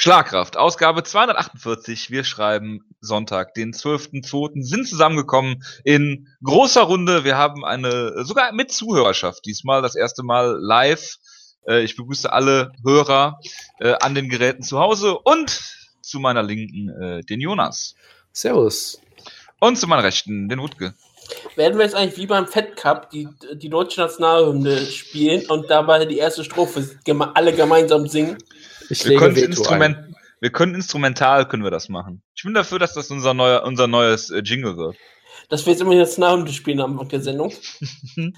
Schlagkraft, Ausgabe 248. Wir schreiben Sonntag, den 12.02. sind zusammengekommen in großer Runde. Wir haben eine, sogar mit Zuhörerschaft, diesmal das erste Mal live. Äh, ich begrüße alle Hörer äh, an den Geräten zu Hause und zu meiner Linken äh, den Jonas. Servus. Und zu meiner Rechten den Wutke. Werden wir jetzt eigentlich wie beim Fed Cup die, die deutsche Nationalhymne spielen und dabei die erste Strophe geme alle gemeinsam singen? Ich wir, können Instrument, wir können instrumental können wir das machen. Ich bin dafür, dass das unser, neuer, unser neues äh, Jingle wird. Dass wir jetzt immer die Nationalhymne spielen am Anfang der Sendung.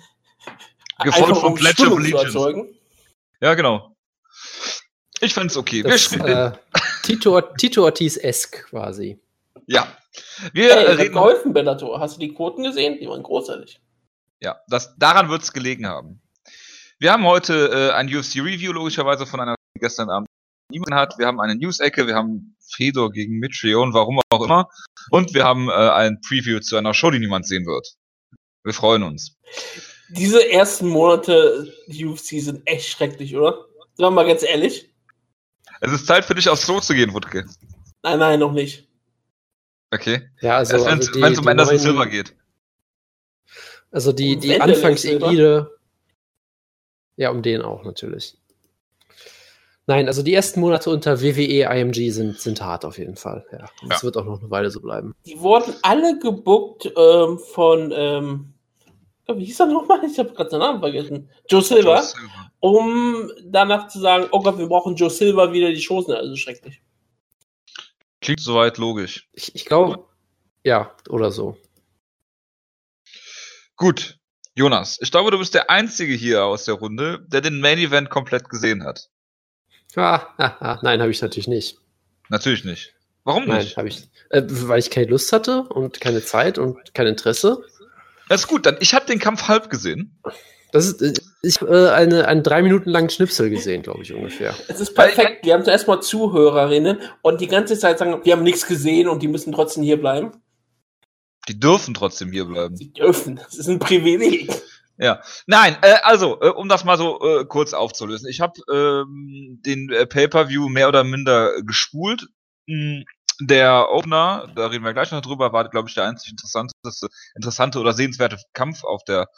Gefolgt von um Pledge of Allegiance. Ja, genau. Ich find's okay. Das, äh, Tito, Tito Ortiz-esque quasi. Ja. Wir hey, reden. geholfen, Bellator. Hast du die Quoten gesehen? Die waren großartig. Ja, das, daran wird es gelegen haben. Wir haben heute äh, ein UFC-Review, logischerweise von einer, die gestern Abend niemand hat. Wir haben eine News-Ecke, wir haben Fedor gegen Mitrion, warum auch immer. Und wir haben äh, ein Preview zu einer Show, die niemand sehen wird. Wir freuen uns. Diese ersten Monate UFC sind echt schrecklich, oder? Sagen wir mal ganz ehrlich. Es ist Zeit für dich aufs Klo zu gehen, Wutke. Nein, nein, noch nicht. Okay. Ja, also, Erst wenn es also um Anderson Silver geht. Also die, die Anfangselite. Ja, um den auch natürlich. Nein, also die ersten Monate unter WWE IMG sind, sind hart auf jeden Fall. Ja. Das ja. wird auch noch eine Weile so bleiben. Die wurden alle gebuckt ähm, von, ähm, wie hieß er nochmal? Ich habe gerade seinen Namen vergessen. Joe Silver, Joe Silver, um danach zu sagen, oh Gott, wir brauchen Joe Silver wieder die Chosen. Also schrecklich. Klingt soweit logisch. Ich, ich glaube, ja, oder so. Gut. Jonas, ich glaube, du bist der Einzige hier aus der Runde, der den Main Event komplett gesehen hat. Ah, nein, habe ich natürlich nicht. Natürlich nicht. Warum nicht? Nein, habe ich. Äh, weil ich keine Lust hatte und keine Zeit und kein Interesse. Das ist gut, dann ich habe den Kampf halb gesehen. Das ist, äh, ich habe äh, eine, einen drei Minuten langen Schnipsel gesehen, glaube ich, ungefähr. Es ist perfekt. Wir haben zuerst mal Zuhörerinnen und die ganze Zeit sagen, wir haben nichts gesehen und die müssen trotzdem hier bleiben. Die dürfen trotzdem hier bleiben. Sie dürfen. Das ist ein Privileg. Ja, nein, äh, also, äh, um das mal so äh, kurz aufzulösen. Ich habe ähm, den äh, Pay-Per-View mehr oder minder gespult. Hm, der Opener, da reden wir gleich noch drüber, war, glaube ich, der einzig interessante, interessante oder sehenswerte Kampf auf der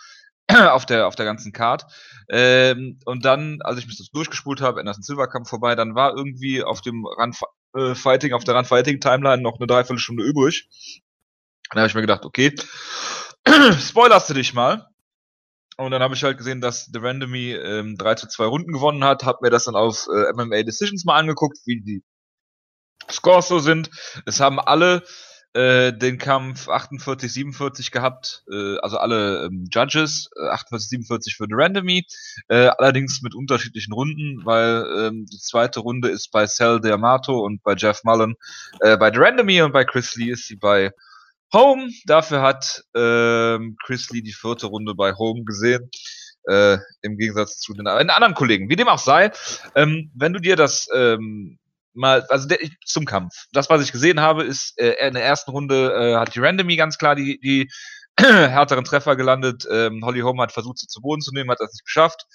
auf der auf der ganzen Card. Ähm, und dann, als ich mich das durchgespult habe, Anderson Silver Kampf vorbei, dann war irgendwie auf dem Run äh, Fighting, auf der Run Fighting Timeline noch eine Dreiviertelstunde übrig. Dann habe ich mir gedacht, okay, spoilerst du dich mal. Und dann habe ich halt gesehen, dass The Randomy ähm, 3 zu 2 Runden gewonnen hat, habe mir das dann auf äh, MMA Decisions mal angeguckt, wie die Scores so sind. Es haben alle äh, den Kampf 48, 47 gehabt, äh, also alle ähm, Judges, äh, 48, 47 für The Randomy, äh, allerdings mit unterschiedlichen Runden, weil ähm, die zweite Runde ist bei Sal D'Amato und bei Jeff Mullen äh, bei The Randomy und bei Chris Lee ist sie bei Home. Dafür hat ähm, Chris Lee die vierte Runde bei Home gesehen. Äh, Im Gegensatz zu den, den, anderen Kollegen. Wie dem auch sei, ähm, wenn du dir das ähm, mal, also der, zum Kampf. Das, was ich gesehen habe, ist äh, in der ersten Runde äh, hat die Randomy ganz klar die, die härteren Treffer gelandet. Ähm, Holly Holm hat versucht, sie zu Boden zu nehmen, hat das nicht geschafft.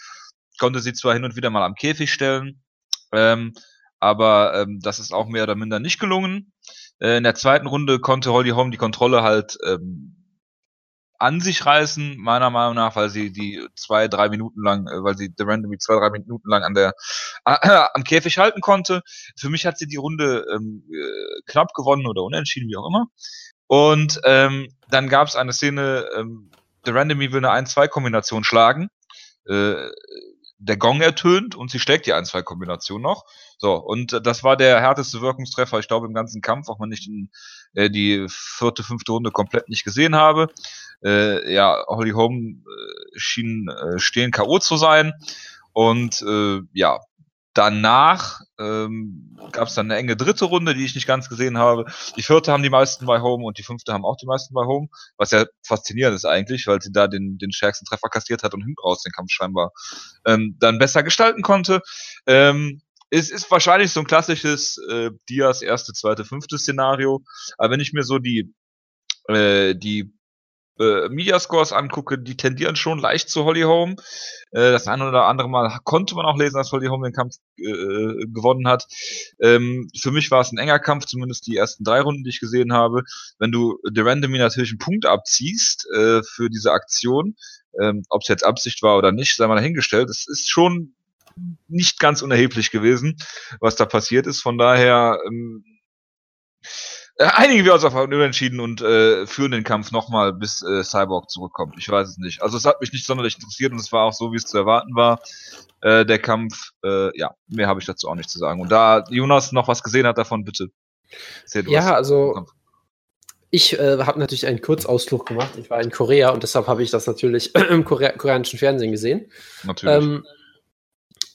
Konnte sie zwar hin und wieder mal am Käfig stellen, ähm, aber ähm, das ist auch mehr oder minder nicht gelungen. Äh, in der zweiten Runde konnte Holly Holm die Kontrolle halt ähm, an sich reißen, meiner Meinung nach, weil sie die zwei, drei Minuten lang, äh, weil sie The Randomly zwei, drei Minuten lang an der äh, am Käfig halten konnte. Für mich hat sie die Runde ähm, äh, knapp gewonnen oder unentschieden, wie auch immer. Und ähm, dann gab es eine Szene, ähm, The Randomly will eine 1-2-Kombination schlagen. Äh, der Gong ertönt und sie schlägt die 1-2-Kombination noch. So, und das war der härteste Wirkungstreffer, ich glaube, im ganzen Kampf, auch wenn ich den, äh, die vierte, fünfte Runde komplett nicht gesehen habe. Äh, ja, Holly Holm äh, schien äh, stehen K.O. zu sein. Und äh, ja, danach ähm, gab es dann eine enge dritte Runde, die ich nicht ganz gesehen habe. Die vierte haben die meisten bei Home und die fünfte haben auch die meisten bei Home, was ja faszinierend ist eigentlich, weil sie da den, den stärksten Treffer kassiert hat und hinten raus den Kampf scheinbar ähm, dann besser gestalten konnte. Ähm, es ist wahrscheinlich so ein klassisches äh, Dias erste, zweite, fünfte Szenario. Aber wenn ich mir so die äh, die äh, Mediascores angucke, die tendieren schon leicht zu Holly Holm. Äh, das eine oder andere Mal konnte man auch lesen, dass Holly Holm den Kampf äh, gewonnen hat. Ähm, für mich war es ein enger Kampf, zumindest die ersten drei Runden, die ich gesehen habe. Wenn du The Randomly natürlich einen Punkt abziehst äh, für diese Aktion, ähm, ob es jetzt Absicht war oder nicht, sei mal dahingestellt. Es ist schon nicht ganz unerheblich gewesen, was da passiert ist. Von daher ähm, äh, einigen wir uns auf einen Unentschieden und äh, führen den Kampf nochmal, bis äh, Cyborg zurückkommt. Ich weiß es nicht. Also es hat mich nicht sonderlich interessiert und es war auch so, wie es zu erwarten war. Äh, der Kampf, äh, ja, mehr habe ich dazu auch nicht zu sagen. Und da Jonas noch was gesehen hat davon, bitte. Ja, also ich äh, habe natürlich einen Kurzausflug gemacht. Ich war in Korea und deshalb habe ich das natürlich im Korea koreanischen Fernsehen gesehen. Natürlich. Ähm,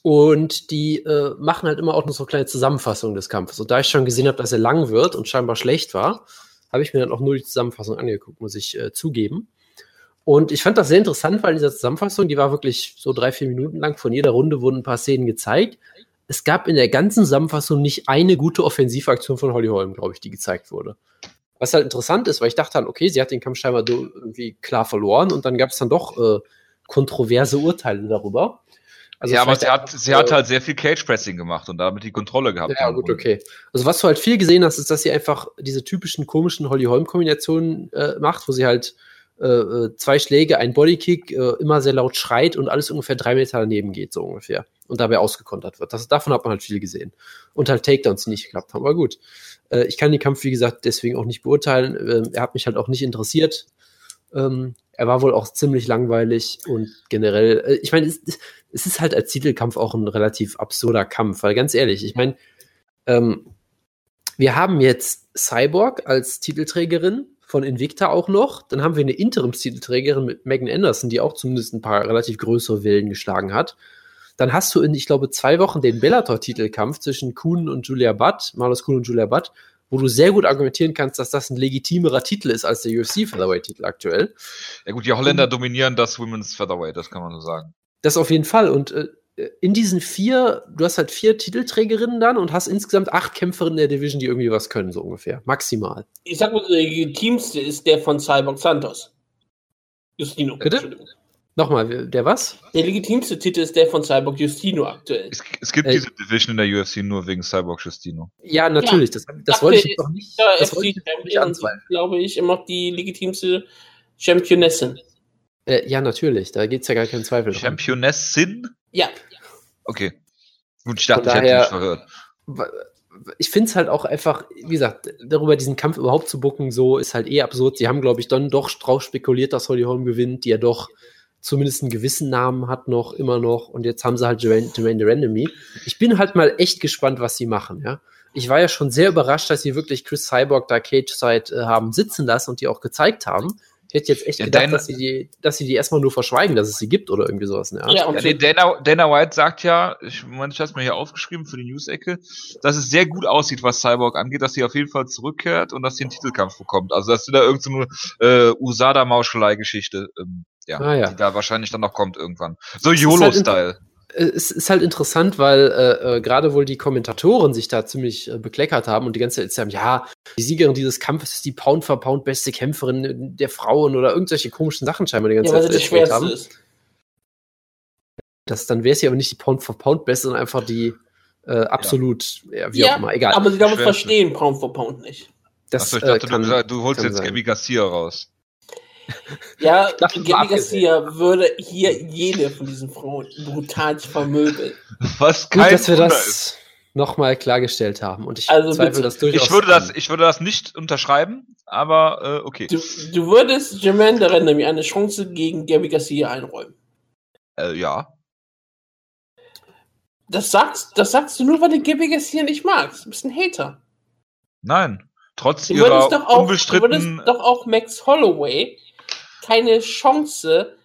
und die äh, machen halt immer auch nur so kleine Zusammenfassungen des Kampfes. Und da ich schon gesehen habe, dass er lang wird und scheinbar schlecht war, habe ich mir dann auch nur die Zusammenfassung angeguckt, muss ich äh, zugeben. Und ich fand das sehr interessant, weil diese Zusammenfassung, die war wirklich so drei, vier Minuten lang. Von jeder Runde wurden ein paar Szenen gezeigt. Es gab in der ganzen Zusammenfassung nicht eine gute Offensivaktion von Holly Holm, glaube ich, die gezeigt wurde. Was halt interessant ist, weil ich dachte dann, okay, sie hat den Kampf scheinbar irgendwie klar verloren und dann gab es dann doch äh, kontroverse Urteile darüber. Also ja, aber sie hat, sie hat halt sehr viel Cage-Pressing gemacht und damit die Kontrolle gehabt. Ja, gut, okay. Also was du halt viel gesehen hast, ist, dass sie einfach diese typischen komischen Holly-Holm-Kombinationen äh, macht, wo sie halt äh, äh, zwei Schläge, ein Bodykick, äh, immer sehr laut schreit und alles ungefähr drei Meter daneben geht, so ungefähr. Und dabei ausgekontert wird. Das, davon hat man halt viel gesehen. Und halt Takedowns, die nicht geklappt haben. Aber gut. Äh, ich kann den Kampf, wie gesagt, deswegen auch nicht beurteilen. Äh, er hat mich halt auch nicht interessiert. Ähm, er war wohl auch ziemlich langweilig und generell, äh, ich meine, es, es, ist halt als Titelkampf auch ein relativ absurder Kampf, weil ganz ehrlich, ich meine, ähm, wir haben jetzt Cyborg als Titelträgerin von Invicta auch noch. Dann haben wir eine Interimstitelträgerin mit Megan Anderson, die auch zumindest ein paar relativ größere Wellen geschlagen hat. Dann hast du in, ich glaube, zwei Wochen den Bellator-Titelkampf zwischen Kuhn und Julia Butt, Marlos Kuhn und Julia Butt wo du sehr gut argumentieren kannst, dass das ein legitimerer Titel ist als der UFC Featherweight-Titel aktuell. Ja gut, die Holländer und, dominieren das Women's Featherweight, das kann man so sagen. Das auf jeden Fall. Und äh, in diesen vier, du hast halt vier Titelträgerinnen dann und hast insgesamt acht Kämpferinnen der Division, die irgendwie was können, so ungefähr. Maximal. Ich sag mal, der legitimste ist der von Cyborg Santos. Justino. Bitte? Nochmal, der was? Der legitimste Titel ist der von Cyborg Justino aktuell. Es, es gibt äh, diese Division in der UFC nur wegen Cyborg Justino. Ja, natürlich. Ja, das, das wollte ich doch nicht. Ja, das wollte ich nicht anzweifeln. glaube ich, immer die legitimste Championessin. Äh, ja, natürlich. Da gibt es ja gar keinen Zweifel. Championessin? Ja. Okay. Gut, ich dachte, daher, ich hätte mich verhört. Ich finde es halt auch einfach, wie gesagt, darüber diesen Kampf überhaupt zu bucken, so ist halt eh absurd. Sie haben, glaube ich, dann doch drauf spekuliert, dass Holly Holm gewinnt, die ja doch zumindest einen gewissen Namen hat noch, immer noch. Und jetzt haben sie halt Jermaine, Jermaine Randomy. Ich bin halt mal echt gespannt, was sie machen, ja. Ich war ja schon sehr überrascht, dass sie wirklich Chris Cyborg da Cage-Side äh, haben sitzen lassen und die auch gezeigt haben. Ich hätte jetzt echt ja, gedacht, Dana, dass sie die, dass sie die erstmal nur verschweigen, dass es sie gibt oder irgendwie sowas. Ne? Ja, ja Dana, Dana White sagt ja, ich meine, ich habe es mir hier aufgeschrieben für die News-Ecke, dass es sehr gut aussieht, was Cyborg angeht, dass sie auf jeden Fall zurückkehrt und dass sie einen Titelkampf bekommt. Also dass sie da irgendeine so äh, Usada-Mauschelei-Geschichte ähm, ja, ah, ja, die da wahrscheinlich dann noch kommt irgendwann. So YOLO-Style. Halt es ist halt interessant, weil äh, äh, gerade wohl die Kommentatoren sich da ziemlich äh, bekleckert haben und die ganze Zeit sagen, ja, die Siegerin dieses Kampfes ist die Pound for Pound beste Kämpferin der Frauen oder irgendwelche komischen Sachen scheinbar die ganze ja, Zeit erzählt haben. Ist. Das, dann wäre sie aber nicht die Pound for Pound beste, sondern einfach die äh, absolut, ja. ja wie auch immer, egal. Aber sie damit verstehen Pound for Pound nicht. Das, Achso, ich dachte, äh, kann, du, du holst jetzt Gabby Garcia raus. Ja, Gabby Garcia würde hier jede von diesen Frauen brutal vermöbeln. Was kein Gut, dass wir das nochmal klargestellt haben. Und ich also zweifle das durchaus. Ich würde das, ich würde das nicht unterschreiben, aber äh, okay. Du, du würdest Jermaine Randomy eine Chance gegen Gabby Garcia einräumen. Äh, ja. Das sagst, das sagst du nur, weil du Gabby Garcia nicht magst. Du bist ein Hater. Nein. Trotz du ihrer doch auch, unbestritten... Du würdest doch auch Max Holloway keine Chance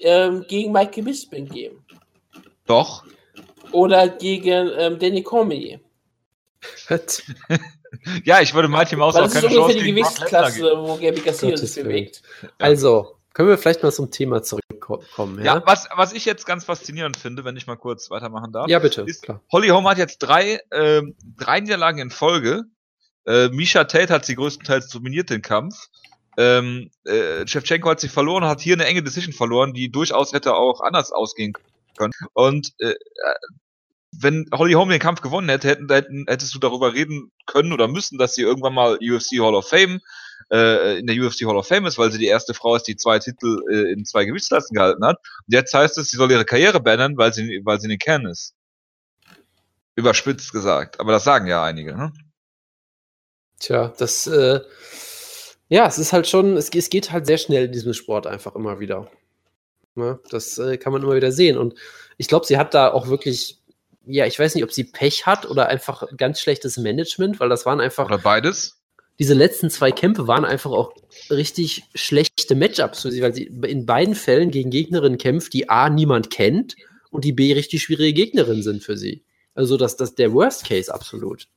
ähm, gegen Michael Bisping geben. Doch. Oder gegen ähm, Danny Cormier. ja, ich würde Mighty Mouse auch keine Chance gegen die Gewichtsklasse, wo Gabby Garcia sich bewegt. Also, können wir vielleicht mal zum Thema zurückkommen. Ja, ja was, was ich jetzt ganz faszinierend finde, wenn ich mal kurz weitermachen darf. Ja, bitte. Ist, klar. Holly Holm hat jetzt drei, äh, drei Niederlagen in Folge. Äh, Misha Tate hat sie größtenteils dominiert den Kampf. Ähm, äh, Shevchenko hat sich verloren, hat hier eine enge Decision verloren, die durchaus hätte auch anders ausgehen können. Und äh, wenn Holly Holm den Kampf gewonnen hätte, hätten, hätten, hättest du darüber reden können oder müssen, dass sie irgendwann mal UFC Hall of Fame äh, in der UFC Hall of Fame ist, weil sie die erste Frau ist, die zwei Titel äh, in zwei Gewichtsklassen gehalten hat. Und jetzt heißt es, sie soll ihre Karriere bannen, weil sie, weil sie eine Kern ist. Überspitzt gesagt. Aber das sagen ja einige. Ne? Tja, das, äh, ja, es ist halt schon, es, es, geht halt sehr schnell in diesem Sport einfach immer wieder. Ja, ne? das äh, kann man immer wieder sehen. Und ich glaube, sie hat da auch wirklich ja, ich weiß nicht, ob sie Pech hat oder einfach ganz schlechtes Management, weil das waren einfach. Oder beides? Diese letzten zwei Kämpfe waren einfach auch richtig schlechte Matchups für sie, weil sie in beiden Fällen gegen Gegnerinnen kämpft, die A niemand kennt und die B richtig schwierige Gegnerinnen sind für sie. Also das, das der Worst Case absolut.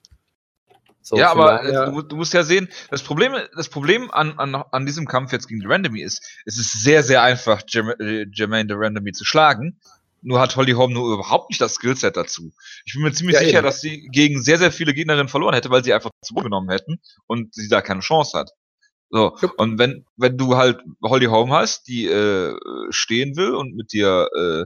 So, ja, aber daher, du, du, musst ja sehen, das Problem, das Problem an, an, an diesem Kampf jetzt gegen Randomy ist, es ist sehr, sehr einfach, Jermaine de Randomy zu schlagen, nur hat Holly Holm nur überhaupt nicht das Skillset dazu. Ich bin mir ziemlich ja, sicher, eben. dass sie gegen sehr, sehr viele Gegnerinnen verloren hätte, weil sie einfach zu genommen hätten und sie da keine Chance hat. So, ja. und wenn, wenn du halt Holly Holm hast, die äh, stehen will und mit dir äh,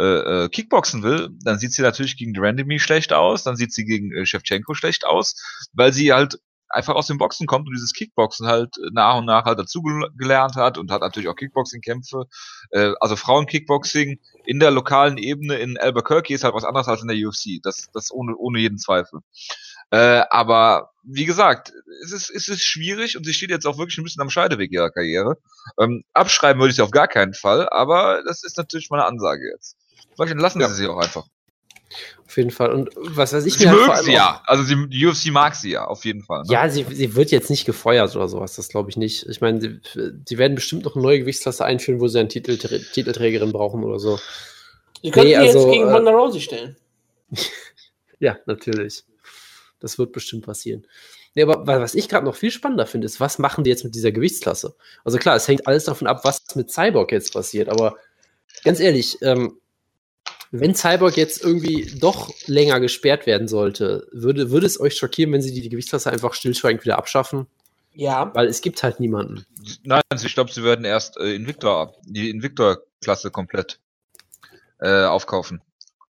äh, äh Kickboxen will, dann sieht sie natürlich gegen Randomy schlecht aus, dann sieht sie gegen äh, Shevchenko schlecht aus, weil sie halt einfach aus dem Boxen kommt und dieses Kickboxen halt nach und nach halt dazu gelernt hat und hat natürlich auch Kickboxing-Kämpfe, äh, also Frauen-Kickboxing in der lokalen Ebene in Albuquerque ist halt was anderes als in der UFC. Das, das ohne, ohne jeden Zweifel. Äh, aber wie gesagt, es ist, es ist schwierig und sie steht jetzt auch wirklich ein bisschen am Scheideweg ihrer Karriere. Ähm, abschreiben würde ich sie auf gar keinen Fall, aber das ist natürlich meine Ansage jetzt. Vielleicht lassen ja. sie sie auch einfach. Auf jeden Fall. Und was weiß ich sie mir halt mögen sie ja. Also sie, die UFC mag sie ja, auf jeden Fall. Ne? Ja, sie, sie wird jetzt nicht gefeuert oder sowas. Das glaube ich nicht. Ich meine, sie, sie, werden bestimmt noch eine neue Gewichtsklasse einführen, wo sie eine Titel, Titelträgerin brauchen oder so. Sie könnten nee, also, jetzt gegen Ronda äh, Rousey stellen. ja, natürlich. Das wird bestimmt passieren. Nee, aber was ich gerade noch viel spannender finde, ist, was machen die jetzt mit dieser Gewichtsklasse? Also klar, es hängt alles davon ab, was mit Cyborg jetzt passiert, aber ganz ehrlich, ähm, wenn Cyborg jetzt irgendwie doch länger gesperrt werden sollte, würde, würde es euch schockieren, wenn sie die, die Gewichtsklasse einfach stillschweigend wieder abschaffen? Ja. Weil es gibt halt niemanden. Nein, also ich glaube, sie werden erst äh, Invictor, die Invictor-Klasse komplett äh, aufkaufen.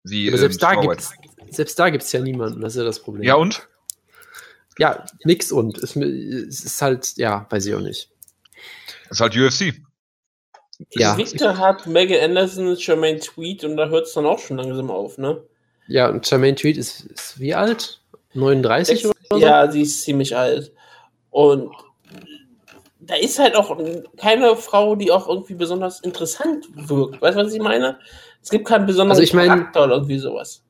Wie, Aber selbst, ähm, da gibt's, selbst da gibt es ja niemanden, das ist ja das Problem. Ja, und? Ja, nix und. Es, es ist halt, ja, weiß ich auch nicht. Es ist halt UFC. Ja. Victor hat Megan Anderson, Jermaine Tweet und da hört es dann auch schon langsam auf, ne? Ja, und Jermaine Tweet ist, ist wie alt? 39 Sechs, oder so? Ja, sie ist ziemlich alt. Und da ist halt auch keine Frau, die auch irgendwie besonders interessant wirkt. Weißt du, was ich meine? Es gibt keinen besonderen also ich mein, Charakter oder irgendwie sowas.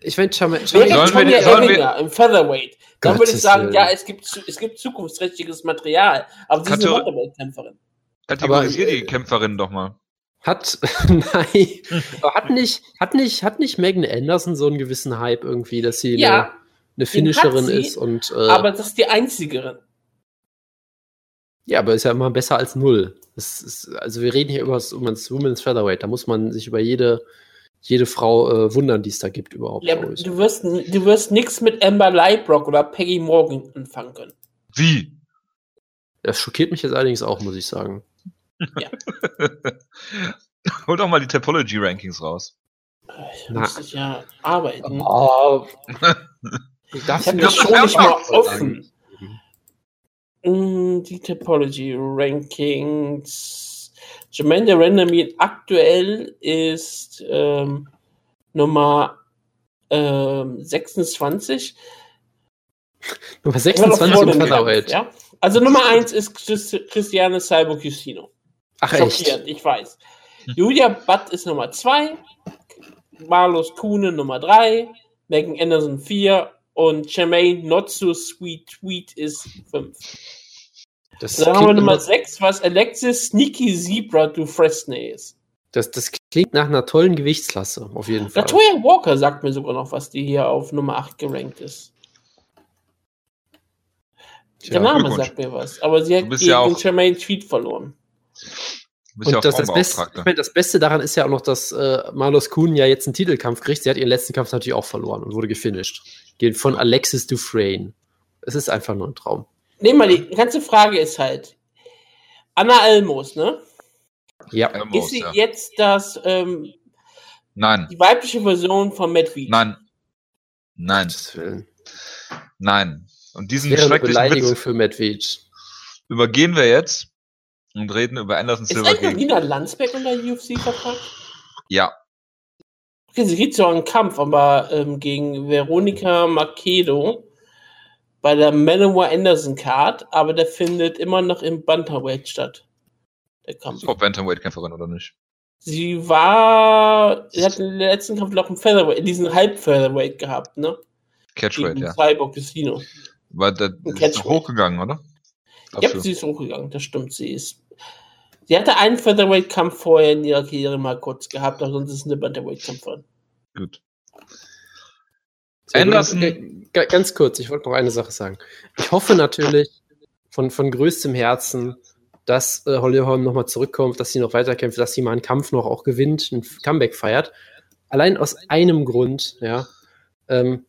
Ich meine, Jermaine Wer im Featherweight? Dann würde ich sagen, ja, es gibt, es gibt zukunftsträchtiges Material. Aber sie ist eine Featherweight-Kämpferin. Kategorisier die Kämpferin doch mal. Hat, nein, hat nicht, hat nicht, hat nicht Megan Anderson so einen gewissen Hype irgendwie, dass sie ja, eine, eine Finisherin sie, ist und. Äh, aber das ist die einzigere. Ja, aber ist ja immer besser als null. Ist, also wir reden hier über das, um das Women's Featherweight. Da muss man sich über jede, jede Frau äh, wundern, die es da gibt überhaupt. Ja, du wirst, du wirst nichts mit Amber Lightbrock oder Peggy Morgan anfangen können. Wie? Das schockiert mich jetzt allerdings auch, muss ich sagen. Ja. Hol doch mal die Topology Rankings raus. Ich muss ja arbeiten. Oh. das ich habe das schon nicht mal offen. Mm, die Topology Rankings. Jermaine Randomir aktuell ist ähm, Nummer ähm, 26. Nummer 26 im Featherweight. Ja? Also Nummer 1 ist Christiane Cyborg Justino. Ach echt? ich weiß. Julia Butt ist Nummer 2, Marlos Kuhne Nummer 3, Megan Anderson 4 und Jermaine Not So Sweet Tweet ist 5. Dann haben wir Nummer 6, was Alexis Sneaky Zebra du Fresnay ist. Das, das klingt nach einer tollen Gewichtsklasse, auf jeden Fall. Latoya Walker sagt mir sogar noch, was die hier auf Nummer 8 gerankt ist. Der Name sagt mir was, aber sie hat gegen ja Jermaine Tweet verloren. Und ja das, das, Beste, ich mein, das Beste daran ist ja auch noch, dass äh, Marlos Kuhn ja jetzt einen Titelkampf kriegt. Sie hat ihren letzten Kampf natürlich auch verloren und wurde gefinisht. Geht von Alexis Dufresne. Es ist einfach nur ein Traum. Nee, mal, die ganze Frage ist halt, Anna Almos, ne? Ja. Almost, ist sie ja. jetzt das, ähm, Nein, die weibliche Version von Matt Weed? nein, nein, nein. Und diesen Wäre eine schrecklichen Beleidigung Witz für Medved. übergehen wir jetzt und reden über Anderson Ist Silver eigentlich gegen. Nina Landsberg unter UFC-Vertrag? Ja, Okay, sie kriegt zwar einen Kampf, aber ähm, gegen Veronika Makedo bei der Manowar Anderson Card, aber der findet immer noch im Bantamweight statt. Der Kampf. Top Bantamweight-Kämpferin oder nicht? Sie war, sie hat in den letzten Kampf noch im Featherweight, diesen Halb-Featherweight gehabt, ne? Catchweight, Gegen ja. Cyborg Casino. Weil der ist hochgegangen, oder? Ja, Dafür. sie ist hochgegangen, das stimmt. Sie ist. Sie hatte einen Featherweight-Kampf vorher in ihrer Karriere mal kurz gehabt, aber sonst ist es eine Bantamweight-Kampferin. Gut. So, Anderson- g- g- Ganz kurz, ich wollte noch eine Sache sagen. Ich hoffe natürlich von, von größtem Herzen, dass äh, Holly Holm nochmal zurückkommt, dass sie noch weiterkämpft, dass sie mal einen Kampf noch auch gewinnt, ein Comeback feiert. Allein aus einem Grund, ja. Ähm,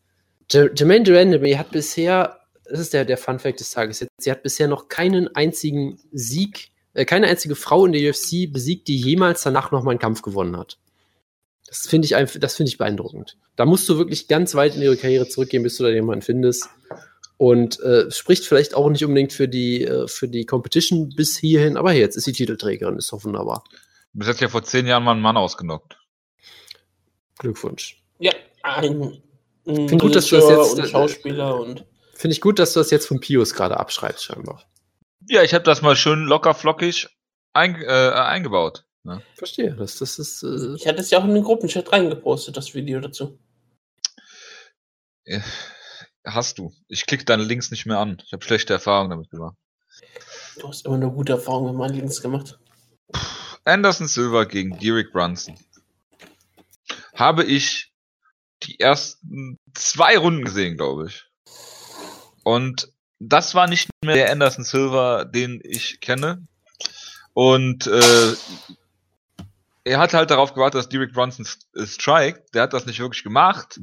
Jermaine Durandamy hat bisher, das ist der, der Fun Fact des Tages jetzt, sie hat bisher noch keinen einzigen Sieg, äh, keine einzige Frau in der UFC besiegt, die jemals danach nochmal einen Kampf gewonnen hat. Das finde ich einfach, das finde ich beeindruckend. Da musst du wirklich ganz weit in ihre Karriere zurückgehen, bis du da jemanden findest. Und äh, spricht vielleicht auch nicht unbedingt für die, äh, für die Competition bis hierhin, aber hey, jetzt ist sie Titelträgerin, ist doch wunderbar. Du bist jetzt ja vor zehn Jahren mal einen Mann ausgenockt. Glückwunsch. Ja, ein, ein gut, dass du das jetzt- und Schauspieler und Finde ich gut, dass du das jetzt von Pius gerade abschreibst, scheinbar. Ja, ich habe das mal schön locker flockig ein, äh, eingebaut. Ne? Verstehe. Das, das ist. Äh, ich hatte es ja auch in den Gruppenchat reingepostet, das Video dazu. Äh, Hast du. Ich klicke deine Links nicht mehr an. Ich habe schlechte Erfahrungen damit gemacht. Du hast immer eine gute Erfahrung mit meinen Links gemacht. Anderson Silva gegen Derek Brunson. Habe ich die ersten zwei Runden gesehen, glaube ich. Und das war nicht mehr der Anderson Silva, den ich kenne. Und äh, er hat halt darauf gewartet, dass Derek Brunson st- strikt. Der hat das nicht wirklich gemacht.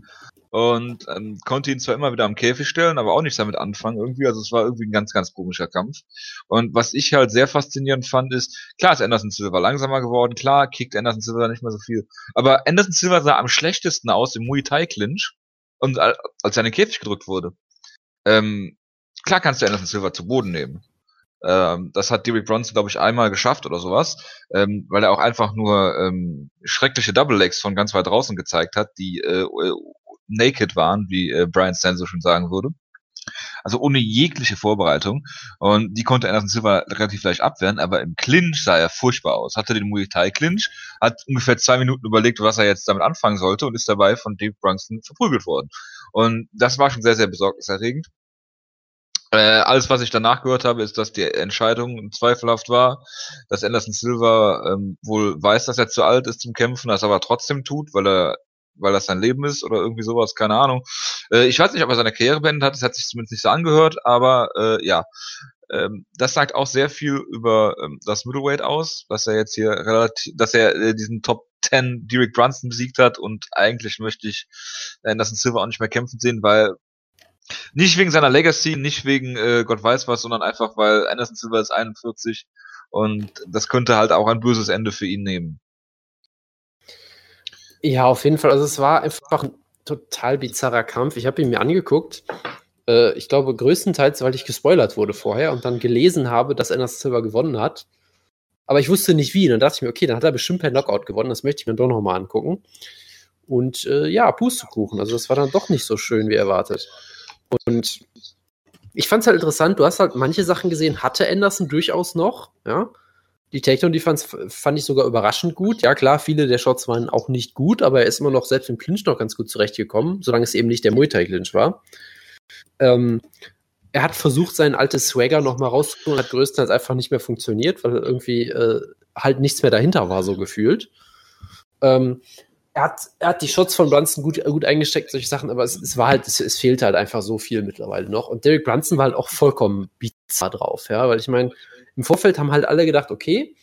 Und ähm, konnte ihn zwar immer wieder am Käfig stellen, aber auch nicht damit anfangen irgendwie. Also es war irgendwie ein ganz, ganz komischer Kampf. Und was ich halt sehr faszinierend fand, ist, klar ist Anderson Silva langsamer geworden, klar kickt Anderson Silva nicht mehr so viel. Aber Anderson Silva sah am schlechtesten aus im Muay Thai Clinch und al- als er in den Käfig gedrückt wurde. Ähm, klar kannst du Anderson Silva zu Boden nehmen. Ähm, das hat Derek Bronson, glaube ich, einmal geschafft oder sowas, ähm, weil er auch einfach nur ähm, schreckliche Double Legs von ganz weit draußen gezeigt hat, die äh, äh, naked waren, wie äh, Brian Stan so schon sagen würde. Also ohne jegliche Vorbereitung. Und die konnte Anderson Silva relativ leicht abwehren, aber im Clinch sah er furchtbar aus. Hatte den Muay Thai Clinch, hat ungefähr zwei Minuten überlegt, was er jetzt damit anfangen sollte und ist dabei von Dave Brunson verprügelt worden. Und das war schon sehr, sehr besorgniserregend. Äh, alles, was ich danach gehört habe, ist, dass die Entscheidung zweifelhaft war, dass Anderson Silva ähm, wohl weiß, dass er zu alt ist zum Kämpfen, das aber trotzdem tut, weil er weil das sein Leben ist oder irgendwie sowas, keine Ahnung. Äh, ich weiß nicht, ob er seine Karriere beendet hat, das hat sich zumindest nicht so angehört, aber äh, ja, ähm, das sagt auch sehr viel über ähm, das Middleweight aus, dass er jetzt hier relativ, dass er äh, diesen Top 10 Derek Brunson besiegt hat und eigentlich möchte ich Anderson Silva auch nicht mehr kämpfen sehen, weil nicht wegen seiner Legacy, nicht wegen äh, Gott weiß was, sondern einfach, weil Anderson Silva ist 41 und das könnte halt auch ein böses Ende für ihn nehmen. Ja, auf jeden Fall. Also es war einfach ein total bizarrer Kampf. Ich habe ihn mir angeguckt. Äh, ich glaube größtenteils, weil ich gespoilert wurde vorher und dann gelesen habe, dass Anderson Silva gewonnen hat. Aber ich wusste nicht wie. Dann dachte ich mir, okay, dann hat er bestimmt per Knockout gewonnen. Das möchte ich mir doch noch mal angucken. Und äh, ja, Pustekuchen. Also das war dann doch nicht so schön wie erwartet. Und ich fand es halt interessant. Du hast halt manche Sachen gesehen, hatte Anderson durchaus noch. Ja, die Takedown-Defense fand ich sogar überraschend gut. Ja, klar, viele der Shots waren auch nicht gut, aber er ist immer noch selbst im Clinch noch ganz gut zurechtgekommen, solange es eben nicht der Muay Thai-Clinch war. Ähm, er hat versucht, sein altes Swagger noch mal rauszuholen, hat größtenteils einfach nicht mehr funktioniert, weil irgendwie äh, halt nichts mehr dahinter war, so gefühlt. Ähm, er, hat, er hat die Shots von Brunson gut, gut eingesteckt, solche Sachen, aber es, es war halt, es, es fehlte halt einfach so viel mittlerweile noch. Und Derek Brunson war halt auch vollkommen bizarr drauf, ja, weil ich meine, im Vorfeld haben halt alle gedacht, okay,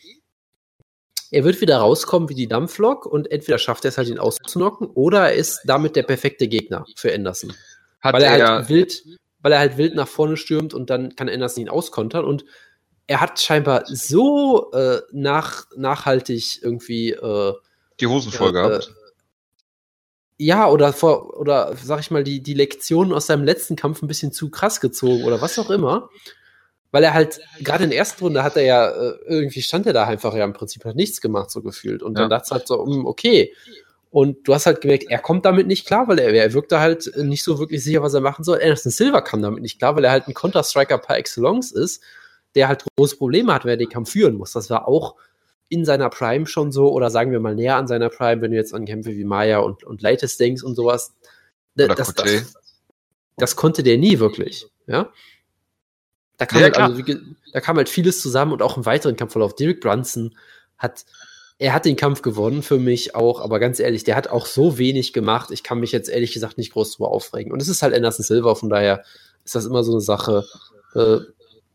er wird wieder rauskommen wie die Dampflok und entweder schafft er es halt, ihn auszunocken oder er ist damit der perfekte Gegner für Anderson. Hat weil er, er, halt wild, weil er halt wild nach vorne stürmt und dann kann Anderson ihn auskontern und er hat scheinbar so äh, nach, nachhaltig irgendwie äh, die Hosen voll äh, gehabt. Ja, oder vor, oder sag ich mal, die, die Lektionen aus seinem letzten Kampf ein bisschen zu krass gezogen oder was auch immer. Weil er halt, gerade in der ersten Runde hat er ja, äh, irgendwie stand er da einfach ja im Prinzip hat nichts gemacht, so gefühlt. Und ja. dann dachte es halt so, hm, okay. Und du hast halt gemerkt, er kommt damit nicht klar, weil er, er wirkte halt nicht so wirklich sicher, was er machen soll. Anderson Silver kam damit nicht klar, weil er halt ein Counter-Striker par excellence ist, der halt große Probleme hat, wer den Kampf führen muss. Das war auch in seiner Prime schon so, oder sagen wir mal näher an seiner Prime, wenn du jetzt an Kämpfe wie Maya und, und Latest denkst und sowas. Das, das, das, das, konnte der nie wirklich, ja. Da kam, ja, halt, also, da kam halt vieles zusammen und auch im weiteren Kampfverlauf. Derek Brunson hat, er hat den Kampf gewonnen für mich auch, aber ganz ehrlich, der hat auch so wenig gemacht. Ich kann mich jetzt ehrlich gesagt nicht groß drüber aufregen. Und es ist halt Anderson Silver, von daher ist das immer so eine Sache. Äh,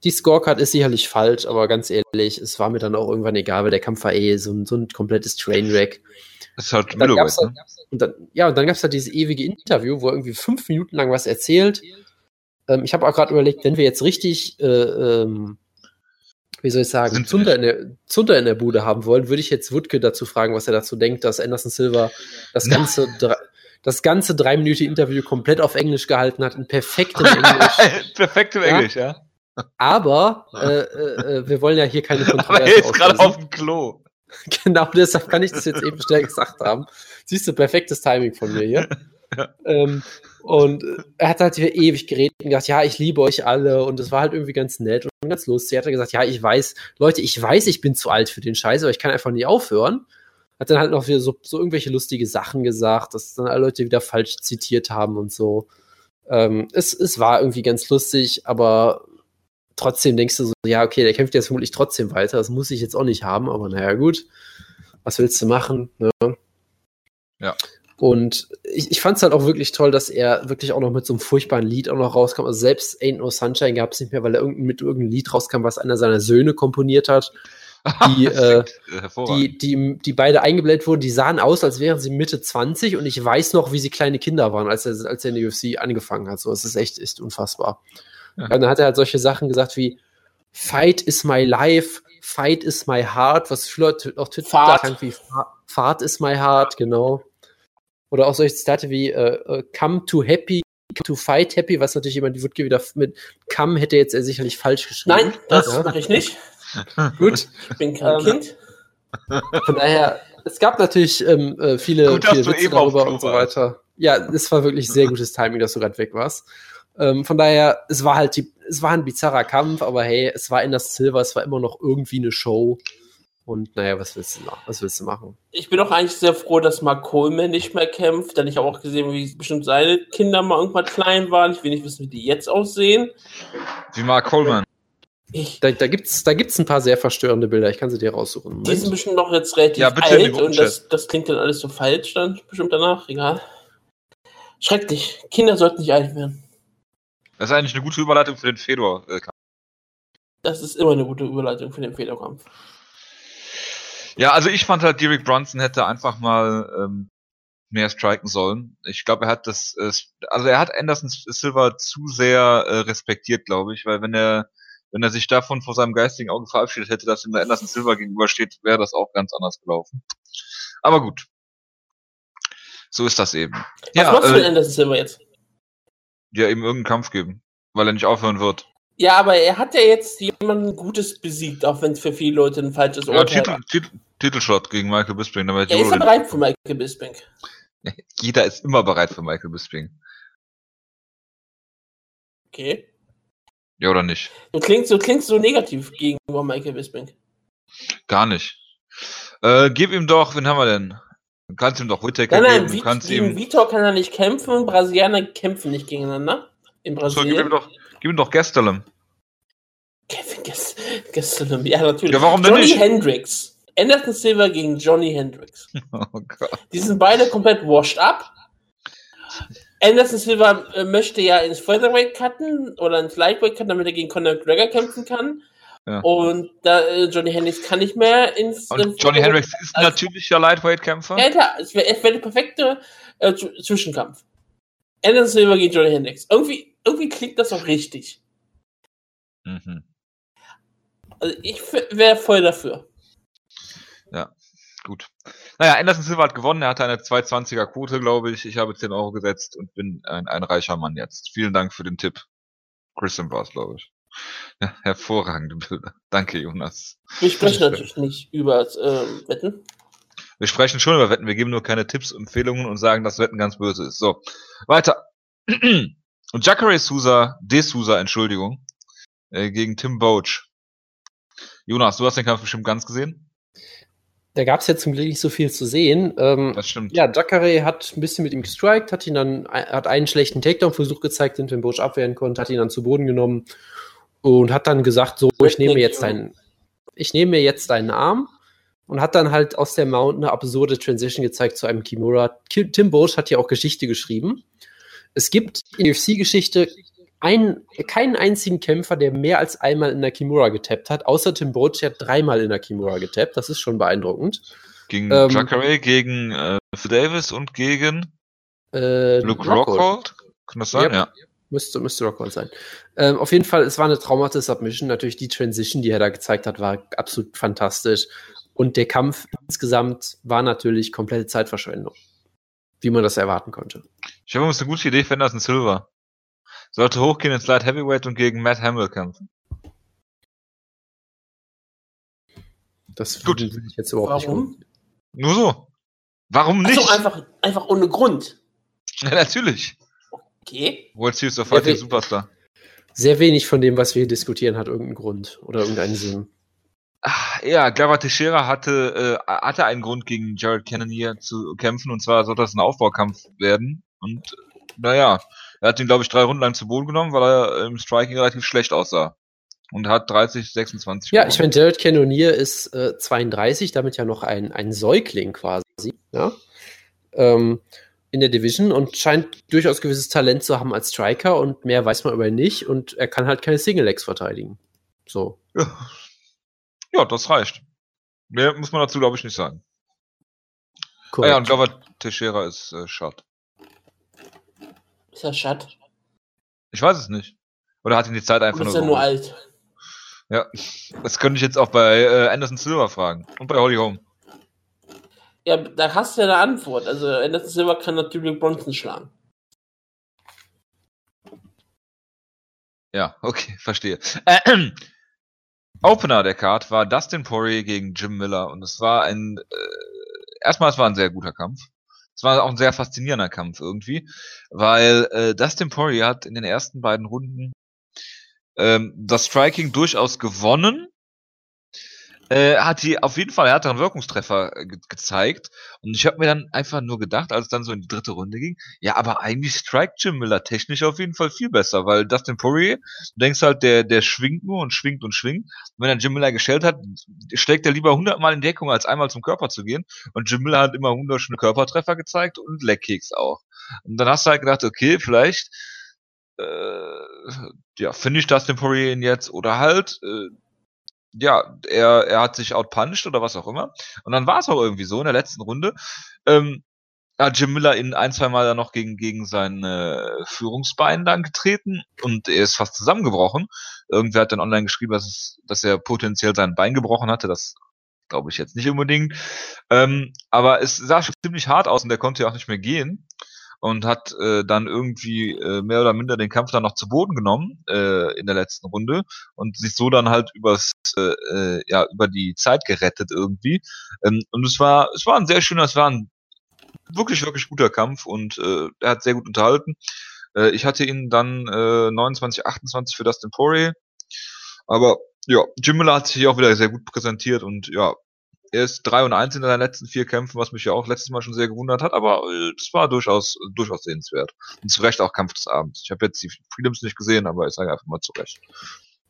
die Scorecard ist sicherlich falsch, aber ganz ehrlich, es war mir dann auch irgendwann egal, weil der Kampf war eh so ein, so ein komplettes Trainwreck. Das ist halt Middleweight, halt, ne? und dann, Ja, und dann gab es halt dieses ewige Interview, wo er irgendwie fünf Minuten lang was erzählt. Ähm, ich habe auch gerade überlegt, wenn wir jetzt richtig, äh, ähm, wie soll ich sagen, Zunder in, der, Zunder in der Bude haben wollen, würde ich jetzt Wutke dazu fragen, was er dazu denkt, dass Anderson Silver das ganze das ganze dreiminütige Interview komplett auf Englisch gehalten hat, in perfektem Englisch. perfektem ja? Englisch, ja. Aber äh, äh, äh, wir wollen ja hier keine Kontroverse Aber er ist gerade auf dem Klo. Genau, deshalb kann ich das jetzt eben schnell gesagt haben. Siehst du, perfektes Timing von mir hier. Ja. Ähm, und er hat halt hier ewig geredet und gesagt, ja, ich liebe euch alle und es war halt irgendwie ganz nett und ganz lustig. Er hat gesagt, ja, ich weiß, Leute, ich weiß, ich bin zu alt für den Scheiß, aber ich kann einfach nie aufhören. Hat dann halt noch wieder so, so irgendwelche lustige Sachen gesagt, dass dann alle Leute wieder falsch zitiert haben und so. Ähm, es, es war irgendwie ganz lustig, aber trotzdem denkst du so, ja, okay, der kämpft jetzt vermutlich trotzdem weiter. Das muss ich jetzt auch nicht haben, aber naja, gut. Was willst du machen? Ne? Ja. Und ich, ich fand es halt auch wirklich toll, dass er wirklich auch noch mit so einem furchtbaren Lied auch noch rauskam. Also selbst Ain't No Sunshine gab es nicht mehr, weil er irgendein, mit irgendeinem Lied rauskam, was einer seiner Söhne komponiert hat. Die, äh, die, die, die beide eingeblendet wurden, die sahen aus, als wären sie Mitte 20 und ich weiß noch, wie sie kleine Kinder waren, als er, als er in der UFC angefangen hat. So, es ist echt, echt unfassbar. Ja. Und dann hat er halt solche Sachen gesagt wie Fight is my life, Fight is my heart, was viele auch Twitter Fahrt. wie Fahrt is my heart, genau. Oder auch solche Zitate wie uh, come to happy, come to fight happy, was natürlich jemand, die Wutke wieder mit come hätte jetzt er sicherlich falsch geschrieben. Nein, das ja. mache ich nicht. Gut. Ich bin kein ähm, Kind. Von daher, es gab natürlich ähm, äh, viele, Gut, viele Witze darüber und so weiter. Ja, es war wirklich sehr gutes Timing, dass du gerade weg warst. Ähm, von daher, es war halt die, es war ein bizarrer Kampf, aber hey, es war in das Silver, es war immer noch irgendwie eine Show. Und naja, was willst du machen? Was willst du machen? Ich bin auch eigentlich sehr froh, dass Mark Coleman nicht mehr kämpft, denn ich habe auch gesehen, wie bestimmt seine Kinder mal irgendwann klein waren. Ich will nicht wissen, wie die jetzt aussehen. Wie Mark Coleman. Ich, da, da gibt es da gibt's ein paar sehr verstörende Bilder. Ich kann sie dir raussuchen. Moment. Die sind bestimmt noch jetzt relativ ja, alt und das, das klingt dann alles so falsch dann bestimmt danach. Egal. Schrecklich. Kinder sollten nicht alt werden. Das ist eigentlich eine gute Überleitung für den Fedor-Kampf. Das ist immer eine gute Überleitung für den Fedor-Kampf. Ja, also ich fand halt, Derek Brunson hätte einfach mal ähm, mehr striken sollen. Ich glaube, er hat das, äh, also er hat Anderson Silver zu sehr äh, respektiert, glaube ich, weil wenn er, wenn er sich davon vor seinem geistigen Auge verabschiedet hätte, dass ihm der Anderson Silver gegenübersteht, wäre das auch ganz anders gelaufen. Aber gut. So ist das eben. Was ja, machst du mit äh, Anderson Silver jetzt? Ja ihm irgendeinen Kampf geben, weil er nicht aufhören wird. Ja, aber er hat ja jetzt jemanden Gutes besiegt, auch wenn es für viele Leute ein falsches ja, Urteil Titel, Titel, Titelshot gegen Michael Bisping. Er ist er bereit für Michael Bisping. Jeder ist immer bereit für Michael Bisping. Okay. Ja, oder nicht? Du klingst, du klingst so negativ gegenüber Michael Bisping. Gar nicht. Äh, gib ihm doch, wen haben wir denn? Du kannst ihm doch Whittaker nein, nein, geben. kannst gegen ihm... Vitor kann er nicht kämpfen. Brasilianer kämpfen nicht gegeneinander. In Brasilien. So, gib ihm doch, gib ihm doch Gastelum. Kevin Gastelum, ja, natürlich. Ja, warum denn Johnny nicht? Hendricks. Anderson Silver gegen Johnny Hendricks. Oh Gott. Die sind beide komplett washed up. Anderson Silver äh, möchte ja ins Featherweight cutten oder ins Lightweight cutten, damit er gegen Conor McGregor kämpfen kann. Und da, äh, Johnny Hendricks kann nicht mehr ins. Und ins Johnny Hendricks ist also, natürlich der Lightweight-Kämpfer. Ja, klar, es wäre wär der perfekte äh, Zwischenkampf. Anderson Silver gegen Johnny Hendricks. Irgendwie, irgendwie klingt das auch richtig. Mhm. Also ich wäre voll dafür. Ja, gut. Naja, Anderson Silva hat gewonnen. Er hatte eine 220er Quote, glaube ich. Ich habe 10 Euro gesetzt und bin ein, ein reicher Mann jetzt. Vielen Dank für den Tipp. Christian war es, glaube ich. Ja, hervorragende Bilder. Danke, Jonas. Wir sprechen natürlich nicht über äh, Wetten. Wir sprechen schon über Wetten. Wir geben nur keine Tipps, Empfehlungen und sagen, dass Wetten ganz böse ist. So, weiter. Und Jacare Sousa, De Sousa, Entschuldigung, äh, gegen Tim Boach. Jonas, du hast den Kampf bestimmt ganz gesehen? Da gab es ja zum Glück nicht so viel zu sehen. Ähm, das stimmt. Ja, Jacare hat ein bisschen mit ihm gestrikt, hat ihn dann, hat einen schlechten Takedown-Versuch gezeigt, den Tim Boach abwehren konnte, hat ihn dann zu Boden genommen und hat dann gesagt, so, ich nehme jetzt deinen, ich nehme mir jetzt deinen Arm und hat dann halt aus der Mount eine absurde Transition gezeigt zu einem Kimura. Tim Bosch hat ja auch Geschichte geschrieben. Es gibt in der UFC-Geschichte ein, keinen einzigen Kämpfer, der mehr als einmal in der Kimura getappt hat, außer Tim Boach, der hat dreimal in der Kimura getappt. Das ist schon beeindruckend. Gegen ähm, Jacare, gegen äh, Davis und gegen äh, Luke Rockhold. Kann das sein? Yep. Ja. Müsste, müsste Rockhold sein. Ähm, auf jeden Fall, es war eine traumhafte Submission. Natürlich die Transition, die er da gezeigt hat, war absolut fantastisch. Und der Kampf insgesamt war natürlich komplette Zeitverschwendung. Wie man das erwarten konnte. Ich habe übrigens eine gute Idee für Anderson Silver. Sollte hochgehen ins Light Heavyweight und gegen Matt Hamill kämpfen. Das Gut. will ich jetzt überhaupt Warum? nicht. Nur so. Warum nicht? Also einfach, einfach ohne Grund. Ja, natürlich. Okay. World Series of Fighting Superstar. Sehr wenig von dem, was wir hier diskutieren, hat irgendeinen Grund oder irgendeinen Sinn. Ach, ja, Glover Teixeira hatte, äh, hatte einen Grund gegen Jared Cannonier zu kämpfen und zwar soll das ein Aufbaukampf werden und naja, er hat ihn glaube ich drei Runden lang zu Boden genommen, weil er im Striking relativ schlecht aussah und hat 30, 26 Ja, ich meine, Jared Cannonier ist äh, 32, damit ja noch ein, ein Säugling quasi, ja, ähm, in der Division und scheint durchaus gewisses Talent zu haben als Striker und mehr weiß man über ihn nicht und er kann halt keine Single-Legs verteidigen. So. Ja, ja, das reicht. Mehr muss man dazu, glaube ich, nicht sagen. Korrekt. Ah ja, und Glover Teixeira ist äh, Shot. Ist er Shot? Ich weiß es nicht. Oder hat ihn die Zeit einfach Oder nur. Ist er nur alt? Ja, das könnte ich jetzt auch bei äh, Anderson Silver fragen. Und bei Holly Holm. Ja, da hast du ja eine Antwort. Also Anderson Silver kann natürlich Bronson schlagen. Ja, okay, verstehe. Äh, Opener der Card war Dustin Poirier gegen Jim Miller und es war ein äh, erstmal es war ein sehr guter Kampf. Es war auch ein sehr faszinierender Kampf irgendwie, weil äh, Dustin Poirier hat in den ersten beiden Runden ähm, das Striking durchaus gewonnen, äh, hat die auf jeden Fall härteren Wirkungstreffer ge gezeigt. Und ich habe mir dann einfach nur gedacht, als es dann so in die dritte Runde ging, ja, aber eigentlich strikt Jim Miller technisch auf jeden Fall viel besser, weil Dustin Poirier, du denkst halt, der, der schwingt nur und schwingt und schwingt. Und wenn er Jim Miller gestellt hat, schlägt er lieber hundertmal in Deckung, als einmal zum Körper zu gehen. Und Jim Miller hat immer wunderschöne Körpertreffer gezeigt und Leckkicks auch. Und dann hast du halt gedacht, okay, vielleicht äh, ja, finde ich Dustin Poirier jetzt oder halt äh, ja, er, er hat sich outpunched oder was auch immer. Und dann war es auch irgendwie so in der letzten Runde. Ähm, hat Jim Miller in ein, zwei Mal dann noch gegen, gegen sein äh, Führungsbein dann getreten und er ist fast zusammengebrochen. Irgendwer hat dann online geschrieben, dass, es, dass er potenziell sein Bein gebrochen hatte. Das glaube ich jetzt nicht unbedingt. Ähm, aber es sah schon ziemlich hart aus und der konnte ja auch nicht mehr gehen und hat äh, dann irgendwie äh, mehr oder minder den Kampf dann noch zu Boden genommen äh, in der letzten Runde und sich so dann halt übers äh, äh, ja über die Zeit gerettet irgendwie. Ähm, und es war es war ein sehr schöner es war ein wirklich wirklich guter Kampf und äh, er hat sehr gut unterhalten. Äh, ich hatte ihn dann äh, 29 28 für Dustin Poirier. Aber ja Jim Miller hat sich auch wieder sehr gut präsentiert und ja er ist 3 und 1 in seinen letzten vier Kämpfen, was mich ja auch letztes Mal schon sehr gewundert hat, aber es äh, war durchaus, durchaus sehenswert. Und zu Recht auch Kampf des Abends. Ich habe jetzt die Prelims nicht gesehen, aber ich sage einfach mal zu Recht.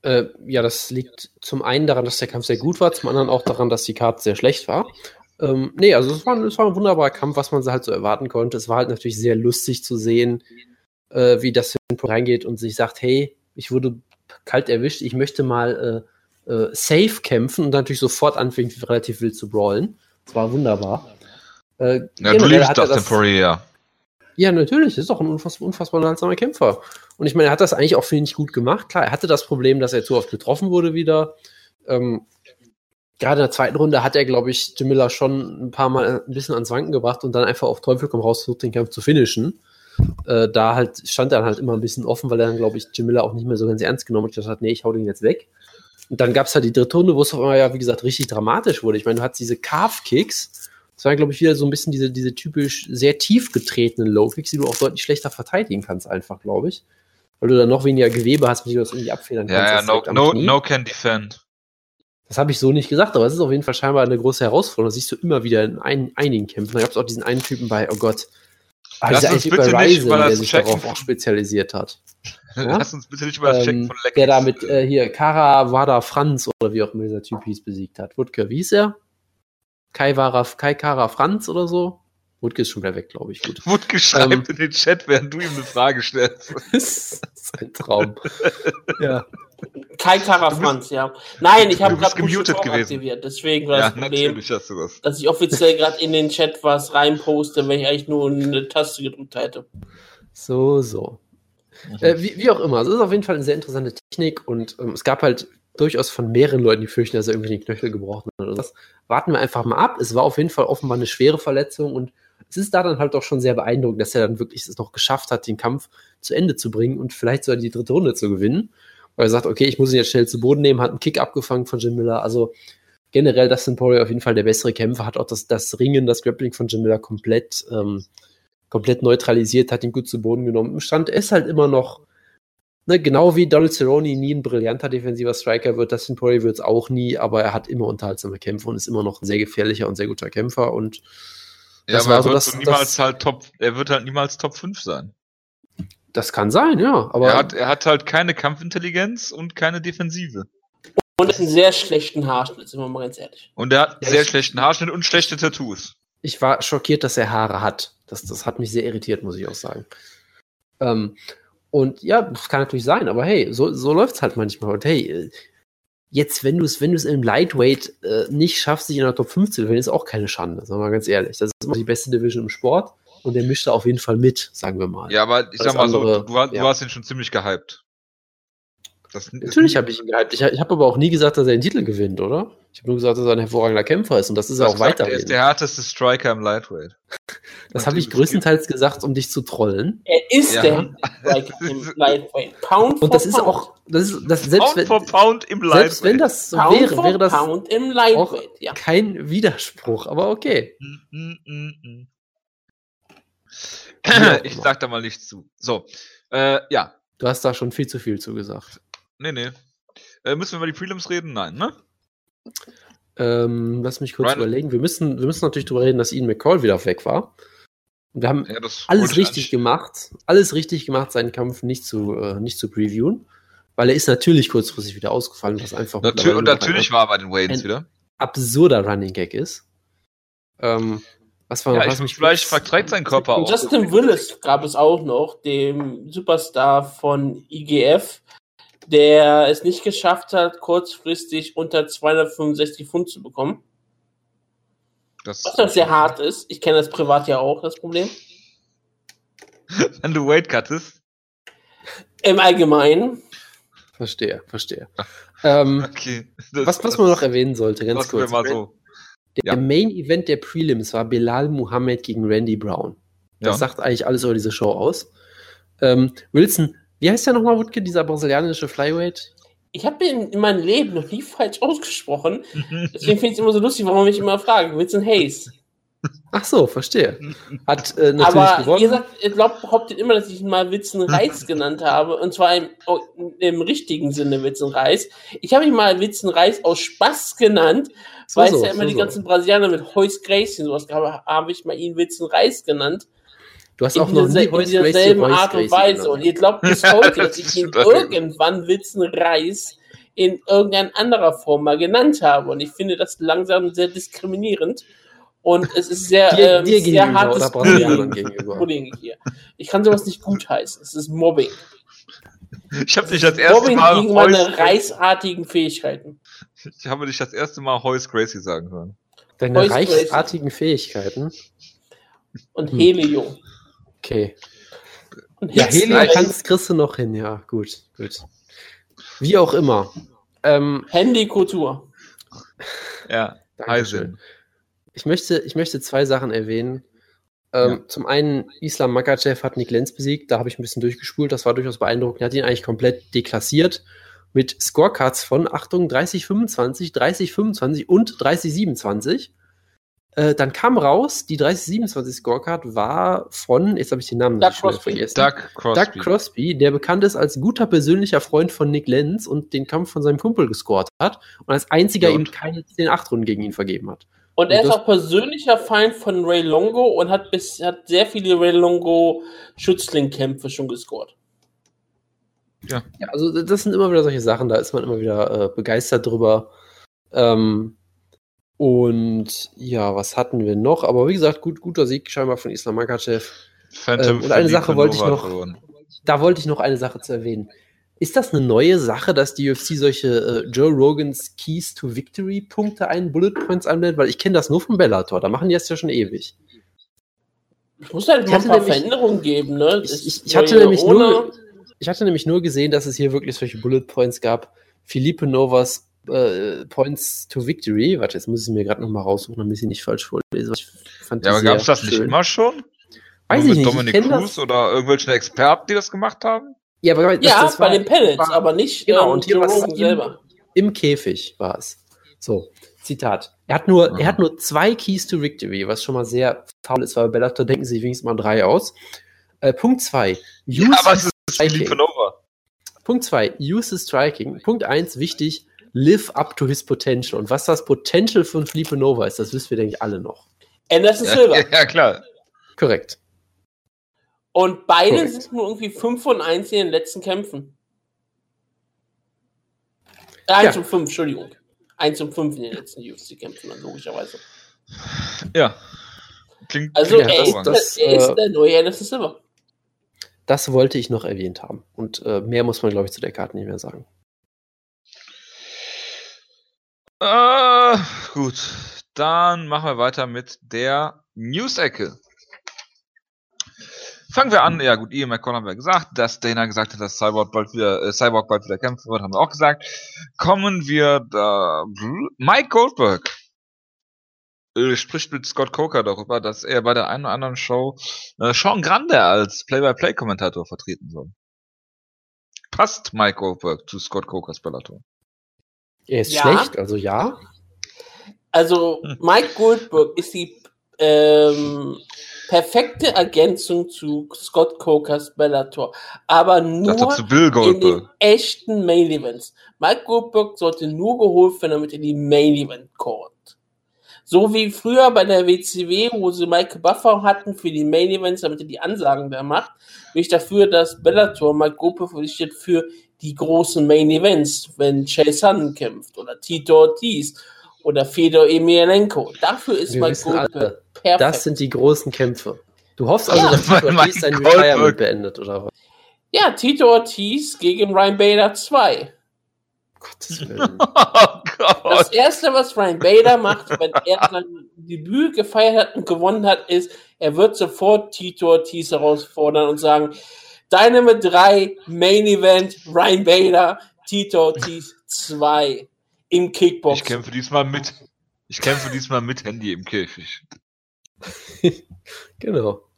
Äh, ja, das liegt zum einen daran, dass der Kampf sehr gut war, zum anderen auch daran, dass die Karte sehr schlecht war. Ähm, nee, also es war, es war ein wunderbarer Kampf, was man halt so erwarten konnte. Es war halt natürlich sehr lustig zu sehen, äh, wie das reingeht und sich sagt, hey, ich wurde kalt erwischt, ich möchte mal äh, äh, safe kämpfen und dann natürlich sofort anfängt, relativ wild zu brawlen. Das war wunderbar. Äh, ja, du liebst das Temporary, ja. Ja, natürlich, das ist doch ein unfassbar, unfassbar unterhaltsamer Kämpfer. Und ich meine, er hat das eigentlich auch, finde ich, gut gemacht. Klar, er hatte das Problem, dass er zu oft getroffen wurde wieder. Ähm, gerade in der zweiten Runde hat er, glaube ich, Jamila schon ein paar Mal ein bisschen ans Wanken gebracht und dann einfach auf Teufel komm raus versucht, den Kampf zu finishen. Äh, da halt stand er dann halt immer ein bisschen offen, weil er dann, glaube ich, Jamila auch nicht mehr so ganz ernst genommen hat. Ich dachte, nee, ich hau den jetzt weg. Und dann gab es halt die dritte Runde, wo es auf einmal ja, wie gesagt, richtig dramatisch wurde. Ich meine, du hattest diese Calf-Kicks. Das waren, glaube ich, wieder so ein bisschen diese, diese typisch sehr tief getretenen Low-Kicks, die du auch deutlich schlechter verteidigen kannst, einfach, glaube ich. Weil du dann noch weniger Gewebe hast, wie du das irgendwie abfedern kannst. Ja, ja, no, no, no can defend. Das habe ich so nicht gesagt, aber es ist auf jeden Fall scheinbar eine große Herausforderung. Das siehst du immer wieder in ein, einigen Kämpfen. Da gab es auch diesen einen Typen bei, oh Gott, Lass uns bitte Ryzen, der sich darauf auch spezialisiert hat. Ja? Lass uns bitte nicht über das Checken ähm, von Leck. Der da mit äh, hier Kara Wada Franz oder wie auch immer dieser Typ hieß, besiegt hat. Wutke, wie hieß er? Kai, Vara, Kai Kara Franz oder so? Wutke ist schon wieder weg, glaube ich. Gut. Wutke schreibt ähm, in den Chat, während du ihm eine Frage stellst. das ist ein Traum. ja. Kara Franz, ja. Nein, ich habe gerade gemutet gewesen. aktiviert. Deswegen war ja, das Problem, das. dass ich offiziell gerade in den Chat was reinposte, wenn ich eigentlich nur eine Taste gedrückt hätte. So, so. Mhm. Äh, wie, wie, auch immer, es ist auf jeden Fall eine sehr interessante Technik und ähm, es gab halt durchaus von mehreren Leuten, die fürchten, dass er irgendwie den Knöchel gebrochen hat oder was. Warten wir einfach mal ab. Es war auf jeden Fall offenbar eine schwere Verletzung und es ist da dann halt auch schon sehr beeindruckend, dass er dann wirklich es noch geschafft hat, den Kampf zu Ende zu bringen und vielleicht sogar die dritte Runde zu gewinnen. Weil er sagt, okay, ich muss ihn jetzt schnell zu Boden nehmen, hat einen Kick abgefangen von Jim Miller. Also generell Dustin Poirier auf jeden Fall der bessere Kämpfer, hat auch das, das Ringen, das Grappling von Jim Miller komplett, ähm, komplett neutralisiert, hat ihn gut zu Boden genommen. Im Stand ist halt immer noch Ne, genau wie Donald Cerrone nie ein brillanter defensiver Striker wird, Dustin Poirier wird es auch nie, aber er hat immer unterhaltsame Kämpfe und ist immer noch ein sehr gefährlicher und sehr guter Kämpfer und ja, aber er, so, wird das, niemals das, halt Top, er wird halt niemals Top 5 sein. Das kann sein, ja. Aber er hat, er hat halt keine Kampfintelligenz und keine Defensive. Und einen sehr schlechten Haarschnitt, sind wir mal ganz ehrlich. Und er hat einen sehr schlechten Haarschnitt und schlechte Tattoos. Ich war schockiert, dass er Haare hat. Das, das hat mich sehr irritiert, muss ich auch sagen. Ähm, und ja, das kann natürlich sein, aber hey, so, so läuft es halt manchmal. Und hey, jetzt, wenn du es, wenn du es im Lightweight äh, nicht schaffst, dich in der Top 15 zu gewinnen, ist auch keine Schande, sagen wir mal ganz ehrlich. Das ist immer die beste Division im Sport und der mischt da auf jeden Fall mit, sagen wir mal. Ja, aber ich sag mal andere, so, du, du ja. hast ihn schon ziemlich gehypt. Das Natürlich habe ich ihn gehypt. Ich, ich habe aber auch nie gesagt, dass er den Titel gewinnt, oder? Ich habe nur gesagt, dass er ein hervorragender Kämpfer ist und das ist er auch weiter. Er ist der härteste Striker im Lightweight. Das habe ich größtenteils gesagt, um dich zu trollen. Er ist ja. der Striker im Lightweight. Pound und das ist auch, das ist, das selbst Pound wenn, for Pound im Lightweight. Selbst wenn das so Pound wäre, wäre das Pound im Lightweight. Ja. kein Widerspruch, aber okay. Mm, mm, mm, ich sag da mal nichts zu. So, äh, ja. Du hast da schon viel zu viel zugesagt. Nee, nee. Äh, müssen wir über die Prelims reden? Nein, ne? Ähm, lass mich kurz Ryan. überlegen. Wir müssen, wir müssen natürlich darüber reden, dass Ian McCall wieder weg war. Und wir haben ja, alles richtig gemacht, alles richtig gemacht, seinen Kampf nicht zu, äh, nicht zu previewen, weil er ist natürlich kurzfristig wieder ausgefallen, was einfach Natür und natürlich war er bei den Waynes wieder absurder Running Gag ist. Ähm, was war ja, was mich vielleicht verträgt sein Körper auch. Justin Willis gab es auch noch, dem Superstar von IGF, der es nicht geschafft hat, kurzfristig unter 265 Pfund zu bekommen. Das Was das sehr hart ist. Ich kenne das privat ja auch, das Problem. Wenn du Weight cuttest? Im Allgemeinen. Verstehe, verstehe. ähm, okay. Das, was, was man noch erwähnen sollte, ganz kurz. Mal so. Der ja. Main Event der Prelims war Bilal Muhammad gegen Randy Brown. Das ja. sagt eigentlich alles über diese Show aus. Ähm, Wilson wie heißt der nochmal, Wutke, dieser brasilianische Flyweight? Ich habe ihn in meinem Leben noch nie falsch ausgesprochen. Deswegen finde ich es immer so lustig, warum ich immer frage. Wilson Hayes. Ach so, verstehe. Hat äh, natürlich Aber gewonnen. ihr sagt, ihr glaubt, behauptet immer, dass ich ihn mal Wilson Reis genannt habe. Und zwar im, oh, im richtigen Sinne Wilson Reis. Ich habe ihn mal Wilson Reis aus Spaß genannt, so, weil so, es ja immer so, die ganzen Brasilianer mit Heus Gracie und sowas gab, habe ich mal ihn Wilson Reis genannt. Du hast auch noch nie in derselben Art und Weise. Und ihr glaubt bis heute, dass ich ihn irgendwann Witzen Reis in irgendeiner anderer Form mal genannt habe. Und ich finde das langsam sehr diskriminierend. Und es ist sehr, dir, ähm, dir sehr hartes Bullying hier. Ich kann sowas nicht gutheißen. Es ist Mobbing. Ich habe dich das erste Mobbing Mal. gegen meine reisartigen Fähigkeiten. Ich habe dich das erste Mal Heus Gracie sagen hören. Deine Heus reichsartigen Gracie. Fähigkeiten? Und Helium. Okay. Ja, Helio kannst, kriegst du noch hin, ja, gut, gut. Wie auch immer. Ähm, Handy-Kultur. Ja, Heisen. Ich möchte, ich möchte zwei Sachen erwähnen. Ähm, ja. Zum einen, Islam Makachev hat Nick Lenz besiegt, da habe ich ein bisschen durchgespult, das war durchaus beeindruckend. Er hat ihn eigentlich komplett deklassiert mit Scorecards von, Achtung, 30-25, 30-25 und 30-27. Äh, dann kam raus, die 3027 Scorecard war von, jetzt habe ich den Namen Doug Crosby. vergessen. Doug Crosby. Doug Crosby, der bekannt ist als guter persönlicher Freund von Nick Lenz und den Kampf von seinem Kumpel gescored hat und als einziger ihm keine 10 8 Runden gegen ihn vergeben hat. Und er ist auch persönlicher Feind von Ray Longo und hat, bis, hat sehr viele Ray Longo Schützling-Kämpfe schon gescored. Ja. ja. also das sind immer wieder solche Sachen, da ist man immer wieder äh, begeistert drüber. Ähm, und ja, was hatten wir noch? Aber wie gesagt, gut, guter Sieg scheinbar von Islam Makachev. Ähm, und eine Sache wollte ich noch, da wollte ich noch eine Sache zu erwähnen. Ist das eine neue Sache, dass die UFC solche äh, Joe Rogans Keys to Victory Punkte ein, Bullet Points anwendet? Weil ich kenne das nur von Bellator, da machen die das ja schon ewig. Es muss halt mal ein paar Veränderungen geben, ne? Ich, ich, ich hatte nämlich nur, ich hatte nämlich nur gesehen, dass es hier wirklich solche Bullet Points gab. Felipe Novas äh, Points to Victory. Warte, jetzt muss ich mir gerade noch mal raussuchen, damit ich nicht falsch vorlese. Ich fand ja, aber gab es das schön. nicht immer schon? Weiß Nur ich mit nicht. Dominik Cruz oder irgendwelchen Experten, die das gemacht haben? Ja, aber das, ja, das bei den Panels, war, aber nicht genau, ähm, und hier war selber. Im, Käfig war es. So, Zitat. Er hat nur, mhm. er hat nur zwei Keys to Victory, was schon mal sehr faul ist, weil Bellator denken sich wenigstens mal drei aus. Äh, Punkt zwei. Use ja, aber es ist Nova. Punkt zwei. Use the striking. Punkt eins, wichtig. Live up to his potential. Und was das Potential von Felipe Nova ist, das wissen wir, denke ich, alle noch. Anderson Silver. Ja, ja, klar. Korrekt. Und beide Correct. sind nur irgendwie 5 von 1 in den letzten Kämpfen. 1 ja. und 5, Entschuldigung. 1 und 5 in den letzten UFC-Kämpfen, logischerweise. Ja. Klingt, also, klingt er, ist, das, er ist äh, der neue Anderson Silver. Das wollte ich noch erwähnt haben. Und äh, mehr muss man, glaube ich, zu der Karte nicht mehr sagen. Äh, gut. Dann machen wir weiter mit der News-Ecke. Fangen wir an, ja gut, Ian McCall haben wir gesagt, dass Dana gesagt hat, dass Cyborg bald wieder, äh, Cyborg bald wieder kämpfen wird, haben wir auch gesagt. Kommen wir da, Mike Goldberg äh, spricht mit Scott Coker darüber, dass er bei der einen oder anderen Show äh, Sean Grande als Play-by-Play-Kommentator vertreten soll. Passt Mike Goldberg zu Scott Cokers Bellator? Er ist ja. schlecht, also ja. Also hm. Mike Goldberg ist die ähm, perfekte Ergänzung zu Scott Cokers Bellator, aber nur in den echten Main Events. Mike Goldberg sollte nur geholt werden, damit er die Main Event kommt. So wie früher bei der WCW, wo sie Mike Buffer hatten für die Main Events, damit er die Ansagen da macht, bin ich dafür, dass Bellator Mike Goldberg verpflichtet für die großen Main Events, wenn Chase Sun kämpft oder Tito Ortiz oder Fedor Emelianenko. Dafür ist Mike Goldberg perfekt. Das sind die großen Kämpfe. Du hoffst also, ja, dass Tito Ortiz sein Retirement beendet, oder was? Ja, Tito Ortiz gegen Ryan Bader 2. Gottes Willen. Oh das erste, was Ryan Bader macht, wenn er sein Debüt gefeiert hat und gewonnen hat, ist, er wird sofort Tito Ortiz herausfordern und sagen, Dynamite 3 Main Event, Ryan Bader, Tito Ortiz 2 im Kickbox. Ich kämpfe diesmal mit. Ich kämpfe diesmal mit Handy im Käfig. genau.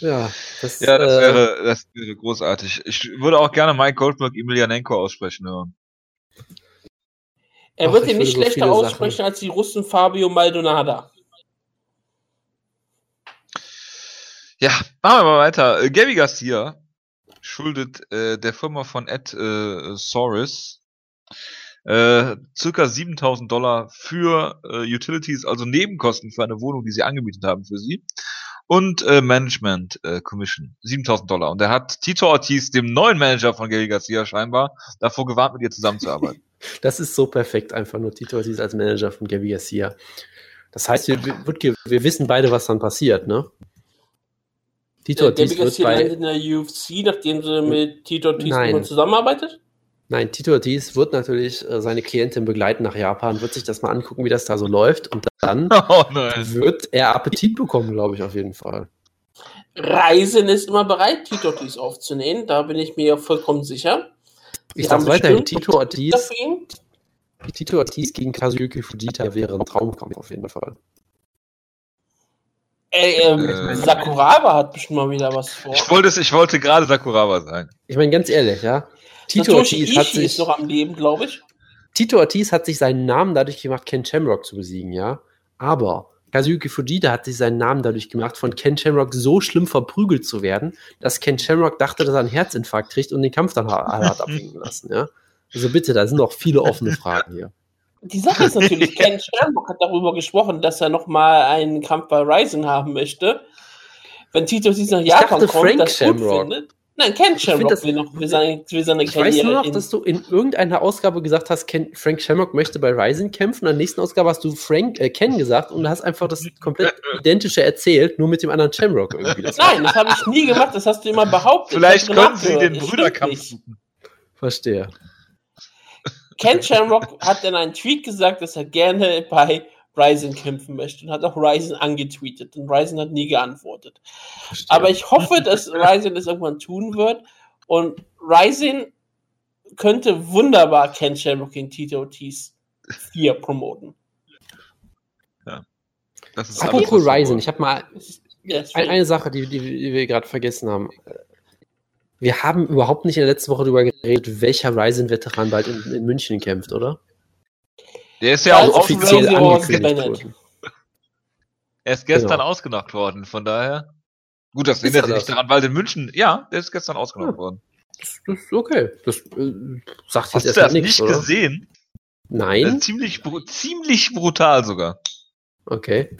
Ja, das, ja, das, äh, wäre, das wäre großartig. Ich würde auch gerne Mike Goldberg Emelianenko aussprechen hören. Er Ach, wird ihn nicht schlechter so aussprechen Sachen. als die Russen Fabio Maldonada. Ja, machen wir mal weiter. Äh, Gabby Garcia schuldet äh, der Firma von Ed äh, Soris äh, circa 7000 Dollar für äh, Utilities, also Nebenkosten für eine Wohnung, die sie angemietet haben für sie. Und äh, Management äh, Commission, 7000 Dollar. Und er hat Tito Ortiz, dem neuen Manager von Gary Garcia scheinbar, davor gewarnt, mit ihr zusammenzuarbeiten. das ist so perfekt, einfach nur Tito Ortiz als Manager von Gary Garcia. Das heißt, wir, wir wissen beide, was dann passiert, ne? Tito Ortiz Garcia landet in der UFC, nachdem sie mit Tito Ortiz zusammenarbeitet? Nein, Tito Ortiz wird natürlich äh, seine Klientin begleiten nach Japan, wird sich das mal angucken, wie das da so läuft und dann oh, wird er Appetit bekommen, glaube ich, auf jeden Fall. Reisen ist immer bereit, Tito Ortiz aufzunehmen, da bin ich mir vollkommen sicher. Sie ich sage weiterhin, Tito Ortiz, Tito Ortiz gegen Kazuyuki Fujita wäre ein Traumkampf auf jeden Fall. Ey, ähm, äh, Sakuraba hat bestimmt mal wieder was vor. Ich wollte, ich wollte gerade Sakuraba sein. Ich meine, ganz ehrlich, ja. Tito Ortiz hat sich, ist noch am Leben, glaube ich. Tito Ortiz hat sich seinen Namen dadurch gemacht, Ken Shamrock zu besiegen, ja. Aber Kazuyuki Fujita hat sich seinen Namen dadurch gemacht, von Ken Shamrock so schlimm verprügelt zu werden, dass Ken Shamrock dachte, dass er einen Herzinfarkt kriegt und den Kampf dann hat abwinken lassen, ja. Also bitte, da sind noch viele offene Fragen hier. Die Sache ist natürlich, Ken Shamrock hat darüber gesprochen, dass er nochmal einen Kampf bei Rising haben möchte. Wenn Tito sich nach Japan dachte, kommt, Frank das Shamrock. gut findet. Nein, Ken Shamrock das, will noch will seine, will seine ich Karriere. Weiß nur noch, dass du in irgendeiner Ausgabe gesagt hast, Ken, Frank Shamrock möchte bei Rising kämpfen. In der nächsten Ausgabe hast du Frank äh, Ken gesagt und du hast einfach das komplett identische erzählt, nur mit dem anderen Shamrock irgendwie. Das Nein, das habe ich nie gemacht, das hast du immer behauptet. Vielleicht können sie den Brüderkampf suchen. Verstehe. Ken Shamrock hat dann einen Tweet gesagt, dass er gerne bei Ryzen kämpfen möchte und hat auch Ryzen angetweetet und Ryzen hat nie geantwortet. Verstehe. Aber ich hoffe, dass Ryzen das irgendwann tun wird und Ryzen könnte wunderbar Ken Shamrock gegen Tito Ortiz 4 promoten. Ja. Das ist Apropos Ryzen, ich habe mal ja, eine Sache, die, die, die wir gerade vergessen haben. Wir haben überhaupt nicht in der letzten Woche darüber geredet, welcher Ryzen-Veteran bald in, in München kämpft, oder? Der ist ja, auch offiziell angekündigt worden. Er ist gestern genau. ausgenockt worden, von daher. Gut, das ändert sich nicht daran, weil in München, ja, der ist gestern ausgenockt ja. worden. Das, das ist okay. Das äh, sagt Hast jetzt du das nichts, nicht oder? gesehen? Nein. ziemlich, ziemlich brutal sogar. Okay.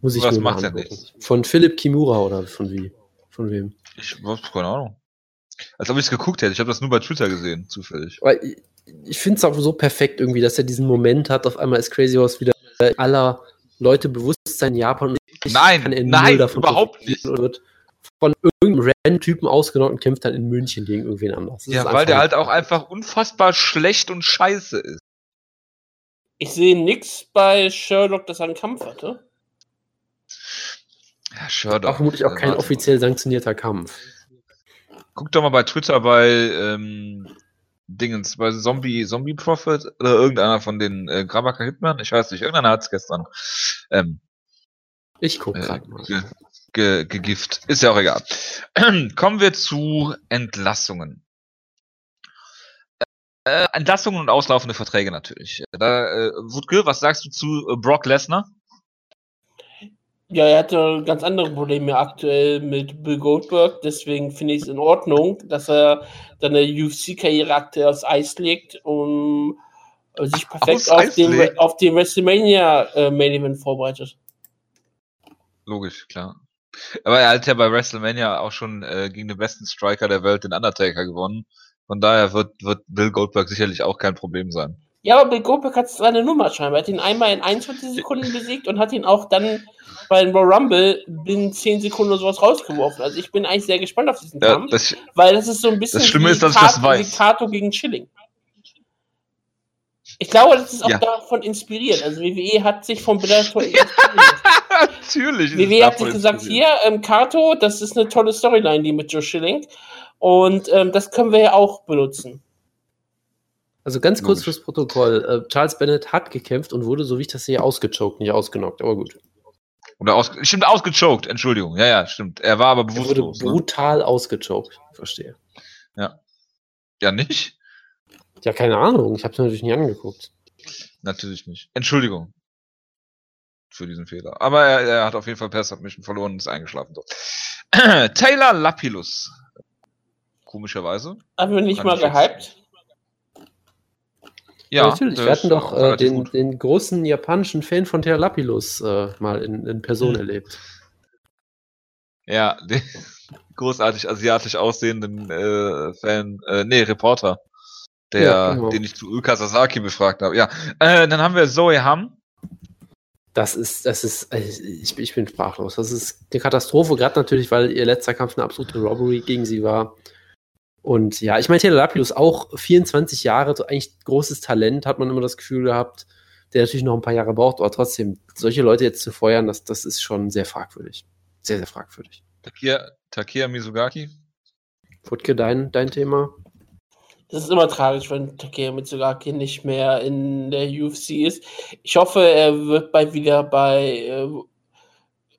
Muss ich Was macht er nicht? Von Philipp Kimura oder von wie? Von wem? Ich weiß keine Ahnung. Als ob ich es geguckt hätte. Ich habe das nur bei Twitter gesehen, zufällig. Weil ich finde es auch so perfekt irgendwie, dass er diesen Moment hat, auf einmal ist Crazy Horse wieder aller Leute Bewusstsein in Japan und ich nein, kann in nein, davon überhaupt nicht. Wird von irgendeinem random Typen ausgenommen und kämpft dann in München gegen irgendwen anders. Das ja, weil der halt auch einfach unfassbar schlecht und scheiße ist. Ich sehe nichts bei Sherlock, dass er einen Kampf hatte. Ja, Sherlock. Auch vermutlich auch kein offiziell sanktionierter Kampf. Guck doch mal bei Twitter bei ähm, Dingens, bei Zombie, Zombie Prophet oder irgendeiner von den äh, Grabaka Hitman, ich weiß nicht, irgendeiner hat es gestern. Ähm, ich gucke äh, gerade mal. Ge, ge, gegift. Ist ja auch egal. Kommen wir zu Entlassungen. Äh, Entlassungen und auslaufende Verträge natürlich. Da, äh, Wutke, was sagst du zu äh, Brock Lesnar? Ja, er hatte ganz andere Probleme aktuell mit Bill Goldberg, deswegen finde ich es in Ordnung, dass er seine UFC-Karriere aktuell aufs Eis legt, um sich perfekt auf den, auf den WrestleMania äh, Main Event vorbereitet. Logisch, klar. Aber er hat ja bei WrestleMania auch schon äh, gegen den besten Striker der Welt, den Undertaker, gewonnen. Von daher wird, wird Bill Goldberg sicherlich auch kein Problem sein. Ja, aber Bill Goldberg hat seine Nummer scheinbar. Er hat ihn einmal in 21 Sekunden besiegt und hat ihn auch dann bei den Royal Rumble binnen 10 Sekunden oder sowas rausgeworfen. Also ich bin eigentlich sehr gespannt auf diesen ja, Kampf, das, weil das ist so ein bisschen das Schlimme ist, dass Kato, ich das weiß. wie Kato gegen Chilling. Ich glaube, das ist auch ja. davon inspiriert. Also WWE hat sich vom Bellator inspiriert. Natürlich. WWE hat sich gesagt, hier, ähm, Kato, das ist eine tolle Storyline, die mit Joe Schilling. Und ähm, das können wir ja auch benutzen. Also ganz kurz fürs Protokoll. Äh, Charles Bennett hat gekämpft und wurde, so wie ich das sehe, ausgechoked, nicht ausgenockt, aber gut. Oder aus, stimmt, ausgechoked, Entschuldigung. Ja, ja, stimmt. Er war aber bewusstlos. Er wurde ne? brutal ne? ausgechoked, verstehe. Ja. Ja, nicht? Ja, keine Ahnung. Ich habe es natürlich nie angeguckt. Natürlich nicht. Entschuldigung für diesen Fehler. Aber er, er hat auf jeden Fall per Submission verloren und ist eingeschlafen dort. Taylor Lapilus. Komischerweise. Haben wir nicht Kann mal gehypt? Ja, natürlich. Wir hatten doch äh, den, den, großen japanischen Fan von Terlapilus äh, mal in, in Person hm. erlebt. Ja, den großartig asiatisch aussehenden äh, Fan, äh, nee, Reporter, der, ja, genau. den ich zu Uka Sasaki befragt habe. Ja, äh, dann haben wir Zoe Ham. Das ist, das ist, äh, ich, ich bin sprachlos. Das ist eine Katastrophe, gerade natürlich, weil ihr letzter Kampf eine absolute Robbery gegen sie war. Und ja, ich meine, Taylor Lapidus auch 24 Jahre, so eigentlich großes Talent, hat man immer das Gefühl gehabt, der natürlich noch ein paar Jahre braucht, aber trotzdem, solche Leute jetzt zu feuern, das, das ist schon sehr fragwürdig. Sehr, sehr fragwürdig. Takia, Takia Mizugaki? Futke, dein, dein Thema? Das ist immer tragisch, wenn Takeya Mitsugaki nicht mehr in der UFC ist. Ich hoffe, er wird bald wieder bei äh,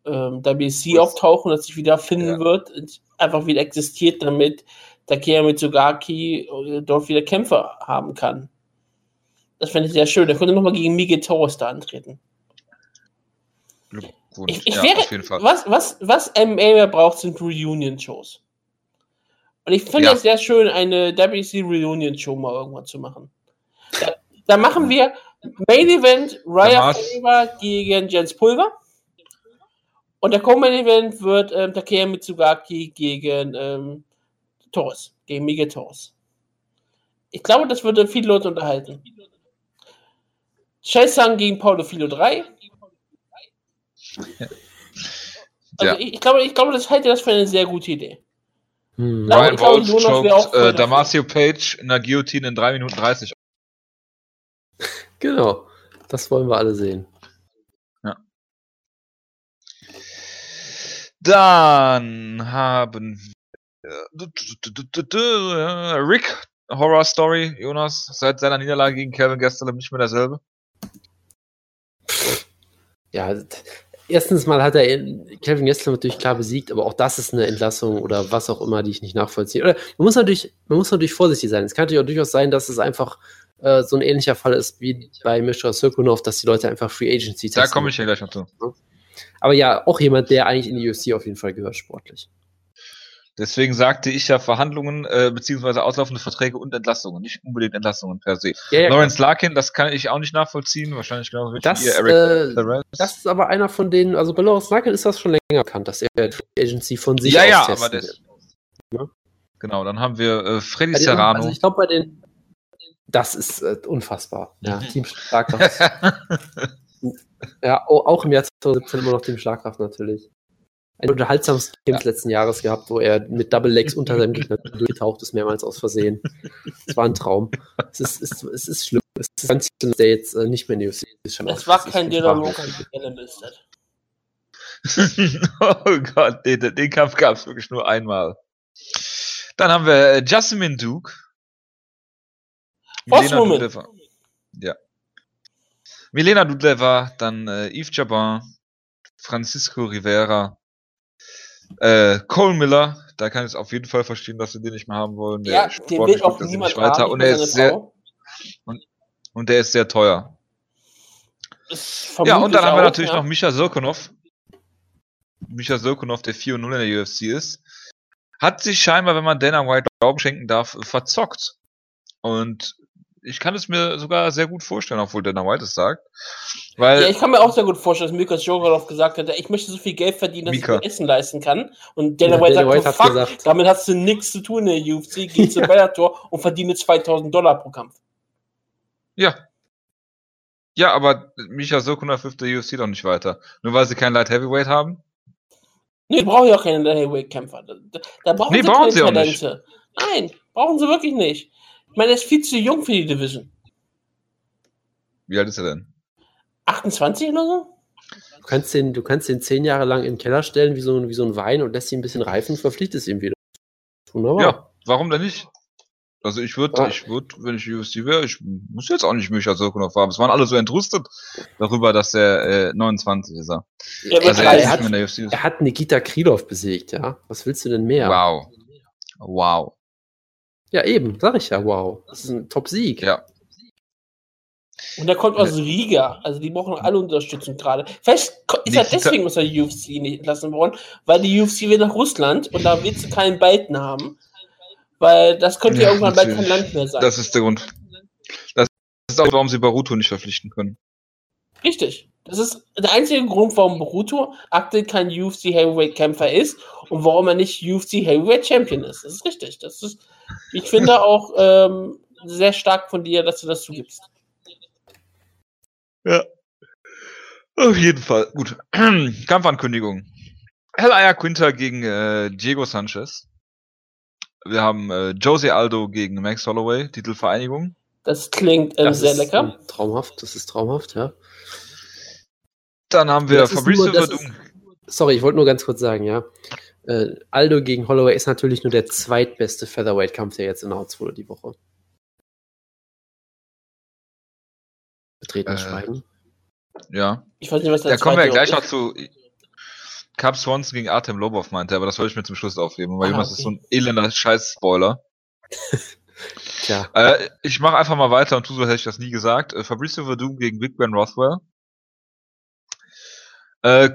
ähm, WC auftauchen, dass sich wieder finden ja. wird, einfach wieder existiert, damit Takeya Mitsugaki äh, dort wieder Kämpfe haben kann. Das fände ich sehr schön. Er könnte nochmal gegen Miguel Torres da antreten. Ich, ich ja, wäre, Was, was, was MMA mehr braucht, sind Reunion-Shows. Und ich finde ja. es sehr schön, eine WC Reunion-Show mal irgendwann zu machen. Da, da machen wir Main Event Raya Faber gegen Jens Pulver. Und der Co-Main Event wird ähm, Takeya Mitsugaki gegen ähm, Torres, gegen Miguel Torres. Ich glaube, das würde viele Leute unterhalten. Chelsang gegen Paulo Filo 3. Ja. Also ich, ich, glaube, ich glaube, das halte das für eine sehr gute Idee. Hm. Ryan Walsh choked äh, Damasio Page in der Guillotine in 3 Minuten 30. Genau, das wollen wir alle sehen. Ja. Dann haben wir Rick Horror Story, Jonas, seit seiner Niederlage gegen Kevin Gastelum nicht mehr derselbe. Ja, erstens mal hat er Kevin Gessler natürlich klar besiegt, aber auch das ist eine Entlassung oder was auch immer, die ich nicht nachvollziehe. Oder man muss natürlich, man muss natürlich vorsichtig sein. Es kann natürlich auch durchaus sein, dass es einfach äh, so ein ähnlicher Fall ist wie bei Mishra Sirkunov, dass die Leute einfach Free Agency testen. Da komme ich ja gleich noch zu. Aber ja, auch jemand, der eigentlich in die UFC auf jeden Fall gehört, sportlich. Deswegen sagte ich ja Verhandlungen äh, beziehungsweise auslaufende Verträge und Entlassungen, nicht unbedingt Entlassungen per se. Ja, ja, Lawrence klar. Larkin, das kann ich auch nicht nachvollziehen, wahrscheinlich genau wie das, ihr, Eric äh, Das ist aber einer von denen, also bei Lawrence Larkin ist das schon länger bekannt, dass er die Agency von sich ja, aus ja, aber das, ja? Genau, dann haben wir äh, Freddy bei Serrano. also ich glaube bei den das ist äh, unfassbar. Ja, mhm. Team Schlagkraft. ja, auch im Jahr 2017 immer noch Team Schlagkraft natürlich ein unterhaltsames Game ja. des letzten Jahres gehabt, wo er mit Double Legs unter seinem Gegner durchgetaucht ist, mehrmals aus Versehen. Es war ein Traum. Es ist, es, es ist schlimm. Es ist ganz schlimm, dass der jetzt äh, nicht mehr in die UFC ist. Es war kein Dialog an Oh Gott, den, den Kampf gab es wirklich nur einmal. Dann haben wir äh, Jasmine Duke. Milena Dudleva. Ja. Milena Dudleva, dann äh, Yves Jabin, Francisco Rivera, äh, Cole Miller, da kann ich es auf jeden Fall verstehen, dass sie den nicht mehr haben wollen. Der ja, den will auch niemand weiter haben, und er ist sehr und, und der ist sehr teuer. Ja, und dann haben wir natürlich ja. noch Micha Sirkunov. Micha Sirkunov, der 4-0 in der UFC ist, hat sich scheinbar, wenn man Dana White Glauben schenken darf, verzockt. Und ich kann es mir sogar sehr gut vorstellen, obwohl Dana White es sagt. Weil ja, ich kann mir auch sehr gut vorstellen, dass Mikas Jogarov gesagt hat, ich möchte so viel Geld verdienen, dass Mika. ich mir Essen leisten kann. Und Dana ja, White Dana sagt, White fuck, gesagt. damit hast du nichts zu tun in der UFC, geh zu Bellator und verdiene 2000 Dollar pro Kampf. Ja. Ja, aber Micha Sokunov hilft der UFC doch nicht weiter. Nur weil sie keinen Light Heavyweight haben? Nee, brauchen ja auch keine Light Heavyweight Kämpfer. Da, da brauchen nee, sie brauchen keine sie Talente. Nein, brauchen sie wirklich nicht. Ich meine, er ist viel zu jung für die Division. Wie alt ist er denn? 28 oder so? Du kannst den, du kannst den zehn Jahre lang in den Keller stellen wie so, wie so ein Wein und lässt ihn ein bisschen reifen, verpflichtest ihn wieder. Wunderbar. Ja, warum denn nicht? Also ich würde, ja. ich würde, wenn ich UFC wäre, ich muss jetzt auch nicht Micha Sokunov haben. Es waren alle so entrüstet darüber, dass er äh, 29 ist. Er. Ja, also er, er, hat, er hat Nikita Krylov besiegt, ja. Was willst du denn mehr? Wow. Wow. Ja, eben, sag ich ja, wow. Das ist ein Top-Sieg. Ja. Und er kommt aus Riga, also die brauchen alle Unterstützung gerade. Vielleicht ist er deswegen aus der UFC nicht entlassen worden, weil die UFC will nach Russland und da willst du keinen Balten haben. Weil das könnte ja, irgendwann bald kein Land mehr sein. Das ist der Grund. Das ist auch, warum sie Baruto nicht verpflichten können. Richtig. Das ist der einzige Grund, warum Baruto aktuell kein UFC Heavyweight Kämpfer ist und warum er nicht UFC Heavyweight Champion ist. Das ist richtig. Das ist ich finde auch ähm, sehr stark von dir, dass du das zugibst. Ja. Auf jeden Fall. Gut. Kampfankündigung. Hell Aya Quinter gegen äh, Diego Sanchez. Wir haben äh, Jose Aldo gegen Max Holloway, Titelvereinigung. Das klingt ähm, das sehr ist, lecker. Ähm, traumhaft, das ist traumhaft, ja. Dann haben wir Fabrice Fabrizio Verdun. Sorry, ich wollte nur ganz kurz sagen, ja. Äh, Aldo gegen Holloway ist natürlich nur der zweitbeste Featherweight-Kampf, der jetzt in Hartz wurde die Woche. Betreten äh, Schweigen. Ja. Ich weiß nicht, was da kommen wir ja gleich noch zu. Cap Swanson gegen Artem Lobov meinte, aber das wollte ich mir zum Schluss aufheben, weil ah, okay. das ist so ein elender Scheiß-Spoiler. Tja. Äh, ich mache einfach mal weiter und tu so, hätte ich das nie gesagt. Äh, Fabrizio Verdum gegen Big Ben Rothwell. Äh,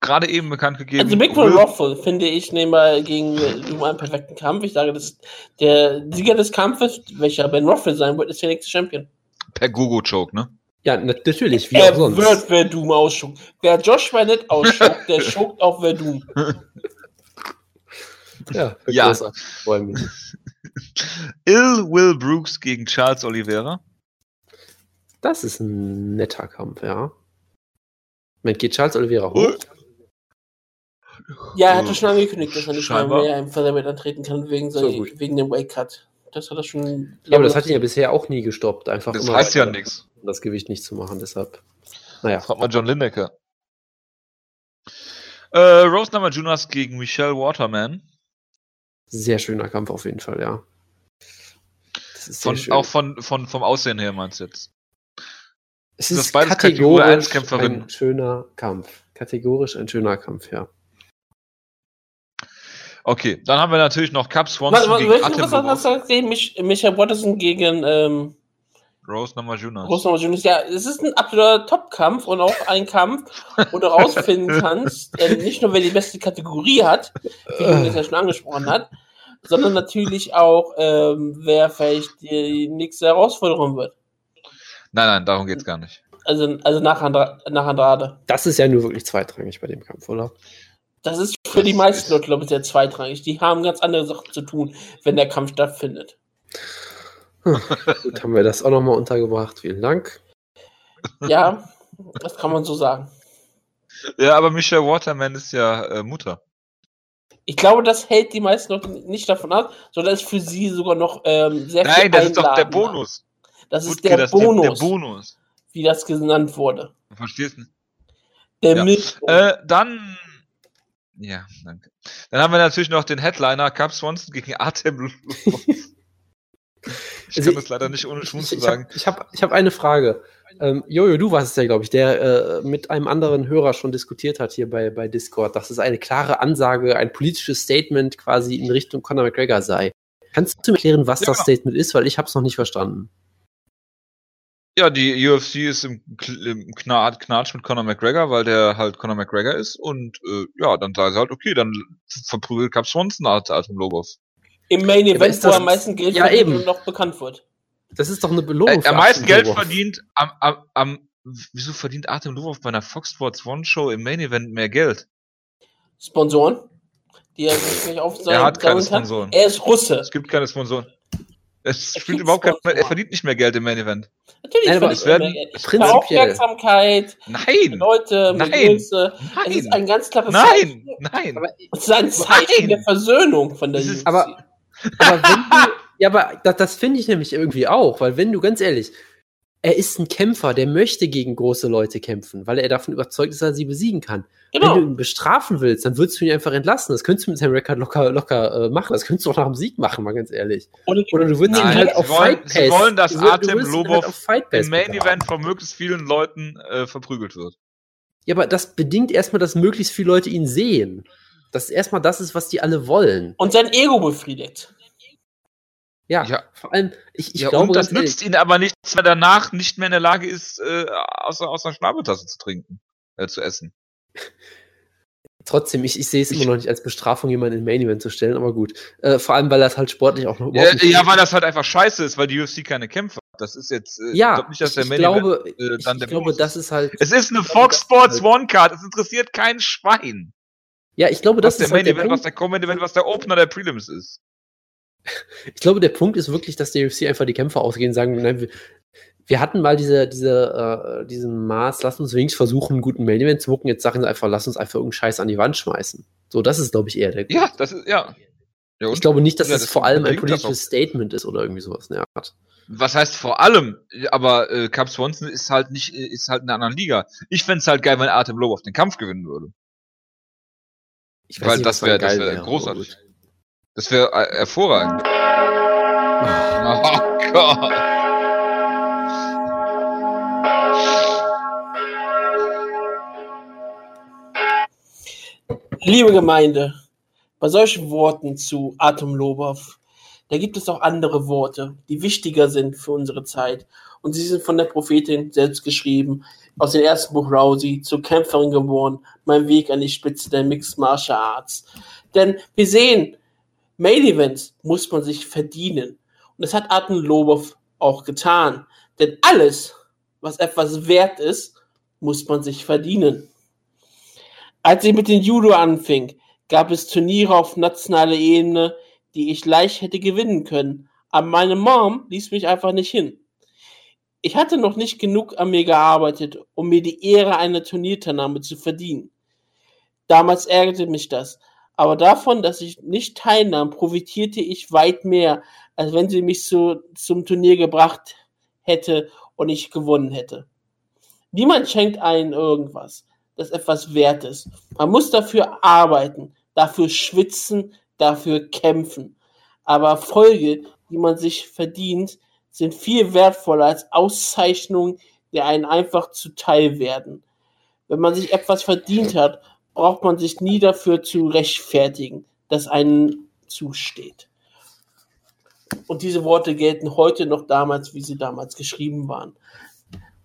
Gerade eben bekannt gegeben. Also Big Ben Rothwell finde ich nehme gegen Doom einen perfekten Kampf. Ich sage, das der Sieger des Kampfes, welcher Ben Rothwell sein wird, ist der nächste Champion. Per Gogo-Choke, ne? Ja, natürlich, wie er auch sonst. wird Verdum ausschucken. Wer Joshua nicht ausschuckt, der schuckt auf Verdum. ja, ja. Ill Will Brooks gegen Charles Oliveira. Das ist ein netter Kampf, ja. Moment, geht Charles Oliveira hoch? Ja, er hatte schon angekündigt, dass er nicht Scheinbar. mehr im Featherweight antreten kann wegen, so, wegen dem Wake Cut. Das hat er schon. Ja, aber das hat ihn ja bisher auch nie gestoppt. Einfach das heißt ja nichts. Das Gewicht nicht zu machen, deshalb. Naja. Fragt mal John Lineker. Äh, Rose Namajunas gegen Michelle Waterman. Sehr schöner Kampf auf jeden Fall, ja. Von, auch von, von, vom Aussehen her meinst du jetzt? Es ist, beides kategorisch ein schöner Kampf. Kategorisch ein schöner Kampf, ja. Okay, dann haben wir natürlich noch Cup Swanson was, gegen Atem was, was sagt ihr? Mich, Michael Watterson gegen ähm, Rose Namajunas. Rose Namajunas, ja, es ist ein absoluter Top-Kampf und auch ein Kampf, wo du rausfinden kannst, äh, nicht nur wer die beste Kategorie hat, wie du das ja schon angesprochen hat, sondern natürlich auch, ähm, wer vielleicht die nächste Herausforderung wird. Nein, nein, darum geht's gar nicht. Also, also nach, Andra nach Andrade. Das ist ja nur wirklich zweitrangig bei dem Kampf, oder? Das ist für die meisten Leute, glaube ich, sehr zweitrangig. Die haben ganz andere Sachen zu tun, wenn der Kampf stattfindet. Hm, gut, haben wir das auch nochmal untergebracht. Vielen Dank. Ja, das kann man so sagen. Ja, aber Michelle Waterman ist ja äh, Mutter. Ich glaube, das hält die meisten Leute nicht davon ab, sondern ist für sie sogar noch ähm, sehr Nein, viel Nein, das ist doch der Bonus. Das ist der, das Bonus, der, der, Bonus, wie das genannt wurde. Du verstehst nicht. Der ja. Äh, dann. Ja, danke. Dann haben wir natürlich noch den Headliner Cup Swanson gegen Artem Ich also kann das leider nicht ohne Schwung zu sagen. Ich habe ich hab eine Frage. Ähm, Jojo, du warst es ja, glaube ich, der äh, mit einem anderen Hörer schon diskutiert hat hier bei, bei Discord, dass es eine klare Ansage, ein politisches Statement quasi in Richtung Conor McGregor sei. Kannst du mir erklären, was ja, das genau. Statement ist? Weil ich habe es noch nicht verstanden. Ja, die UFC ist im, im Knatsch mit Conor McGregor, weil der halt Conor McGregor ist und äh, ja, dann sagen sie halt, okay, dann verprügelt Cap Swanson Atom Lobov. Im Main Event, wo er am meisten Geld ja, eben. noch bekannt wird. Das ist doch eine Belohnung. Äh, am meisten Geld verdient am, am, am wieso verdient Artem Lobov bei einer Fox Sports One Show im Main Event mehr Geld? Sponsoren, die er sich nicht aufzeigen Er hat keine Sponsoren. Er ist Russe. Es gibt keine Sponsoren. Es spielt überhaupt kein, er verdient nicht mehr Geld im Main Event. Natürlich Nein, aber es werden prinzipiell. Aufmerksamkeit, nein, Leute nein, Größe. Nein, es ist ein ganz klares Nein, Zeichen. nein. Aber es ist ein Zeichen nein. der Versöhnung von der ist, aber, aber wenn du, ja, aber das, das finde ich nämlich irgendwie auch, weil wenn du ganz ehrlich, er ist ein Kämpfer, der möchte gegen große Leute kämpfen, weil er davon überzeugt ist, dass er sie besiegen kann. Genau. Wenn du ihn bestrafen willst, dann würdest du ihn einfach entlassen. Das könntest du mit seinem Rekord locker, locker äh, machen. Das könntest du auch nach dem Sieg machen, mal ganz ehrlich. Oder, Oder du würdest ihn halt auf wollen, Fight Pass. Sie wollen, dass Artem Lobov halt im Main Event von möglichst vielen Leuten äh, verprügelt wird. Ja, aber das bedingt erstmal, dass möglichst viele Leute ihn sehen. Das erstmal das ist, was die alle wollen. Und sein Ego befriedigt. Ja, ja, vor allem, ich, ich ja, glaube. Und das nützt ihn aber nichts, weil er danach nicht mehr in der Lage ist, äh, aus, aus einer Schnabeltasse zu trinken, äh, zu essen. Trotzdem, ich, ich sehe es immer noch nicht als Bestrafung, jemanden in Main Event zu stellen, aber gut. Äh, vor allem, weil das halt sportlich auch noch Ja, ja weil das halt einfach scheiße ist, weil die UFC keine Kämpfer hat. Das ist jetzt, äh, ja, ich glaube nicht, dass der Main glaube, Event äh, dann ich, der ich glaube, das ist halt. Es ist eine Fox Sports One Card, es interessiert kein Schwein. Ja, ich glaube, das was ist der halt Main Event, was der Common Event, was der Opener der Prelims ist. Ich glaube, der Punkt ist wirklich, dass der UFC einfach die Kämpfer ausgehen und sagen, nein, wir, wir hatten mal diese, diese, äh, diesen Maß, lass uns wenigstens versuchen, einen guten Main Event zu gucken. Jetzt sagen sie einfach, lass uns einfach irgendeinen Scheiß an die Wand schmeißen. So, das ist, glaube ich, eher der Grund. Ja, das ist, ja. ja ich glaube nicht, dass ja, das, das vor allem ein politisches Statement ist oder irgendwie sowas in der Art. Was heißt vor allem? Aber äh, Cap Swanson ist halt nicht, ist halt in einer anderen Liga. Ich fände es halt geil, wenn Artem Low auf den Kampf gewinnen würde. Ich weiß Weil nicht, das wäre wär, wär, wär großartig. Das wäre äh, hervorragend. Oh Gott. Liebe Gemeinde, bei solchen Worten zu Atom Lobov, da gibt es auch andere Worte, die wichtiger sind für unsere Zeit. Und sie sind von der Prophetin selbst geschrieben aus dem ersten Buch Rousey, zur Kämpferin geworden, mein Weg an die Spitze der Mixed Martial Arts. Denn wir sehen, Main Events muss man sich verdienen. Und das hat Atem Lobov auch getan. Denn alles, was etwas wert ist, muss man sich verdienen. Als ich mit dem Judo anfing, gab es Turniere auf nationaler Ebene, die ich leicht hätte gewinnen können. Aber meine Mom ließ mich einfach nicht hin. Ich hatte noch nicht genug an mir gearbeitet, um mir die Ehre einer Turnierteilnahme zu verdienen. Damals ärgerte mich das, aber davon, dass ich nicht teilnahm, profitierte ich weit mehr, als wenn sie mich so zum Turnier gebracht hätte und ich gewonnen hätte. Niemand schenkt einen irgendwas, das etwas wert ist. Man muss dafür arbeiten, dafür schwitzen, dafür kämpfen. Aber Erfolge, die man sich verdient, sind viel wertvoller als Auszeichnungen, die einen einfach zuteil werden. Wenn man sich etwas verdient hat, braucht man sich nie dafür zu rechtfertigen, dass einen zusteht. Und diese Worte gelten heute noch damals, wie sie damals geschrieben waren.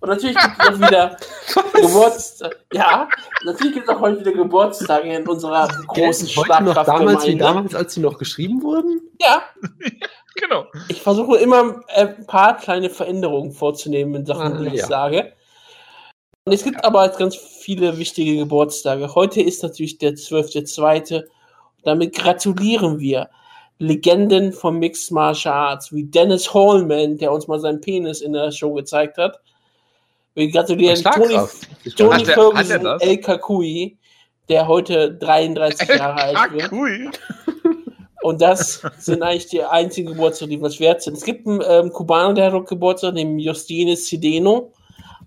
Und natürlich gibt es auch wieder Geburtstage. Ja, natürlich gibt es auch heute wieder Geburtstage in unserer großen Schlagkraft. Damals wie damals, als sie noch geschrieben wurden? Ja. genau. Ich versuche immer äh, ein paar kleine Veränderungen vorzunehmen in Sachen, ah, die ich ja. sage. Und es gibt ja. aber ganz viele wichtige Geburtstage. Heute ist natürlich der 12.2. Damit gratulieren wir Legenden vom Mixed Martial Arts wie Dennis Hallman, der uns mal seinen Penis in der Show gezeigt hat. Wir gratulieren Tony, Tony Ferguson El Kakui, der heute 33 Jahre alt wird. Und das sind eigentlich die einzigen Geburtstage, die was wert sind. Es gibt einen ähm, Kubaner, der hat Geburtstag, nämlich Justines Cideno.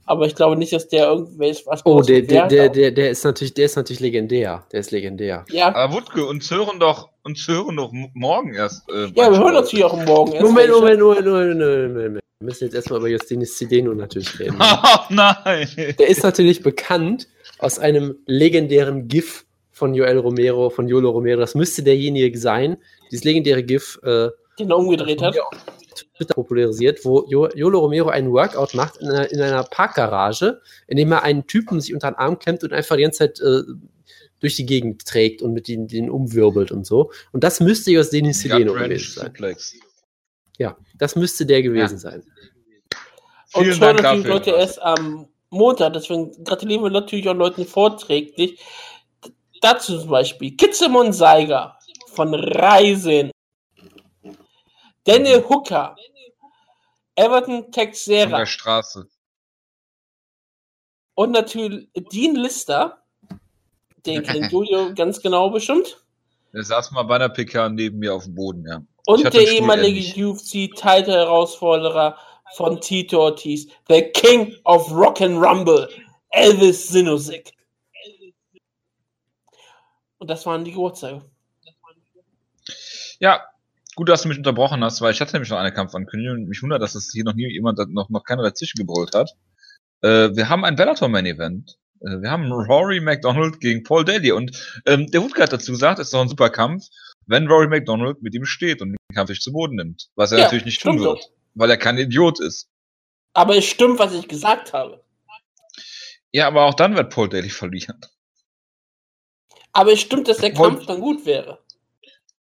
Aber ich glaube nicht, dass der irgendwelches was Oh, der, der, der, der, der ist natürlich, der ist natürlich legendär. Der ist legendär. Ja. Aber Wutke, uns hören doch, uns hören doch morgen erst. Äh, ja, wir hören natürlich auch morgen erst. Moment, Moment, Moment, Moment, Moment, Moment. Wir müssen jetzt erstmal über Justinis Zideno natürlich reden. Oh nein! Der ist natürlich bekannt aus einem legendären GIF von Joel Romero, von Yolo Romero. Das müsste derjenige sein, dieses legendäre GIF, äh, den er umgedreht hat. Twitter popularisiert, wo Yolo Romero einen Workout macht in einer, in einer Parkgarage, in dem er einen Typen sich unter den Arm klemmt und einfach die ganze Zeit äh, durch die Gegend trägt und mit den, den umwirbelt und so. Und das müsste Jostenis Sileno gewesen sein. Suplex. Ja, das müsste der gewesen ja. sein. Und Vielen Dank natürlich Leute erst am Montag, deswegen gratulieren wir natürlich auch Leuten vorträglich. Dazu zum Beispiel Kitzemon Seiger von Reisen. Daniel Hooker. Everton Texera. Von der Straße. Und natürlich Dean Lister. Den kennt Julio ganz genau bestimmt. Der saß mal bei einer PK neben mir auf dem Boden, ja. Und der ehemalige UFC-Title-Herausforderer von Tito Ortiz, the King of Rock and Rumble, Elvis Sinusik. Und das waren die Geburtstage. Ja, gut, dass du mich unterbrochen hast, weil ich hatte nämlich noch eine Kampfankündigung und mich wundert, dass es hier noch nie jemand, noch, noch keiner dazwischen gebrüllt hat. Äh, wir haben ein Bellator Main Event. Äh, wir haben Rory McDonald gegen Paul Daly und ähm, der Wutke hat dazu gesagt, es ist doch ein super Kampf wenn Rory McDonald mit ihm steht und den Kampf sich zu Boden nimmt. Was er ja, natürlich nicht tun wird, so. weil er kein Idiot ist. Aber es stimmt, was ich gesagt habe. Ja, aber auch dann wird Paul Daly verlieren. Aber es stimmt, dass der Paul Kampf dann gut wäre.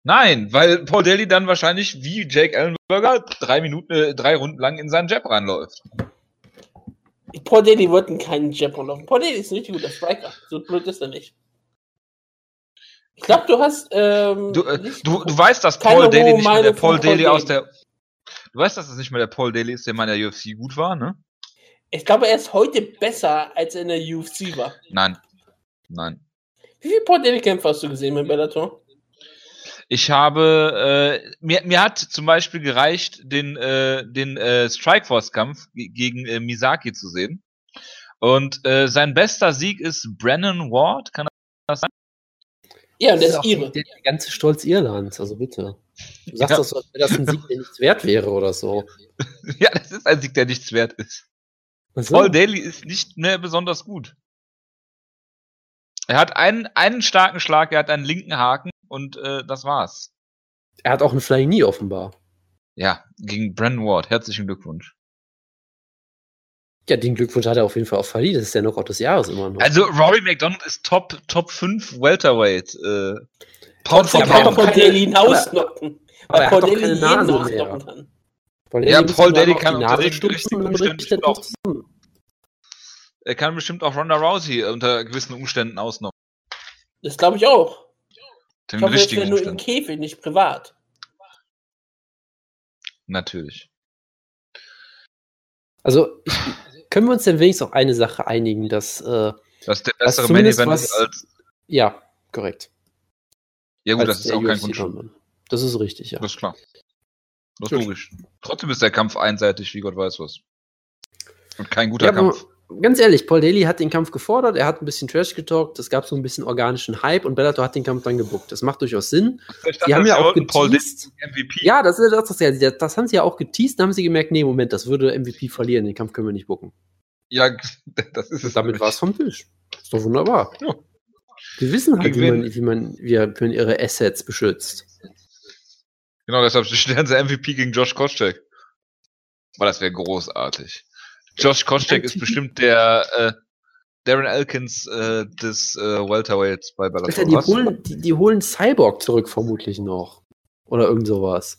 Nein, weil Paul Daly dann wahrscheinlich wie Jake Ellenberger drei Minuten, äh, drei Runden lang in seinen Jab reinläuft. Paul Daly wird in keinen Jab reinlaufen. Paul Daly ist ein richtig guter Striker. So blöd ist er nicht. Ich glaube, du hast. Ähm, du, äh, du, du weißt, dass Paul Daly nicht mehr der Paul Daly aus der. Du weißt, dass es nicht mehr der Paul Daly ist, der mal in der UFC gut war, ne? Ich glaube, er ist heute besser, als er in der UFC war. Nein. Nein. Wie viele Paul Daly-Kämpfe hast du gesehen mit Bellator? Ich habe, äh, mir, mir hat zum Beispiel gereicht, den, äh, den äh, Strikeforce-Kampf gegen äh, Misaki zu sehen. Und äh, sein bester Sieg ist Brennan Ward, kann das sein? Ja, und das, das ist ihre. Der, der, ganze Stolz Irlands, also bitte. Du sagst ja. doch so, als wäre das ein Sieg, der nichts wert wäre oder so. ja, das ist ein Sieg, der nichts wert ist. So. Paul Daly ist nicht mehr besonders gut. Er hat einen, einen starken Schlag, er hat einen linken Haken und äh, das war's. Er hat auch einen Flying Knee offenbar. Ja, gegen Brandon Ward. Herzlichen Glückwunsch. Ja, den Glückwunsch hat er auf jeden Fall auch verdient. Das ist der Knockout des Jahres immer noch. Also Rory McDonald ist Top, Top 5 Welterweight. Äh, Pound for Pound. Paul Daly hinausknocken. Weil Paul Daly jeden nachknocken kann. Paul ja, Paul Daly kann unter den richtigen Umständen auch, Er kann bestimmt auch Ronda Rousey unter gewissen Umständen ausnocken. Das glaube ich auch. Den ich hoffe, richtigen das nur im. Käfig, nicht privat. Natürlich. Also, ich, können wir uns denn wenigstens auf eine Sache einigen, dass, äh, Was der bessere Main zumindest Event was- ist als. ja, korrekt. Ja gut, als das ist auch kein UFC Kunststück. London. Das ist richtig, ja. Das ist klar. Das ist logisch. Trotzdem ist der Kampf einseitig, wie Gott weiß was. Und kein guter Ja, aber Kampf. Ganz ehrlich, Paul Daly hat den Kampf gefordert, er hat ein bisschen Trash getalkt, es gab so ein bisschen organischen Hype und Bellator hat den Kampf dann gebuckt. Das macht durchaus Sinn. Ich Die haben ja auch geteased. MVP. Ja, das ist das, das, das, das haben sie ja auch geteased, dann haben sie gemerkt, nee, Moment, das würde MVP verlieren, den Kampf können wir nicht bucken. Ja, das ist es. Und damit war es vom Tisch. Ist doch wunderbar. Ja. Die wissen halt, wie man, wie, man, wie man ihre Assets beschützt. Genau, deshalb stellen sie MVP gegen Josh Koscheck. Weil das wäre großartig. Josh Koscheck ist bestimmt der äh, Darren Elkins äh, des äh, Welterweights bei Bellator. Alter, die, Was? holen, die, die holen Cyborg zurück, vermutlich noch. Oder irgend sowas.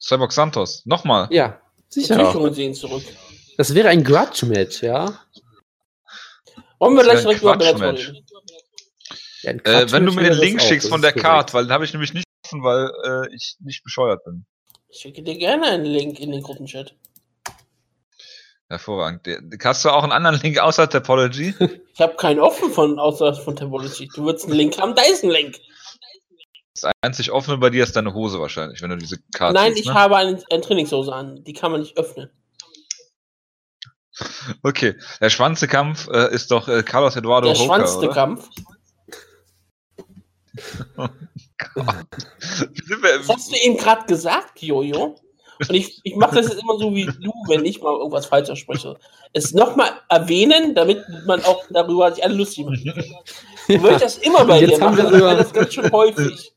Cyborg Santos. Nochmal. Ja, sicher. Natürlich holen sie ihn zurück. Das wäre ein Grudge-Match, ja. Wollen wir gleich direkt über Bellator reden? ja Äh, wenn du mir den Link schickst von der. Card, weil den habe ich nämlich nicht offen, weil äh, ich nicht bescheuert bin. Ich schicke dir gerne einen Link in den Gruppenchat. Hervorragend. Hast du auch einen anderen Link außer Topology? Ich habe keinen offen von außer von Topology. Du würdest einen Link haben, da ist ein Link. Das einzig offene bei dir ist deine Hose wahrscheinlich, wenn du diese Karte Nein, siehst, ich ne? habe eine, eine Trainingshose an. Die kann man nicht öffnen. Okay, der schwanze Kampf äh, ist doch äh, Carlos Eduardo Der Hoka, schwanzte oder? Kampf. Sind wir- Das hast du eben gerade gesagt, Jojo. Und ich, ich mache das jetzt immer so wie du, wenn ich mal irgendwas falsch ausspreche. Es nochmal erwähnen, damit man auch darüber sich alle lustig macht. Du willst das immer bei Jetzt dir haben machen, wir sogar- das ganz schön häufig.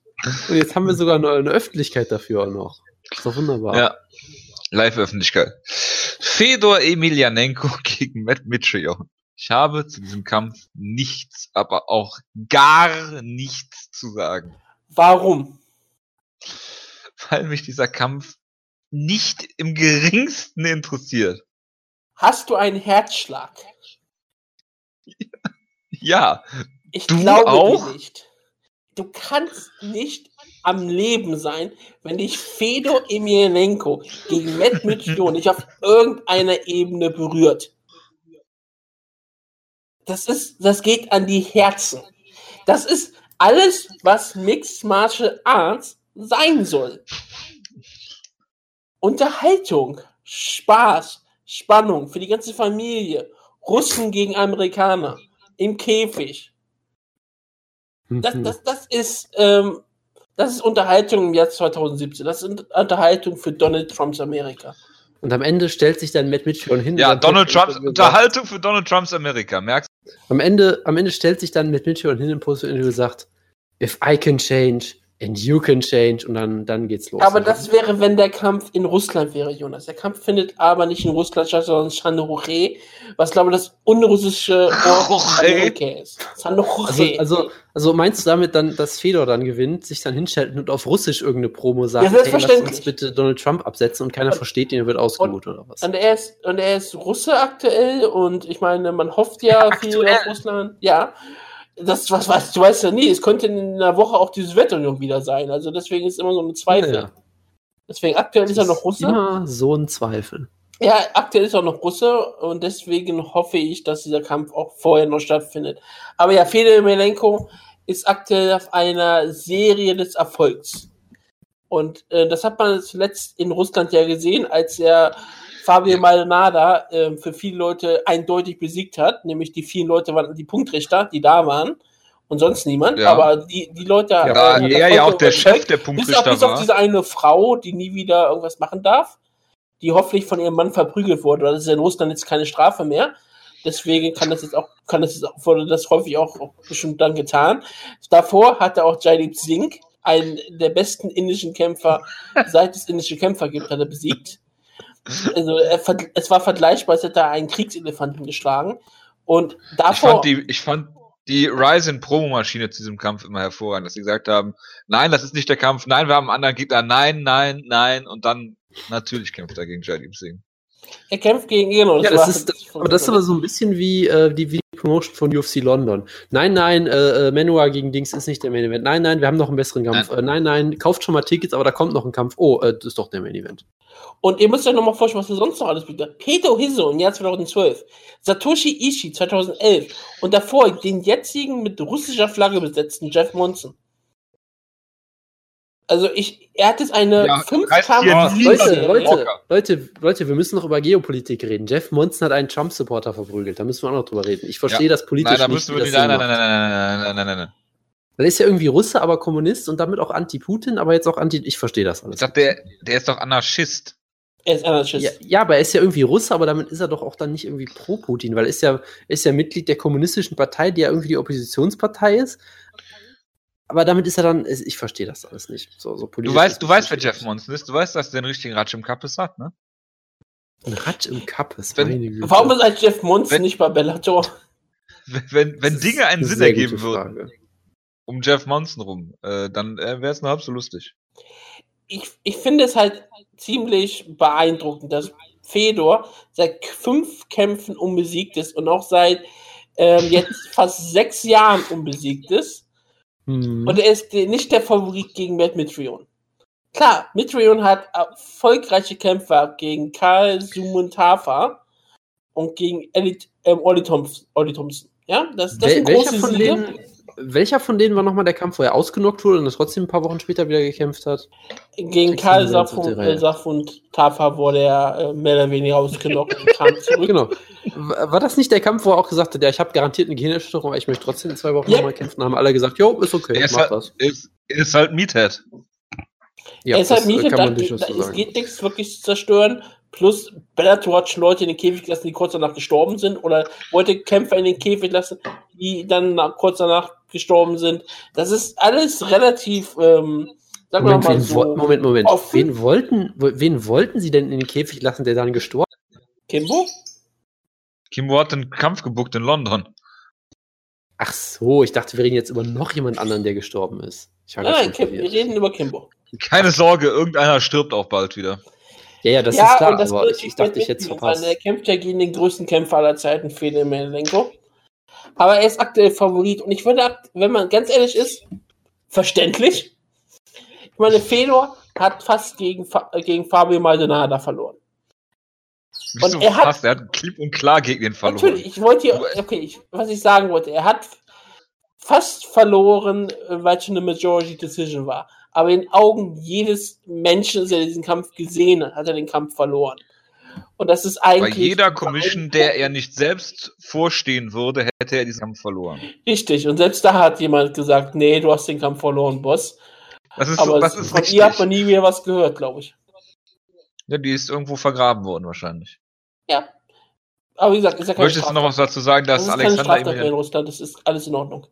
Und jetzt haben wir sogar eine, eine Öffentlichkeit dafür auch noch. Ist doch wunderbar. Ja. Live-Öffentlichkeit. Fedor Emelianenko gegen Matt Mitrione. Ich habe zu diesem Kampf nichts, aber auch gar nichts zu sagen. Warum? Weil mich dieser Kampf nicht im geringsten interessiert. Hast du einen Herzschlag? Ja, Ich Du glaube auch? dir nicht. Du kannst nicht am Leben sein, wenn dich Fedor Emelianenko gegen Matt Mitrione nicht auf irgendeiner Ebene berührt. Das ist, das geht an die Herzen. Das ist alles, was Mixed Martial Arts sein soll. Unterhaltung, Spaß, Spannung für die ganze Familie. Russen gegen Amerikaner im Käfig. Das, Mhm. das, das ist, ähm, das ist Unterhaltung im Jahr 2017. Das ist Unterhaltung für Donald Trumps Amerika. Und am Ende stellt sich dann Matt Mitchell hin. ja, Donald Trumps, sagt- Unterhaltung für Donald Trumps Amerika, merkst Am Ende, am Ende stellt sich dann Matt Mitchell hin im Post-Interview und sagt, if I can change and you can change und dann, dann geht's los. Aber das wäre, wenn der Kampf in Russland wäre, Jonas. Der Kampf findet aber nicht in Russland statt, sondern in Sandoche, was glaube ich das unrussische Wort ist. Sandoche. also, also, also meinst du damit dann, dass Fedor dann gewinnt, sich dann hinstellt und auf Russisch irgendeine Promo sagt, Ja, hey, lass selbstverständlich. uns bitte Donald Trump absetzen und keiner versteht ihn, er wird ausgebucht oder was? Und er ist, und er ist Russe aktuell und ich meine, man hofft ja viel Aktuell? auf Russland. Ja. Das, was weißt du, weißt ja nie, es könnte in einer Woche auch die Sowjetunion wieder sein. Also deswegen ist immer so eine Zweifel. Ja, Deswegen aktuell ist er noch Russe. Immer so ein Zweifel. Ja, aktuell ist er noch Russe und deswegen hoffe ich, dass dieser Kampf auch vorher noch stattfindet. Aber ja, Fedor Emelianenko ist aktuell auf einer Serie des Erfolgs. Und äh, das hat man zuletzt in Russland ja gesehen, als er Fabio Maldonado äh, für viele Leute eindeutig besiegt hat. Nämlich die vielen Leute waren die Punktrichter, die da waren und sonst niemand. Ja. Aber die, die Leute. Da äh, er ja auch der. Chef der Bis auf, Punktrichter bis auf diese eine Frau, die nie wieder irgendwas machen darf, die hoffentlich von ihrem Mann verprügelt wurde, weil das ist ja in Russland jetzt keine Strafe mehr. Deswegen kann das jetzt auch, kann das jetzt auch, wurde das häufig auch, auch bestimmt dann getan. Davor hatte auch Jaideep Singh, einen der besten indischen Kämpfer, seit es indische Kämpfer gibt, hat er besiegt. Also er, es war vergleichbar, als hätte er einen Kriegselefanten geschlagen. Und davor. Ich fand die, ich fand die Ryzen Promo-Maschine zu diesem Kampf immer hervorragend, dass sie gesagt haben, nein, das ist nicht der Kampf, nein, wir haben einen anderen Gegner, nein, nein, nein, und dann natürlich kämpft er gegen Jaideep Singh. Er kämpft gegen genau. Ja, das ist, das, aber das ist aber so ein bisschen wie äh, die, wie die Promotion von UFC London. Nein, nein, äh, äh, Manua gegen Dings ist nicht der Main Event. Nein, nein, wir haben noch einen besseren Kampf. Nein, äh, nein, nein kauft schon mal Tickets, aber da kommt noch ein Kampf. Oh, äh, das ist doch der Main Event. Und ihr müsst euch nochmal vorstellen, was ihr sonst noch alles bietet. Peter Hizo im Jahr 2012, Satoshi Ishii 2011 und davor den jetzigen mit russischer Flagge besetzten Jeff Monson. Also ich, er hat jetzt eine ja, Fünfkampf. Leute, Leute, Leute, Leute, wir müssen noch über Geopolitik reden. Jeff Monson hat einen Trump-Supporter verprügelt. Da müssen wir auch noch drüber reden. Ich verstehe ja. das politisch nein, da müssen nicht. Wir nein, nein, nein, nein, nein, nein, nein, nein, nein. Er ist ja irgendwie Russe, aber Kommunist und damit auch Anti-Putin, aber jetzt auch Anti. Ich verstehe das alles. Ich dachte, der, der ist doch Anarchist. Er ist Anarchist. Ja, ja, aber er ist ja irgendwie Russe, aber damit ist er doch auch dann nicht irgendwie pro Putin, weil er ist ja, ist ja Mitglied der kommunistischen Partei, die ja irgendwie die Oppositionspartei ist aber damit ist er dann, ich verstehe das alles nicht. So, so du weißt, du weißt, wer Jeff Monson ist. Du weißt, dass er den richtigen Ratsch im Kappes hat, ne? Ein Ratsch im Kappes, meine Güte. Warum ist ein Jeff Monson wenn, nicht bei Bellator? Wenn, wenn, wenn Dinge einen Sinn ergeben würden, um Jeff Monson rum, äh, dann äh, wäre es nur halb so lustig. Ich, ich finde es halt ziemlich beeindruckend, dass Fedor seit fünf Kämpfen unbesiegt ist und auch seit ähm, jetzt fast sechs Jahren unbesiegt ist Mhm. Und er ist nicht der Favorit gegen Matt Mitrion. Klar, Mitrion hat erfolgreiche Kämpfer gegen Karl Sumuntafa und gegen Elite, ähm, Olli, Thompson. Ja, das, das Wel sind große von Siege. Denen, welcher von denen war nochmal der Kampf, wo er ausgenockt wurde und trotzdem ein paar Wochen später wieder gekämpft hat? Gegen Karl Saff und, äh, Tafa wurde er äh, mehr oder weniger ausgenockt und kam zurück. Genau. War das nicht der Kampf, wo er auch gesagt hat, ja, ich habe garantiert eine Gehirnerschütterung, aber ich möchte trotzdem in zwei Wochen yep. nochmal kämpfen? haben alle gesagt, jo, ist okay, er mach halt, das. Ist, ist halt Meathead. Ja, er ist halt Meathead, da, da, es geht nichts wirklich zu zerstören. Plus Bellator hat schon Leute in den Käfig gelassen, die kurz danach gestorben sind. Oder wollte Kämpfer in den Käfig lassen, die dann nach, kurz danach gestorben sind. Das ist alles relativ, ähm, sagen Moment, wir mal so. Moment, Moment. Wen wollten, wen wollten sie denn in den Käfig lassen, der dann gestorben ist? Kimbo? Kimbo hat den Kampf gebuckt in London. Ach so, ich dachte, wir reden jetzt über noch jemand anderen, der gestorben ist. nein, nein, Kim, wir reden über Kimbo. Keine Sorge, irgendeiner stirbt auch bald wieder. Ja, ja, das ja, ist klar, das aber ich, ich dachte, ich jetzt verpasst. Er kämpft ja gegen den größten Kämpfer aller Zeiten, Fede Melenko. Aber er ist aktuell Favorit und ich würde, wenn man ganz ehrlich ist, verständlich. Ich meine, Fedor hat fast gegen, gegen Fabio Maldonado verloren. Und er hat, fast, er hat klipp und klar gegen den verloren. Natürlich, ich wollte hier, okay, ich, was ich sagen wollte, er hat fast verloren, weil es schon eine Majority Decision war. Aber in den Augen jedes Menschen, der diesen Kampf gesehen hat, hat er den Kampf verloren. Und das ist eigentlich. Bei jeder Commission, der er nicht selbst vorstehen würde, hätte er diesen Kampf verloren. Richtig. Und selbst da hat jemand gesagt, nee, du hast den Kampf verloren, Boss. Das ist, Aber das ist von richtig. ihr hat man nie mehr was gehört, glaube ich. Ja, die ist irgendwo vergraben worden, wahrscheinlich. Ja. Aber wie gesagt, ist ja keine Möchtest Straftat. du noch was dazu sagen, dass das ist Alexander keine Straftat in Russland, das ist alles in Ordnung.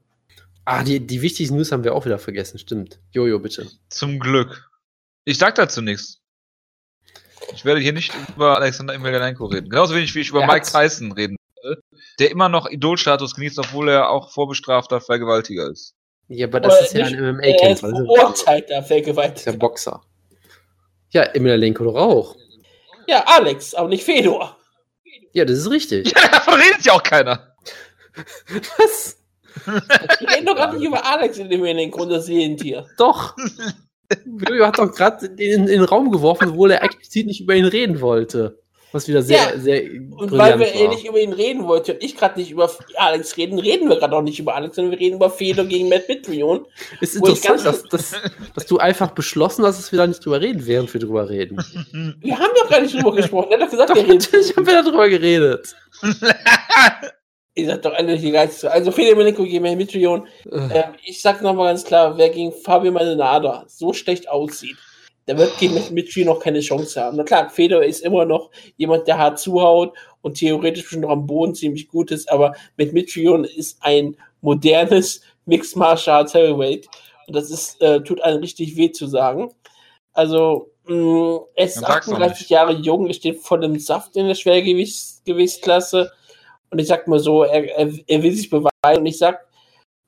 Ah, die, die wichtigsten News haben wir auch wieder vergessen, stimmt. Jojo, bitte. Zum Glück. Ich sag dazu nichts. Ich werde hier nicht über Alexander Emelianenko reden. Genauso wenig wie ich über er Mike Tyson reden will, der immer noch Idolstatus genießt, obwohl er auch vorbestrafter Vergewaltiger ist. Ja, aber das Oder ist ja ein MMA-Kämpfer. Er ist verurteilter Vergewaltiger. Ist ja Boxer. Ja, Emelianenko doch auch. Ja, Alex, aber nicht Fedor. Ja, das ist richtig. Ja, davon redet ja auch keiner. Was? Wir reden doch gerade nicht über Alex in dem Emelianenko, das Seelentier. Doch. Jojo hat doch gerade in, in, den Raum geworfen, obwohl er explizit nicht über ihn reden wollte. Was wieder sehr, ja, sehr. Und weil wir war. nicht über ihn reden wollten und ich gerade nicht über Alex reden, reden wir gerade auch nicht über Alex, sondern wir reden über Fedor gegen Matt Mitrion. Es ist interessant, dass, dass, dass, du einfach beschlossen hast, dass wir da nicht drüber reden, während wir drüber reden. Wir haben doch gar nicht drüber gesprochen. Er hat doch gesagt, doch, wir reden. Natürlich haben wir darüber geredet. Ihr seid doch alle die Geiste. Also Fede Melenko gegen Mitrion. Äh. Ähm, ich sag nochmal ganz klar, wer gegen Fabio Maldonado so schlecht aussieht, der wird gegen Mitchell noch keine Chance haben. Na klar, Fedor ist immer noch jemand, der hart zuhaut und theoretisch schon noch am Boden ziemlich gut ist, aber mit Mitrion ist ein modernes Mixed Martial Arts Heavyweight und das ist, äh, tut einem richtig weh zu sagen. Also, mh, mm, er ist 38 Jahre jung, er steht voll im Saft in der Schwergewichtsklasse und ich sag mal so, er, er, er will sich beweisen und ich sag,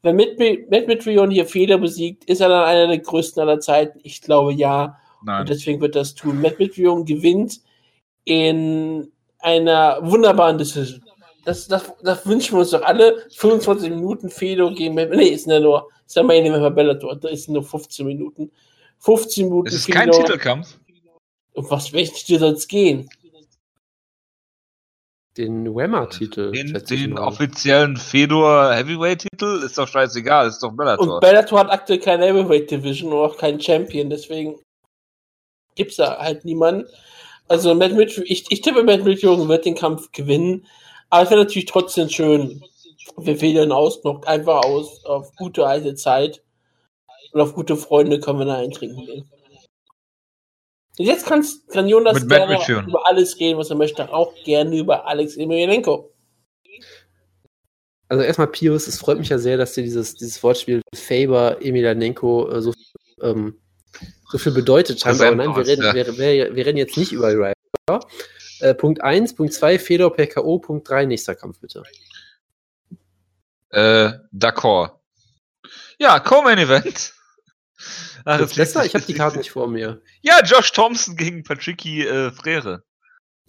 wenn Mitrion hier Fehler besiegt, ist er dann einer der größten aller Zeiten? Ich glaube ja. Nein. Und deswegen wird das tun. Matt Mitrion gewinnt in einer wunderbaren Decision. Das, das, das wünschen wir uns doch alle. 25 Minuten Fedor gegen Nee, ist ja nur, ist ja meine bei Bellator, da ist nur 15 Minuten. 15 Minuten. Es ist Fedor. kein Titelkampf. Und was, welchen Titel soll es gehen? Den Wemmer-Titel. Den, den offiziellen Fedor Heavyweight-Titel ist doch scheißegal, ist doch Bellator. Und Bellator hat aktuell keine Heavyweight-Division und auch keinen Champion, deswegen gibt's da halt niemanden. Also Matt Mitchell, ich, ich tippe, Matt Mitchell wird den Kampf gewinnen. Aber es wäre natürlich trotzdem schön, wir federn ausnockt, einfach aus auf gute alte Zeit. Und auf gute Freunde können wir da eintrinken gehen. Und jetzt kannst, kann Jonas Mit gerne über alles reden, was er möchte. Auch gerne über Alex Emelianenko. Also erstmal Pius, es freut mich ja sehr, dass dir dieses, dieses Wortspiel Faber Emelianenko äh, so ähm, so viel bedeutet hat. Aber nein, wir reden, ja. wir, wir, wir, reden jetzt nicht über Ryder. Äh, Punkt 1, Punkt 2, Fedor per K.O., Punkt 3, nächster Kampf bitte. Äh, d'accord. Ja, Co-Main Event. Ach, das besser? Ich habe die Karte nicht vor mir. Ja, Josh Thompson gegen Patricky äh, Frere.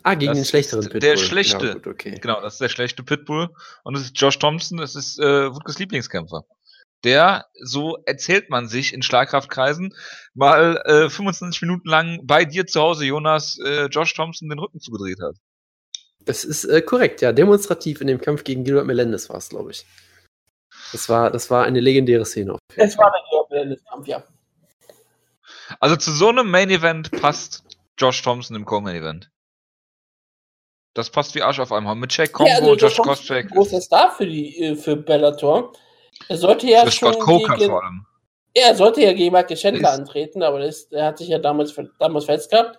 Ah, gegen das den schlechteren Pitbull. Der schlechte. Ja, gut, okay. Genau, das ist der schlechte Pitbull. Und es ist Josh Thompson, das ist äh, Wutges Lieblingskämpfer der, so erzählt man sich in Schlagkraftkreisen, mal äh, 25 Minuten lang bei dir zu Hause, Jonas, äh, Josh Thompson den Rücken zugedreht hat. Das ist äh, korrekt, ja. Demonstrativ in dem Kampf gegen Gilbert Melendez war es, glaube ich. Das war, das war eine legendäre Szene. Es war der Melendez-Kampf, ja. Also zu so einem Main-Event passt Josh Thompson im Co-Main-Event. Das passt wie Arsch auf einmal. Mit Jack Combo, ja, also Josh Koscheck. Großer Star für, die, äh, für Bellator. Er sollte ja Für schon Scott gegen, vor allem. er sollte ja gegen Michael Chandler antreten, aber das, er hat sich ja damals, damals fest gehabt.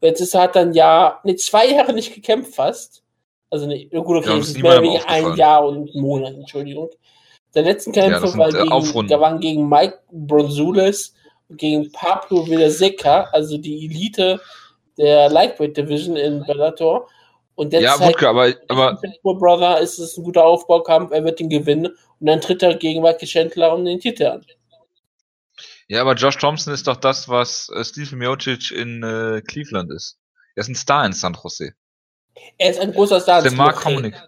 Und jetzt ist er hat dann ja, ne, zwei Jahre nicht gekämpft fast. Also ne, gut, okay, ja, es ist mehr wie ein Jahr und Monat, Entschuldigung. Der letzten Kämpfe ja, war, gegen, da waren gegen Mike Bronzulis und gegen Pablo Villaseca, also die Elite der Lightweight Division in Bellator. Und der ja, Wutke, aber, aber Brother ist es ein guter Aufbaukampf, er wird ihn gewinnen und dann tritt er gegen Michael Chandler um den Titel an. Ja, aber Josh Thompson ist doch das, was äh, Steve Miocic in äh, Cleveland ist. Er ist ein Star in San Jose. Er ist ein großer Star. Der Mark Hominick.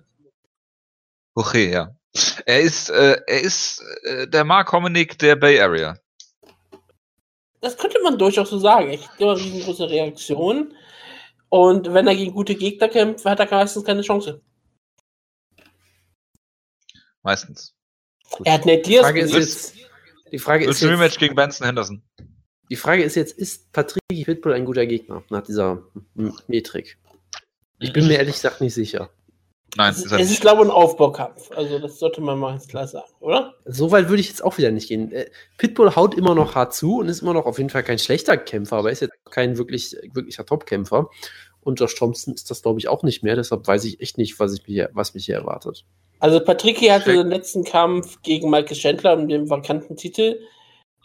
Okay, ja. Er ist, äh, er ist äh, der Mark Hominick der Bay Area. Das könnte man durchaus so sagen. Ich habe eine riesengroße Reaktion. Und wenn er gegen gute Gegner kämpft, hat er meistens keine Chance. Meistens. Gut. Er hat Nate Diaz Frage ist jetzt, die Frage ist jetzt, Rematch gegen Benson Henderson. Die Frage ist jetzt, ist Patrick Pitbull ein guter Gegner nach dieser Metrik? Ich bin mir ehrlich gesagt nicht sicher. Nein, es ist, es ist glaube ich, ein Aufbaukampf. Also, das sollte man mal ganz klar sagen, oder? So weit würde ich jetzt auch wieder nicht gehen. Äh, Pitbull haut immer noch hart zu und ist immer noch auf jeden Fall kein schlechter Kämpfer, aber ist jetzt kein wirklich, wirklicher Top-Kämpfer. Und Josh Thompson ist das, glaube ich, auch nicht mehr. Deshalb weiß ich echt nicht, was, ich mich, was mich hier erwartet. Also, Patricky hatte den letzten Kampf gegen Michael Chandler um den vakanten Titel.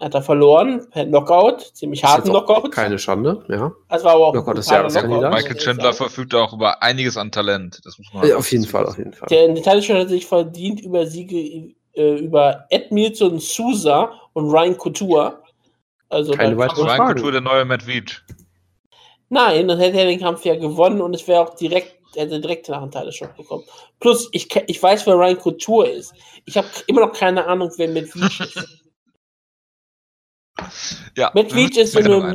Hat er verloren, per Knockout, ziemlich harten Knockout. Keine Schande, ja. Das war aber auch Knockout des Jahreskandidat. Michael Chandler verfügt auch über einiges an Talent. Das muss man ja, auf jeden Fall, auf jeden Fall. Der Italiener hat sich verdient über Siege äh, über Ed Milton Sousa und Ryan Couture. Also Keine weiteren Ryan Fragen. Couture der neue Matt Veach. Nein, dann hätte er den Kampf ja gewonnen und es wäre auch direkt, er hätte direkt nach einem Teileschock bekommen. Plus, ich, ich weiß, wer Ryan Couture ist. Ich habe immer noch keine Ahnung, wer Matt Veach ist. Ja. Midweech ist so eine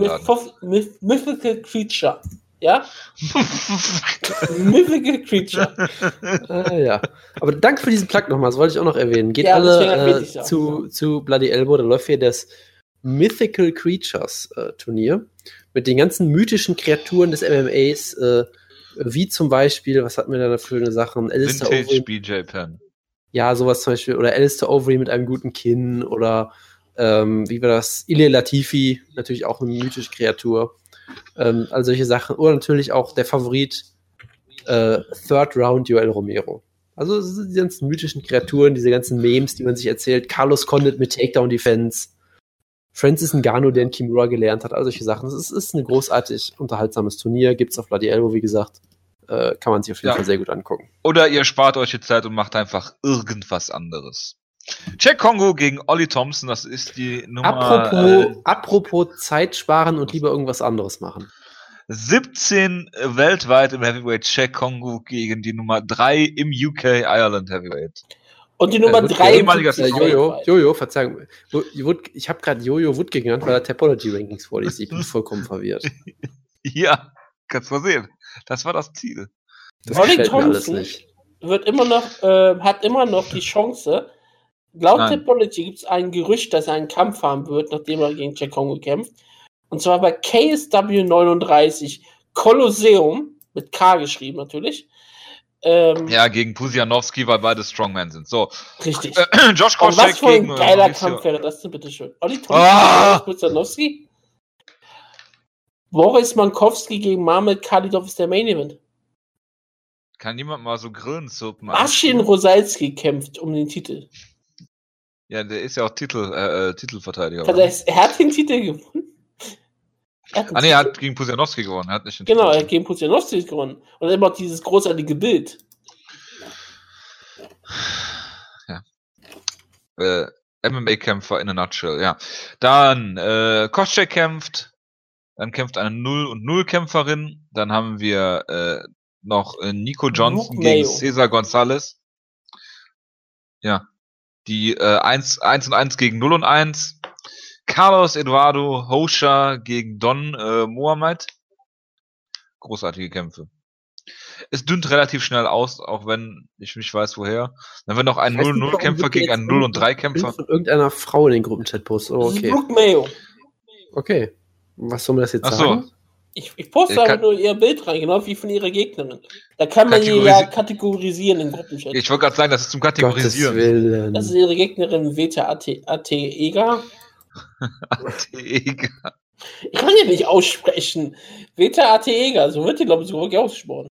myth mythical creature. Ja? mythical creature. ah, ja. Aber danke für diesen Plug nochmal, das wollte ich auch noch erwähnen. Geht ja, alle äh, zu, zu Bloody Elbow, da läuft hier das Mythical Creatures äh, Turnier mit den ganzen mythischen Kreaturen des MMAs, äh, wie zum Beispiel, was hatten wir da für eine Sache? Alistair Vintage BJ Penn. Ja, sowas zum Beispiel. Oder Alistair Overy mit einem guten Kinn oder Ähm, wie war das? Ile Latifi, natürlich auch eine mythische Kreatur. Ähm, all solche Sachen. Oder natürlich auch der Favorit äh, Third Round Joel Romero. Also die ganzen mythischen Kreaturen, diese ganzen Memes, die man sich erzählt. Carlos Condit mit Takedown Defense. Francis Ngannou, der in Kimura gelernt hat, all solche Sachen. Es ist, ein großartig unterhaltsames Turnier. Gibt es auf Bloody Elbow, wie gesagt. Äh, kann man sich auf jeden ja. Fall sehr gut angucken. Oder ihr spart euch die Zeit und macht einfach irgendwas anderes. Jack Kongo gegen Ollie Thompson, das ist die Nummer. Apropos, äh, apropos Zeit sparen und lieber irgendwas anderes machen. 17 weltweit im Heavyweight Jack Kongo gegen die Nummer 3 im UK Ireland Heavyweight. Und die Nummer 3 äh, äh, Jojo, Jojo, Verzeihung. Ich habe gerade Jojo Woodke genannt, weil er Topology Rankings vorliest. Ich bin vollkommen verwirrt. ja, kannst mal sehen. Das war das Ziel. Das Ollie Thompson wird immer noch, äh, hat immer noch die Chance, Laut Nein. Topology gibt es ein Gerücht, dass er einen Kampf haben wird, nachdem er gegen Jack Kongo kämpft. Und zwar bei KSW 39 Kolosseum, mit K geschrieben natürlich. Ähm, ja, gegen Pusianowski, weil beide Strongmen sind. So. Richtig. Äh, Josh Koscheck was für ein geiler Kampf wäre das denn, bitteschön? Olli ah! Pusianowski? Boris Mankowski gegen Mahmed Khalidov ist der Main Event. Kann niemand mal so grillen suppen? Maschin Rosalski kämpft um den Titel. Ja, der ist ja auch Titel, äh, äh Titelverteidiger. Das heißt, er hat den Titel gewonnen. Ah nee, er hat gegen Pusianowski gewonnen. Er hat nicht genau, er hat gegen Pusianowski gewonnen. Und immer dieses großartige Bild. Ja. Äh, MMA-Kämpfer in a nutshell, ja. Dann, äh, Koscheck kämpft. Dann kämpft eine 0 und 0 Kämpferin. Dann haben wir äh, noch äh, Nico Johnson gegen Cesar Gonzalez. Ja, die äh, 1, 1 und 1 gegen 0 und 1. Carlos Eduardo Hosha gegen Don äh, Mohamed. Großartige Kämpfe. Es dünnt relativ schnell aus, auch wenn ich nicht weiß, woher. Dann wird noch ein 0-0-Kämpfer gegen einen 0 und 3-Kämpfer. Von irgendeiner Frau in den Gruppenchat posten. Oh, okay. Mayo. Okay. Was soll man das jetzt Ach sagen? Ich, ich poste einfach nur ihr Bild rein, genau wie von ihrer Gegnerin. Da kann man sie ja kategorisieren im Gruppenchat. Ich wollte gerade sagen, das ist zum Kategorisieren. Das ist ihre Gegnerin Veta AT, Eger. AT Eger. Ich kann ja nicht aussprechen. Veta AT Eger, so wird die, glaube ich, so wirklich ausgesprochen.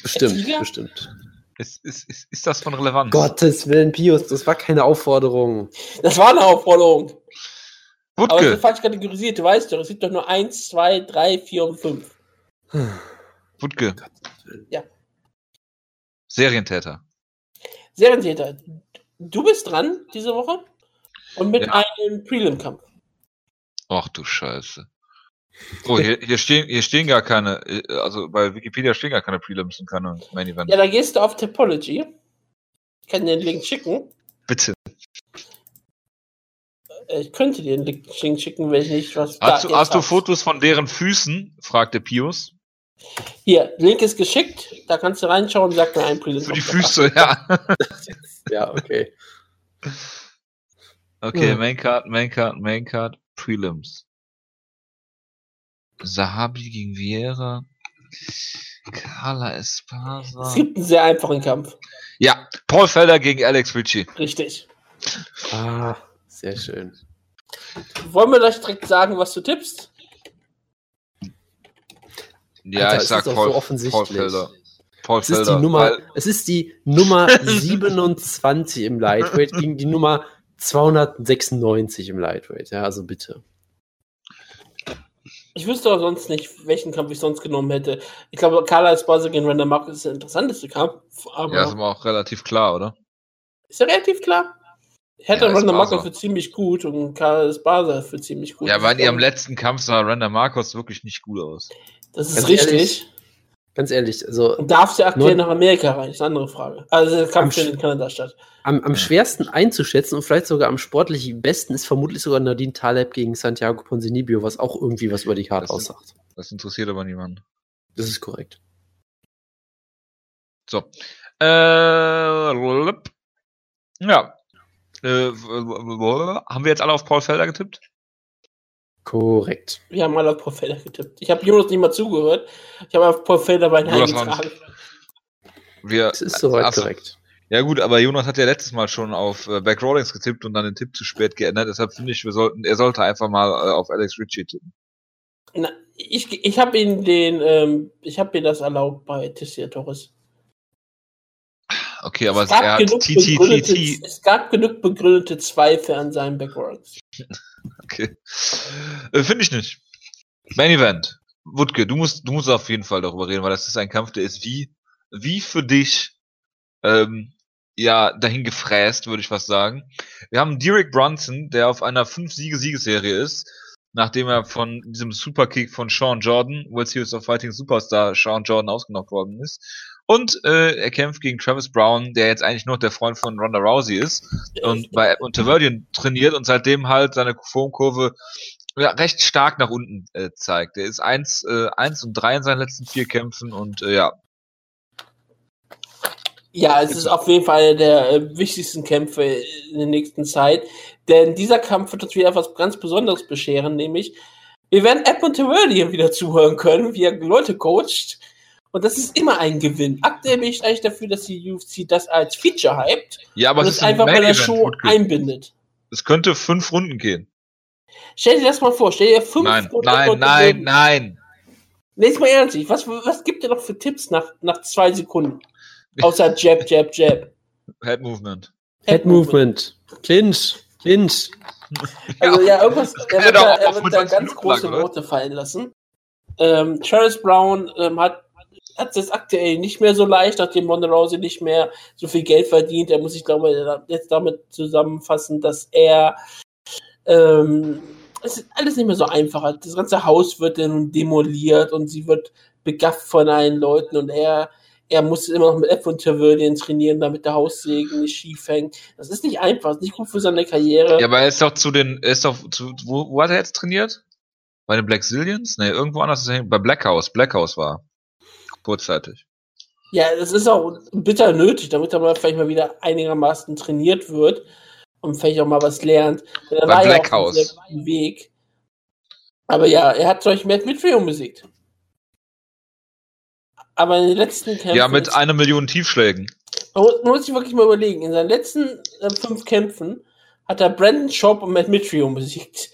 Bestimmt, bestimmt. Ist, ist, ist, ist das von Relevanz? Gottes Willen, Pius, das war keine Aufforderung. Das war eine Aufforderung. Wutke. Aber es ist falsch kategorisiert, du weißt doch, es gibt doch nur 1, 2, 3, 4 und 5. Wutke. Ja. Serientäter. Serientäter. Du bist dran diese Woche und mit ja. einem Prelim-Kampf. Ach du Scheiße. Oh, hier, hier, stehen, hier stehen gar keine, also bei Wikipedia stehen gar keine Prelims und keine Main Event. Ja, da gehst du auf Topology. Ich kann dir den Link schicken. Bitte. Äh, ich könnte dir einen Link schicken, wenn ich nicht was. Hast, du, hast du Fotos von deren Füßen? fragte Pius. Hier, Link ist geschickt, da kannst du reinschauen und sag mir ein Prelim. Für die Füße, ja. ja, okay. Okay, ja. Maincard, Maincard, Maincard, Prelims. Sahabi gegen Vieira. Carla Espasa. Es gibt einen sehr einfachen Kampf. Ja, Paul Felder gegen Alex Ritchie. Richtig. Ah. Sehr schön. Wollen wir gleich direkt sagen, was du tippst? Ja, Alter, ich sag Paul, so offensichtlich. Paul Felder. Paul es, ist die Nummer, es ist die Nummer 27 im Lightweight gegen die Nummer 296 im Lightweight. Ja, also bitte. Ich wüsste auch sonst nicht, welchen Kampf ich sonst genommen hätte. Ich glaube, Carla Esparza gegen Randall Marcus ist der interessanteste Kampf. ja, ist aber auch relativ klar, oder? Ist er relativ klar? Hätte ja, Randa Marcos für ziemlich gut und Karl Barca für ziemlich gut. Ja, weil in ihrem letzten Kampf sah Randa Marcos wirklich nicht gut aus. Das ist ganz richtig. Ehrlich, ganz ehrlich, also. Und darf sie aktuell nach Amerika rein? Das ist eine andere Frage. Also, der Kampf findet in Kanada statt. Am, am schwersten einzuschätzen und vielleicht sogar am sportlich besten ist vermutlich sogar Nadine Taleb gegen Santiago Ponzinibbio, was auch irgendwie was über die Karte das aussagt. Das interessiert aber niemanden. Das ist korrekt. So. Äh, ja, äh, haben wir jetzt alle auf Paul Felder getippt? Korrekt. Wir haben alle auf Paul Felder getippt. Ich habe Jonas nicht mal zugehört. Ich habe auf Paul Felder bei eingetragen. Wir, das ist soweit korrekt. Ja gut, aber Jonas hat ja letztes Mal schon auf äh, Back Rollings getippt und dann den Tipp zu spät geändert. Deshalb finde ich, wir sollten, er sollte einfach mal äh, auf Alex Ritchie tippen. Na, ich ich habe ihn den, ähm, ich habe mir das erlaubt bei Tessia Torres. Okay, aber es, gab er hat genug begründete, es gab genug begründete Zweifel an seinen Backwards. Okay. Äh, finde ich nicht. Main Event. Wutke, du musst, du musst auf jeden Fall darüber reden, weil das ist ein Kampf, der ist wie, wie für dich, ähm, ja, dahin gefräst, würde ich fast sagen. Wir haben Derek Brunson, der auf einer 5-Siege-Siegesserie ist, nachdem er von diesem Superkick von Sean Jordan, World Series of Fighting Superstar Sean Jordan ausgenockt worden ist. Und äh, er kämpft gegen Travis Brown, der jetzt eigentlich nur der Freund von Ronda Rousey ist und bei Monteverdian trainiert und seitdem halt seine Formkurve ja, recht stark nach unten äh, zeigt. Er ist 1, äh, 1 und 3 in seinen letzten vier Kämpfen und äh, ja, Ja, es ist auf jeden Fall einer der äh, wichtigsten Kämpfe in der nächsten Zeit. Denn dieser Kampf wird uns wieder etwas ganz Besonderes bescheren, nämlich wir werden Edmund Terrellian wieder zuhören können, wie er Leute coacht. Und das ist immer ein Gewinn. Aktuell bin ich eigentlich dafür, dass die UFC das als Feature hypt ja, aber und es ist ein einfach bei der Show einbindet. Es könnte fünf Runden gehen. Stell dir das mal vor, stell dir fünf Nein, Runden nein, nein, Terrellian- nein. Nee, jetzt mal ernstlich, was, was gibt ihr noch für Tipps nach, nach zwei Sekunden? Außer Jab, Jab, Jab. Head Movement. Head Movement. Clinch. Clinch. Also ja, irgendwas, er wird da, er wird da 20 ganz große? Worte fallen lassen. Ähm, Charles Brown ähm, hat hat es aktuell nicht mehr so leicht, nachdem Ronda Rousey nicht mehr so viel Geld verdient. Er muss sich, glaube jetzt damit zusammenfassen, dass er ähm, es ist alles nicht mehr so einfach. Das ganze Haus wird dann demoliert und sie wird begafft von allen Leuten und er er muss immer noch mit F und Tervillian trainieren, damit der Haussegen nicht schief hängt. Das ist nicht einfach, das ist nicht gut für seine Karriere. Ja, aber er ist doch zu den, er ist doch zu, wo, wo hat er jetzt trainiert? Bei den Black Zillions? Nee, irgendwo anders er bei Black House. Black House war. Kurzzeitig. Ja, das ist auch bitter nötig, damit er mal vielleicht mal wieder einigermaßen trainiert wird und vielleicht auch mal was lernt. Denn er Bei war ja Black auf guten Weg. Aber ja, er hat solch Matt Mitrium besiegt. Aber in den letzten Kämpfen. Ja, mit einer Million Tiefschlägen. Man muss- man muss sich wirklich mal überlegen. In seinen letzten äh, fünf Kämpfen hat er Brandon Schaub und Matt Mitrium besiegt.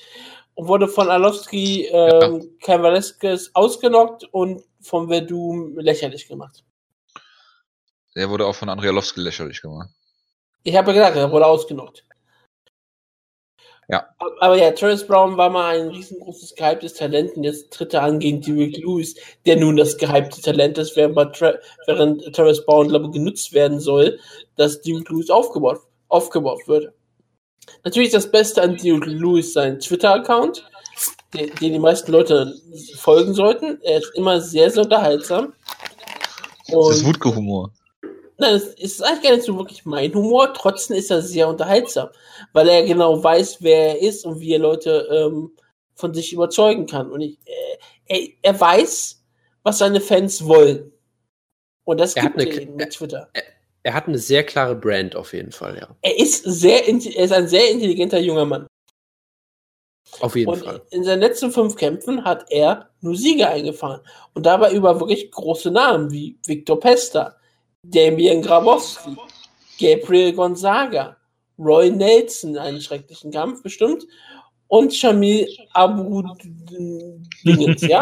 Und wurde von Arlovski, ähm, Kavaleskis ausgenockt und von Verdum lächerlich gemacht. Der wurde auch von Andrialowski lächerlich gemacht. Ich habe ja gesagt, er wurde ausgenockt. Ja. Aber ja, Travis Brown war mal ein riesengroßes gehyptes Talent und jetzt tritt er an gegen Derek Lewis, der nun das gehypte Talent ist, während, während Travis Brown, glaube ich, genutzt werden soll, dass Derek Lewis aufgebaut, aufgebaut wird. Natürlich das Beste an Derek Lewis sein Twitter-Account, den, den die meisten Leute folgen sollten. Er ist immer sehr, sehr unterhaltsam. Das ist Und- Wutke-Humor. Nein, es ist eigentlich gar nicht so wirklich mein Humor. Trotzdem ist er sehr unterhaltsam, weil er genau weiß, wer er ist und wie er Leute ähm, von sich überzeugen kann. Und ich, äh, er, er weiß, was seine Fans wollen. Und das Er hat gibt eine- er ihnen mit Twitter. Er hat eine sehr klare Brand auf jeden Fall, ja. Er ist sehr, er ist ein sehr intelligenter junger Mann. Auf jeden Und Fall. in seinen letzten fünf Kämpfen hat er nur Siege eingefahren. Und dabei über wirklich große Namen wie Victor Pesta, Damien Grabowski, Gabriel Gonzaga, Roy Nelson, einen schrecklichen Kampf bestimmt, und Shamil Abu Dingens, ja.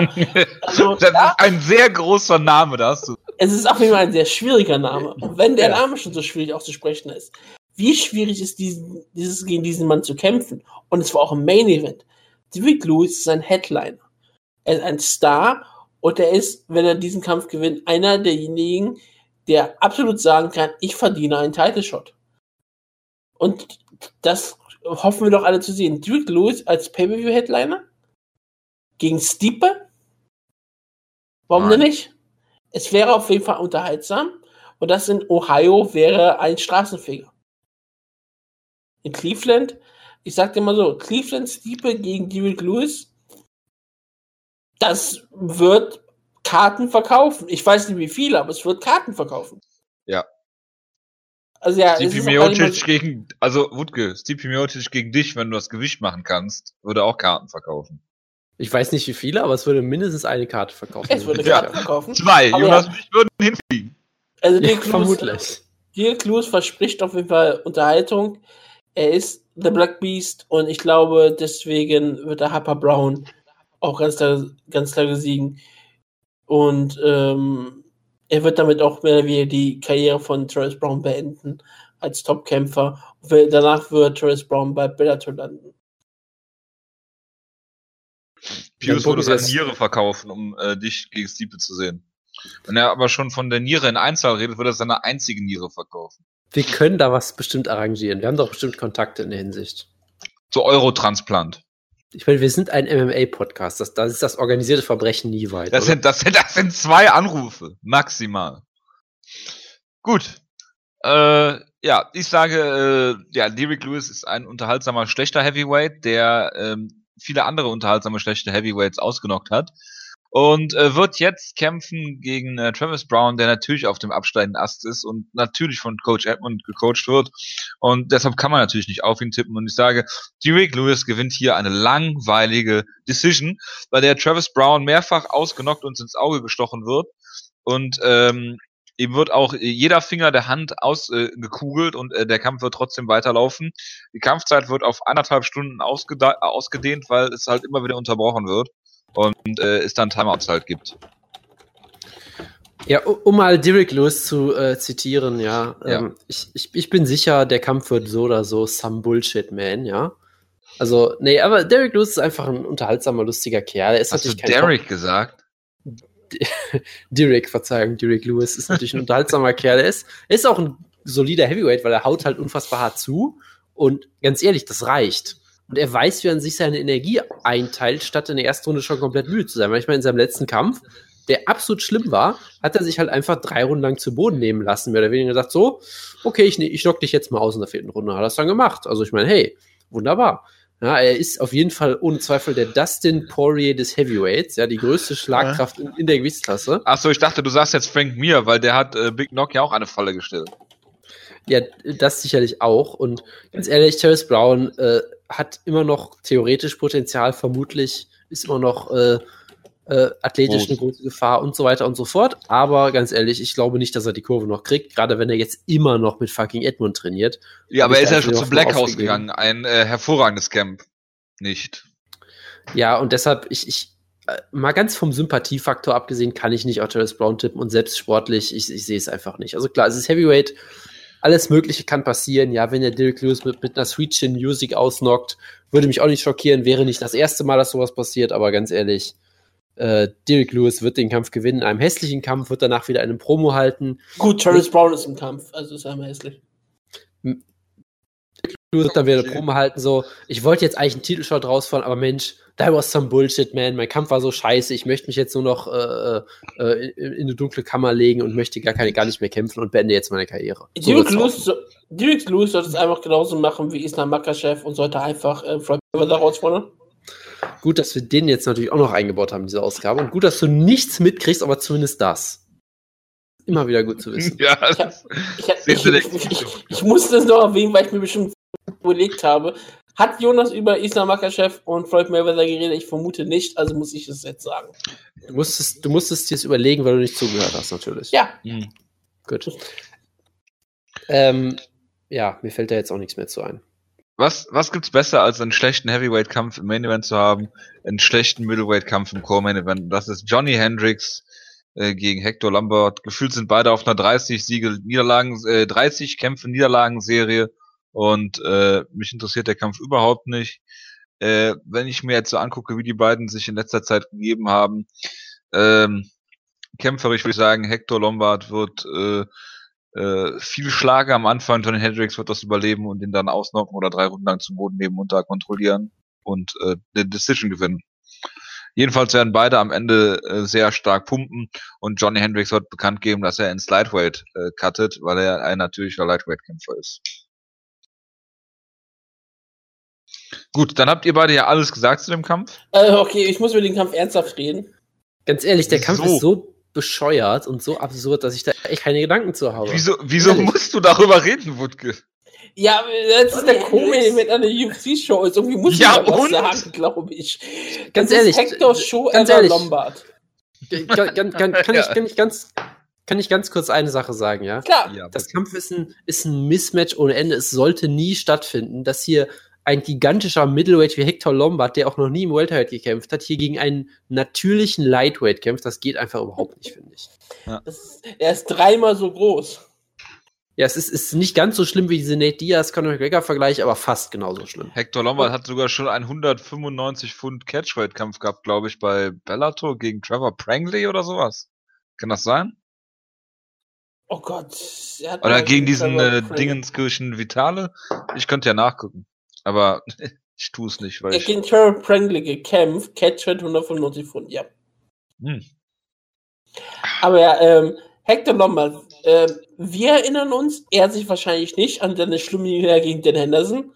Also, Das ist ein sehr großer Name, da hast du. es ist auf jeden Fall ein sehr schwieriger Name. Wenn der Ja. Name schon so schwierig auszusprechen ist, wie schwierig ist diesen, dieses gegen diesen Mann zu kämpfen? Und es war auch im Main Event. David Lewis ist ein Headliner. Er ist ein Star und er ist, wenn er diesen Kampf gewinnt, einer derjenigen, der absolut sagen kann, ich verdiene einen Title Shot. Und das hoffen wir doch alle zu sehen. David Lewis als Pay-Per-View Headliner gegen Stipe? Warum denn nicht? Es wäre auf jeden Fall unterhaltsam. Und das in Ohio wäre ein Straßenfeger. In Cleveland, ich sag dir mal so, Cleveland Steeple gegen Derek Lewis, das wird Karten verkaufen. Ich weiß nicht wie viele, aber es wird Karten verkaufen. Ja. Also ja, Stipe mal Miocic gegen, also Wutke, Stipe Miocic gegen dich, wenn du das Gewicht machen kannst, würde auch Karten verkaufen. Ich weiß nicht wie viele, aber es würde mindestens eine Karte verkaufen. es würde Ja. Karten verkaufen. Zwei, Aber Jonas ja. und ich würden hinfliegen. Also Ja, Derek Lewis, vermutlich. Dirk Lewis verspricht auf jeden Fall Unterhaltung. Er ist The Black Beast und ich glaube, deswegen wird der Harper Brown auch ganz klar, ganz klar gesiegen. Und ähm, er wird damit auch mehr wie die Karriere von Travis Brown beenden als Topkämpfer. Danach wird Travis Brown bei Bellator landen. Pius würde seine Niere verkaufen, um äh, dich gegen Stipe zu sehen. Wenn er aber schon von der Niere in Einzahl redet, würde er seine einzige Niere verkaufen. Wir können da was bestimmt arrangieren. Wir haben doch bestimmt Kontakte in der Hinsicht. Zu Eurotransplant. Ich meine, wir sind ein MMA-Podcast. Das, das ist das organisierte Verbrechen nie weit. Das sind, das, sind, das sind zwei Anrufe, maximal. Gut. Äh, ja, ich sage, äh, ja, Derek Lewis ist ein unterhaltsamer, schlechter Heavyweight, der ähm, viele andere unterhaltsame, schlechte Heavyweights ausgenockt hat. Und äh, wird jetzt kämpfen gegen äh, Travis Brown, der natürlich auf dem absteigenden Ast ist und natürlich von Coach Edmund gecoacht wird. Und deshalb kann man natürlich nicht auf ihn tippen. Und ich sage, Derek Lewis gewinnt hier eine langweilige Decision, bei der Travis Brown mehrfach ausgenockt und ins Auge gestochen wird. Und ähm, ihm wird auch jeder Finger der Hand ausgekugelt äh, und äh, der Kampf wird trotzdem weiterlaufen. Die Kampfzeit wird auf anderthalb Stunden ausgedehnt, weil es halt immer wieder unterbrochen wird und äh, es dann Timeouts halt gibt. Ja, um mal Derek Lewis zu äh, zitieren, ja, ja. Ähm, ich, ich, ich bin sicher, der Kampf wird so oder so some Bullshit, man, ja. Also, nee, aber Derek Lewis ist einfach ein unterhaltsamer, lustiger Kerl. Er ist Hast du Derek Top gesagt? Derek, Verzeihung, Derek Lewis ist natürlich ein unterhaltsamer Kerl. Er ist, er ist auch ein solider Heavyweight, weil er haut halt unfassbar hart zu. Und ganz ehrlich, das reicht. Und er weiß, wie er sich seine Energie einteilt, statt in der ersten Runde schon komplett müde zu sein. Weil ich meine, in seinem letzten Kampf, der absolut schlimm war, hat er sich halt einfach drei Runden lang zu Boden nehmen lassen, mehr oder weniger gesagt, so, okay, ich, ich knock dich jetzt mal aus in der vierten Runde. Hat er das dann gemacht. Also ich meine, hey, wunderbar. Ja, er ist auf jeden Fall ohne Zweifel der Dustin Poirier des Heavyweights, ja, die größte Schlagkraft in, in der Gewichtsklasse. Achso, ich dachte, du sagst jetzt Frank Mir, weil der hat äh, Big Knock ja auch eine Falle gestellt. Ja, das sicherlich auch. Und ganz ehrlich, Terrence Brown äh, hat immer noch theoretisch Potenzial, vermutlich ist immer noch äh, äh, athletisch Groß. eine große Gefahr und so weiter und so fort. Aber ganz ehrlich, ich glaube nicht, dass er die Kurve noch kriegt, gerade wenn er jetzt immer noch mit fucking Edmund trainiert. Ja, aber er ist ja schon zu Black House gegangen. Ein äh, hervorragendes Camp. Nicht. Ja, und deshalb, ich, ich, äh, mal ganz vom Sympathiefaktor abgesehen, kann ich nicht Ottawa Brown tippen und selbst sportlich, ich, ich sehe es einfach nicht. Also klar, es ist Heavyweight, alles Mögliche kann passieren. Ja, wenn der Derek Lewis mit, mit einer Sweet Chin Music ausnockt, würde mich auch nicht schockieren. Wäre nicht das erste Mal, dass sowas passiert, aber ganz ehrlich, äh, Derek Lewis wird den Kampf gewinnen. In einem hässlichen Kampf wird danach wieder einen Promo halten. Gut, Charles Brown ist im Kampf, also ist einmal hässlich. Lewis wird dann wieder eine Promo halten, so, ich wollte jetzt eigentlich einen Titelshot rausfahren, aber Mensch, that was some bullshit, man. Mein Kampf war so scheiße. Ich möchte mich jetzt nur noch äh, äh, in, in, eine dunkle Kammer legen und möchte gar, keine, gar nicht mehr kämpfen und beende jetzt meine Karriere. So Derek, Lewis, Derek Lewis sollte es einfach genauso machen wie Islam Makachev und sollte einfach äh, Floyd Mayweather rausfordern. Gut, dass wir den jetzt natürlich auch noch eingebaut haben, diese Ausgabe. Und gut, dass du nichts mitkriegst, aber zumindest das. Immer wieder gut zu wissen. Ja, ich, ich, ich, ich, musste das noch erwähnen, weil ich mir bestimmt überlegt habe, hat Jonas über Islam Makachev und Floyd Mayweather geredet? Ich vermute nicht, also muss ich es jetzt sagen. Du musstest, du musstest dir es überlegen, weil du nicht zugehört hast, natürlich. Ja. Mhm. Gut. Ähm, ja, mir fällt da jetzt auch nichts mehr zu ein. Was, was gibt's besser, als einen schlechten Heavyweight-Kampf im Main Event zu haben, einen schlechten Middleweight-Kampf im Core Main Event? Das ist Johnny Hendricks äh, gegen Hector Lombard. Gefühlt sind beide auf einer 30 Siege, Niederlagen, äh, 30 Kämpfe Niederlagenserie und äh, mich interessiert der Kampf überhaupt nicht. Äh, wenn ich mir jetzt so angucke, wie die beiden sich in letzter Zeit gegeben haben, ähm, kämpferisch würde ich sagen, Hector Lombard wird äh, äh, viel Schlager am Anfang, Johnny Hendricks wird das überleben und ihn dann ausnocken oder drei Runden lang zum Boden nehmen und da kontrollieren und äh, eine Decision gewinnen. Jedenfalls werden beide am Ende äh, sehr stark pumpen und Johnny Hendricks wird bekannt geben, dass er ins Lightweight äh, cuttet, weil er ein natürlicher Lightweight-Kämpfer ist. Gut, dann habt ihr beide ja alles gesagt zu dem Kampf. Äh, okay, ich muss über den Kampf ernsthaft reden. Ganz ehrlich, der Kampf ist so bescheuert und so absurd, dass ich da echt keine Gedanken zu habe. Wieso, wieso musst du darüber reden, Wutke? Ja, das ist der Komik mit einer UFC-Show. Also irgendwie muss ja, ich was sagen, glaube ich. Ganz das ehrlich. Hector Show ganz ehrlich, Lombard. Kann, kann, kann, kann, ich, kann ich ganz kann ich ganz kurz eine Sache sagen, ja? Klar. Ja, das Kampf ist ein, ist ein Mismatch ohne Ende. Es sollte nie stattfinden, dass hier ein gigantischer Middleweight wie Hector Lombard, der auch noch nie im Welterweight gekämpft hat, hier gegen einen natürlichen Lightweight kämpft. Das geht einfach überhaupt nicht, finde ich. Ja. Ist, er ist dreimal so groß. Ja, es ist, ist nicht ganz so schlimm wie diese Nate Diaz Conor McGregor Vergleich, aber fast genauso schlimm. Hector Lombard hat sogar schon einen 195 Pfund Catchweight Kampf gehabt, glaube ich, bei Bellator gegen Trevor Prangley oder sowas. Kann das sein? Oh Gott. Oder gegen diesen äh, Dingenskirchen Vitale? Ich könnte ja nachgucken. Aber ich tue es nicht, weil ich. gegen Trevor Prangley gekämpft, Catchweight 195 Pfund, ja. Hm. Aber ja, ähm, Hector Lombard, äh, wir erinnern uns, er sich wahrscheinlich nicht an seine schlimme Niederlage gegen Dan Henderson.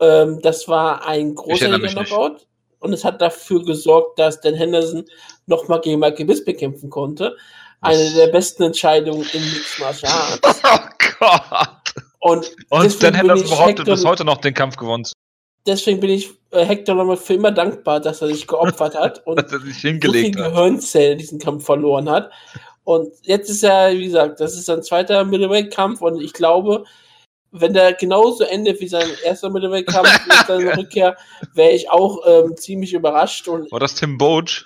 Ähm, das war ein großer Knockout. Und es hat dafür gesorgt, dass Dan Henderson nochmal gegen Michael Bisping kämpfen konnte. Eine der besten Entscheidungen in Mixed Martial Arts. Oh Gott! Und, Und Dan Henderson behauptet bis heute noch den Kampf gewonnen. Deswegen bin ich äh, Hector nochmal für immer dankbar, dass er sich geopfert hat und dass er sich hingelegt so viel Gehirnzellen diesen Kampf verloren hat. Und jetzt ist er, wie gesagt, das ist sein zweiter Middleweight-Kampf und ich glaube, wenn der genauso endet wie sein erster Middleweight-Kampf mit seiner Rückkehr, wäre ich auch ähm, ziemlich überrascht. Und war das Tim Boach?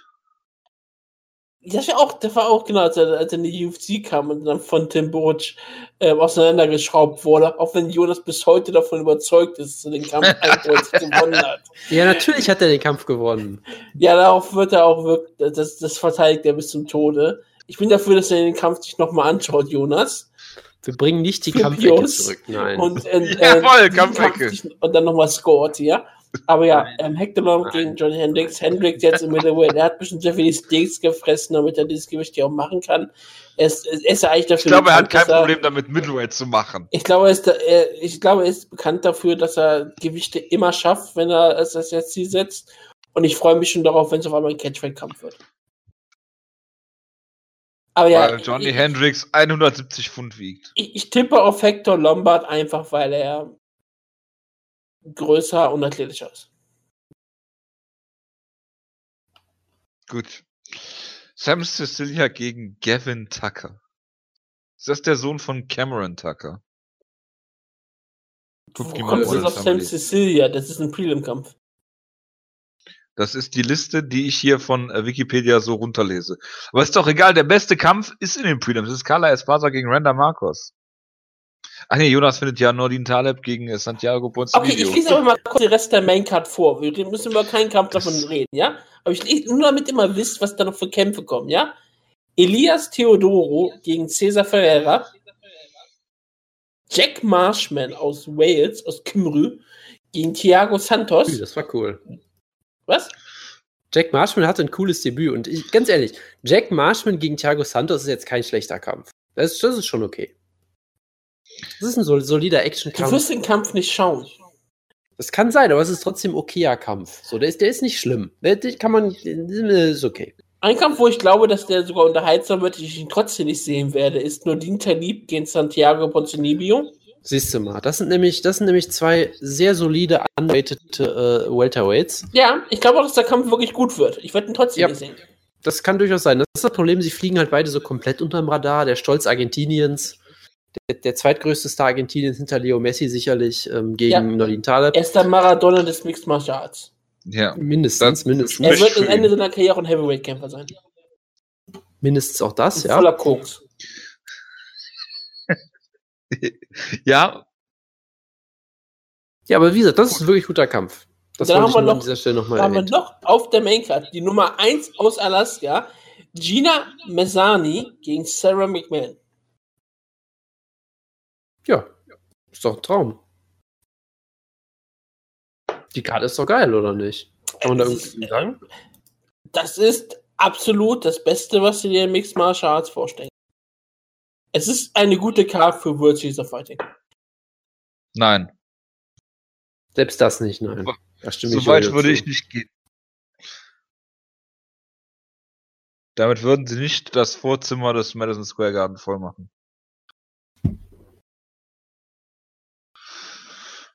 Das war auch, das war auch genau, als er, als er in die UFC kam und dann von Tim Boach äh, auseinandergeschraubt wurde, auch wenn Jonas bis heute davon überzeugt ist, dass er den Kampf eindeutig gewonnen hat. Ja, natürlich hat er den Kampf gewonnen. Ja, darauf wird er auch wirklich, das, das verteidigt er bis zum Tode. Ich bin dafür, dass er den Kampf sich nochmal anschaut, Jonas. Wir bringen nicht die Kampfecke zurück, nein. Und, äh, Jawohl, Kampfecke. Und dann nochmal scored, ja. Aber ja, ähm, Hector gegen John Hendricks. Hendricks jetzt im Middleweight, er hat bestimmt sehr viele Steaks gefressen, damit er dieses Gewicht hier auch machen kann. Er ist, er ist ja eigentlich dafür. Ich glaube, er hat kein Problem damit, Middleweight zu machen. Ich glaube, er ist, er, ich glaube, er ist bekannt dafür, dass er Gewichte immer schafft, wenn er es als Ziel setzt. Und ich freue mich schon darauf, wenn es auf einmal ein Catchweight-Kampf wird. Aber ja, weil Johnny ich, Hendricks 170 Pfund wiegt. Ich, ich, tippe auf Hector Lombard einfach, weil er größer und athletischer ist. Gut. Sam Cecilia gegen Gavin Tucker. Ist das der Sohn von Cameron Tucker? Guck Wo kommt es auf Sam Cecilia? Das ist ein Prelim-Kampf. Das ist die Liste, die ich hier von äh, Wikipedia so runterlese. Aber ist doch egal, der beste Kampf ist in den Prelims. Das ist Carla Espasa gegen Randa Marcos. Ach nee, Jonas findet ja Nordin Taleb gegen äh, Santiago Ponzinibbio. Okay, ich lese aber mal kurz den Rest der Maincard vor. Wir müssen über keinen Kampf davon reden, ja? Aber ich lese nur damit immer wisst, was da noch für Kämpfe kommen, ja? Elias Theodoro gegen Cesar Ferreira. Jack Marshman aus Wales, aus Kymru, gegen Thiago Santos. Das war cool. Was? Jack Marshman hatte ein cooles Debüt und ich, ganz ehrlich, Jack Marshman gegen Thiago Santos ist jetzt kein schlechter Kampf. Das, das ist schon okay. Das ist ein solider Action-Kampf. Du wirst den Kampf nicht schauen. Das kann sein, aber es ist trotzdem okayer Kampf. So, der ist, der ist nicht schlimm. Der, der kann man, ist okay. Ein Kampf, wo ich glaube, dass der sogar unterhaltsam wird, ich ihn trotzdem nicht sehen werde, ist Nordin Talib gegen Santiago Ponzinibbio. Siehst du mal, das sind nämlich, das sind nämlich zwei sehr solide, unrated äh, Welterweights. Ja, ich glaube auch, dass der Kampf wirklich gut wird. Ich werde ihn trotzdem ja, nicht sehen. Das kann durchaus sein. Das ist das Problem, sie fliegen halt beide so komplett unterm Radar. Der Stolz Argentiniens, der, der zweitgrößte Star Argentiniens hinter Leo Messi sicherlich ähm, gegen ja. Nordin Taleb. Er ist der Maradona des Mixed Martial Arts. Ja. Mindestens, mindestens. Er wird am Ende seiner Karriere auch ein Heavyweight-Kämpfer sein. Mindestens auch das, ja. Voller Koks. ja. Ja, aber wie gesagt, das ist ein wirklich guter Kampf. Das dann haben wir noch, an dieser Stelle noch mal haben wir noch auf der Maincard die Nummer 1 aus Alaska, Gina Mezzani gegen Sarah McMahon. Ja, ist doch ein Traum. Die Karte ist doch geil, oder nicht? Kann man da irgendwie sagen? Das ist absolut das Beste, was du dir in Mixed Martial Arts vorstellen es ist eine gute Karte für World Series of Fighting. Nein. Selbst das nicht, nein. Da so weit würde ich nicht gehen. Damit würden sie nicht das Vorzimmer des Madison Square Garden voll machen.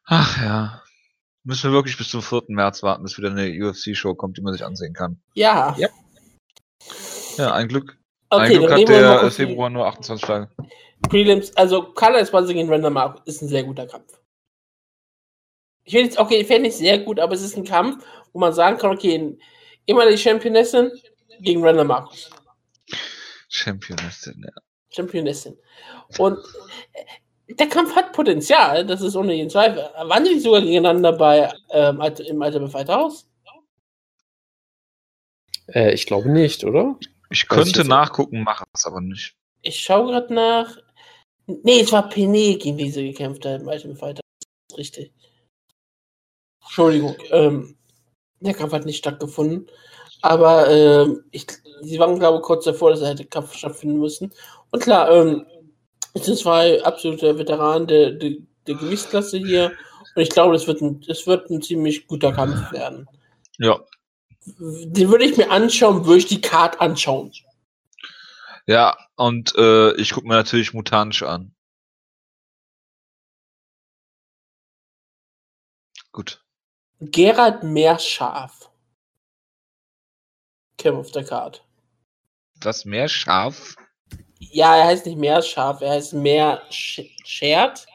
Ach ja. Müssen wir wirklich bis zum 4. März warten, bis wieder eine UFC-Show kommt, die man sich ansehen kann. Ja. Ja, ja ein Glück. Okay, Glück hat der Februar nur 28 Tage. Prelims, also Color Sponsor gegen Random Mark ist ein sehr guter Kampf. Ich will jetzt, okay, ich fände nicht sehr gut, aber es ist ein Kampf, wo man sagen kann, okay, immer die Championessin gegen Random Markus. Championessin, ja. Championessin. Und der Kampf hat Potenzial, das ist ohne jeden Zweifel. Waren die sogar gegeneinander bei ähm, im Alter Fighter Haus? Äh, ich glaube nicht, oder? Ich könnte nachgucken, mache es aber nicht. Ich schaue gerade nach. Nee, es war Pene, gegen die sie gekämpft hat im Ultimate Fighter. Richtig. Entschuldigung. Ähm, der Kampf hat nicht stattgefunden. Aber ähm, ich, sie waren, glaube ich, kurz davor, dass er hätte Kampf stattfinden müssen. Und klar, ähm, es sind zwei absolute Veteranen der, der, der Gewichtsklasse hier. Und ich glaube, es wird, ein, es wird ein ziemlich guter Kampf werden. Ja, den würde ich mir anschauen, würde ich die Card anschauen. Ja, und äh, ich gucke mir natürlich Mutantisch an. Gut. Gerald Meerschaf. Kim auf der Card. Was, Meerschaf? Ja, er heißt nicht Meerschaf, er heißt Meerschert.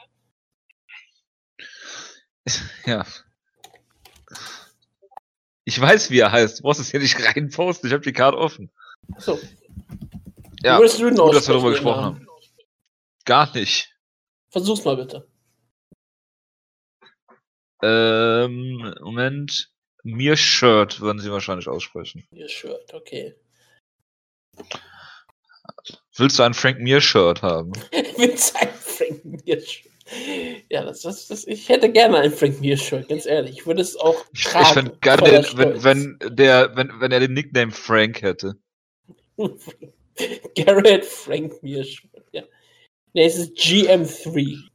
Ja. Ich weiß, wie er heißt. Du brauchst es ja nicht reinposten. Ich habe die Karte offen. So. Ja, gut, dass wir darüber gesprochen haben. Gar nicht. Versuch's mal bitte. Ähm, Moment. Mir Shirt würden sie wahrscheinlich aussprechen. Mir Shirt, okay. Willst du ein Frank Mir Shirt haben? Willst du ein Frank Mir Shirt? Ja, das, das, das, ich hätte gerne ein Frank Mir Shirt, ganz ehrlich. Ich würde es auch tragen. Ich fände geil, wenn, wenn, der, wenn, wenn er den Nickname Frank hätte. Garrett Frank Mir Shirt, ja. Ne, es ist GM3.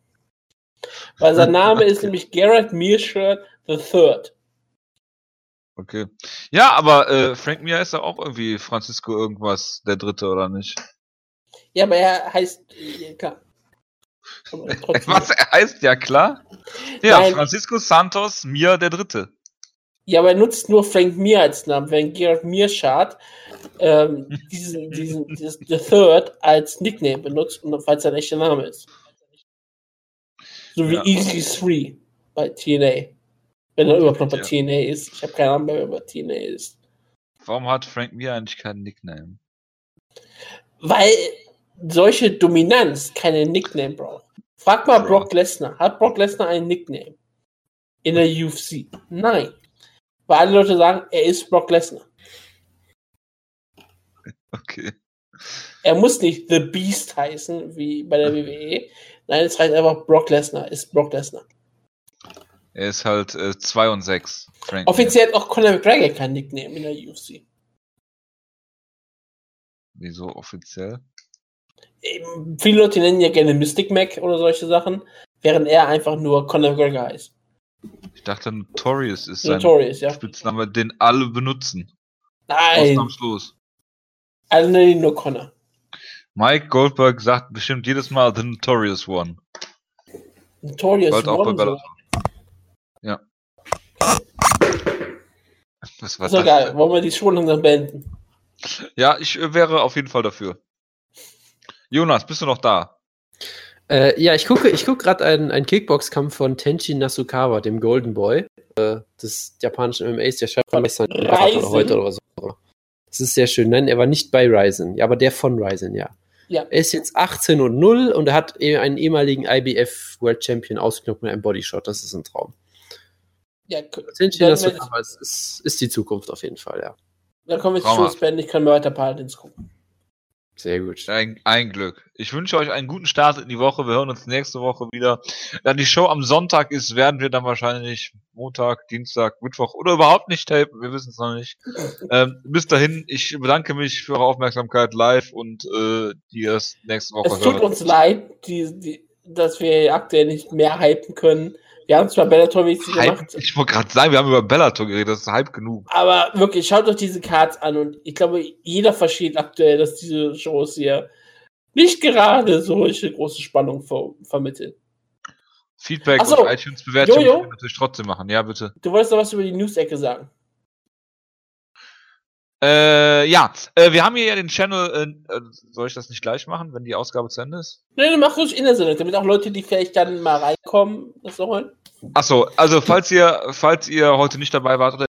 Weil sein Name okay. ist nämlich Garrett Mearshirt the Third. Okay. Ja, aber äh, Frank Mir ist ja auch irgendwie Francisco irgendwas, der Dritte, oder nicht? Ja, aber er heißt, klar, Was er heißt, ja klar. Ja, Nein. Francisco Santos Mir der Dritte. Ja, aber er nutzt nur Frank Mir als Namen, wenn Gerard Mearshart ähm, diesen, diesen, diesen The Third als Nickname benutzt, und falls sein echter Name ist. So wie ja. Easy 3 bei TNA. Wenn er überhaupt noch bei ja. TNA ist. Ich habe keine Ahnung, wer bei TNA ist. Warum hat Frank Mir eigentlich keinen Nickname? Weil solche Dominanz keine Nickname braucht. Frag mal Brock Lesnar. Hat Brock Lesnar einen Nickname? In der UFC? Nein. Weil alle Leute sagen, er ist Brock Lesnar. Okay. Er muss nicht The Beast heißen, wie bei der WWE. Nein, es heißt einfach Brock Lesnar, ist Brock Lesnar. Er ist halt 2 äh, und 6. Offiziell hat auch Conor McGregor kein Nickname in der UFC. Wieso offiziell? viele Leute nennen ja gerne Mystic Mac oder solche Sachen, während er einfach nur Conor McGregor heißt. Ich dachte, Notorious ist sein Notorious, ja. Spitzname, den alle benutzen. Nein. Ausnahmslos. Alle nennen ihn nur Conor. Mike Goldberg sagt bestimmt jedes Mal The Notorious One. Notorious Bald auch One. Bei so. Ja. Was war ist das? geil. Wollen wir die schon langsam beenden? Ja, ich äh, wäre auf jeden Fall dafür. Jonas, bist du noch da? Äh, ja, ich gucke, ich gucke gerade einen, einen Kickbox-Kampf von Tenchi Nasukawa, dem Golden Boy, äh, des japanischen MMAs, der schreibt oder heute oder so. Das ist sehr schön. Nein, er war nicht bei Ryzen, ja, aber der von Ryzen, ja. ja. Er ist jetzt 18 und 0 und er hat e-, einen ehemaligen IBF World Champion ausgeknopft mit einem Bodyshot. Das ist ein Traum. Ja, Tenchi Nasukawa ist, ist, ist, die Zukunft auf jeden Fall, ja. Dann kommen wir zu Schlussband, ich kann mir weiter Paladins gucken. Sehr gut. Ein, ein, Glück. Ich wünsche euch einen guten Start in die Woche. Wir hören uns nächste Woche wieder. Da die Show am Sonntag ist, werden wir dann wahrscheinlich Montag, Dienstag, Mittwoch oder überhaupt nicht tapen. Wir wissen es noch nicht. ähm, bis dahin, ich bedanke mich für eure Aufmerksamkeit live und äh, die erst nächste Woche hören. Es tut hören. uns leid, die, die, dass wir aktuell nicht mehr hypen können. Wir haben zwar Bellator mäßig gemacht. Ich wollte gerade sagen, wir haben über Bellator geredet, das ist Hype genug. Aber wirklich, schaut euch diese Cards an und ich glaube, jeder versteht aktuell, dass diese Shows hier nicht gerade solche große Spannung ver vermitteln. Feedback so, und iTunes-Bewertungen natürlich trotzdem machen. Ja, bitte. Du wolltest noch was über die News-Ecke sagen. Äh, ja, äh, wir haben hier ja den Channel. Äh, soll ich das nicht gleich machen, wenn die Ausgabe zu Ende ist? Nee, mach ruhig in der Sendung, damit auch Leute, die vielleicht dann mal reinkommen, das sollen. Achso, also falls ihr, falls ihr heute nicht dabei wart oder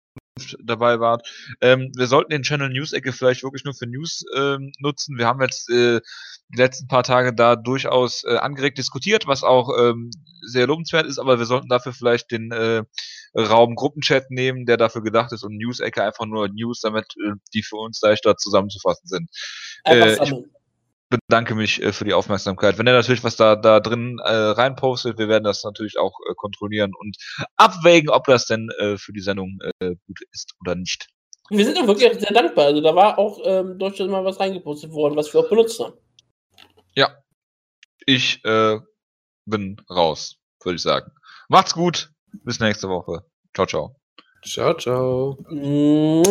dabei wart, ähm, wir sollten den Channel News-Ecke vielleicht wirklich nur für News ähm, nutzen. Wir haben jetzt äh, die letzten paar Tage da durchaus äh, angeregt diskutiert, was auch ähm, sehr lobenswert ist, aber wir sollten dafür vielleicht den äh, Raum Gruppenchat nehmen, der dafür gedacht ist und News-Ecke einfach nur News, damit äh, die für uns leichter zusammenzufassen sind. Äh, ich bedanke mich äh, für die Aufmerksamkeit. Wenn er natürlich was da, da drin äh, reinpostet, wir werden das natürlich auch äh, kontrollieren und abwägen, ob das denn äh, für die Sendung äh, gut ist oder nicht. Wir sind auch wirklich sehr dankbar. Also da war auch ähm, durchaus mal was reingepostet worden, was wir auch benutzt haben. Ja. Ich äh, bin raus, würde ich sagen. Macht's gut. Bis nächste Woche. Ciao, ciao. Ciao, ciao. Mm.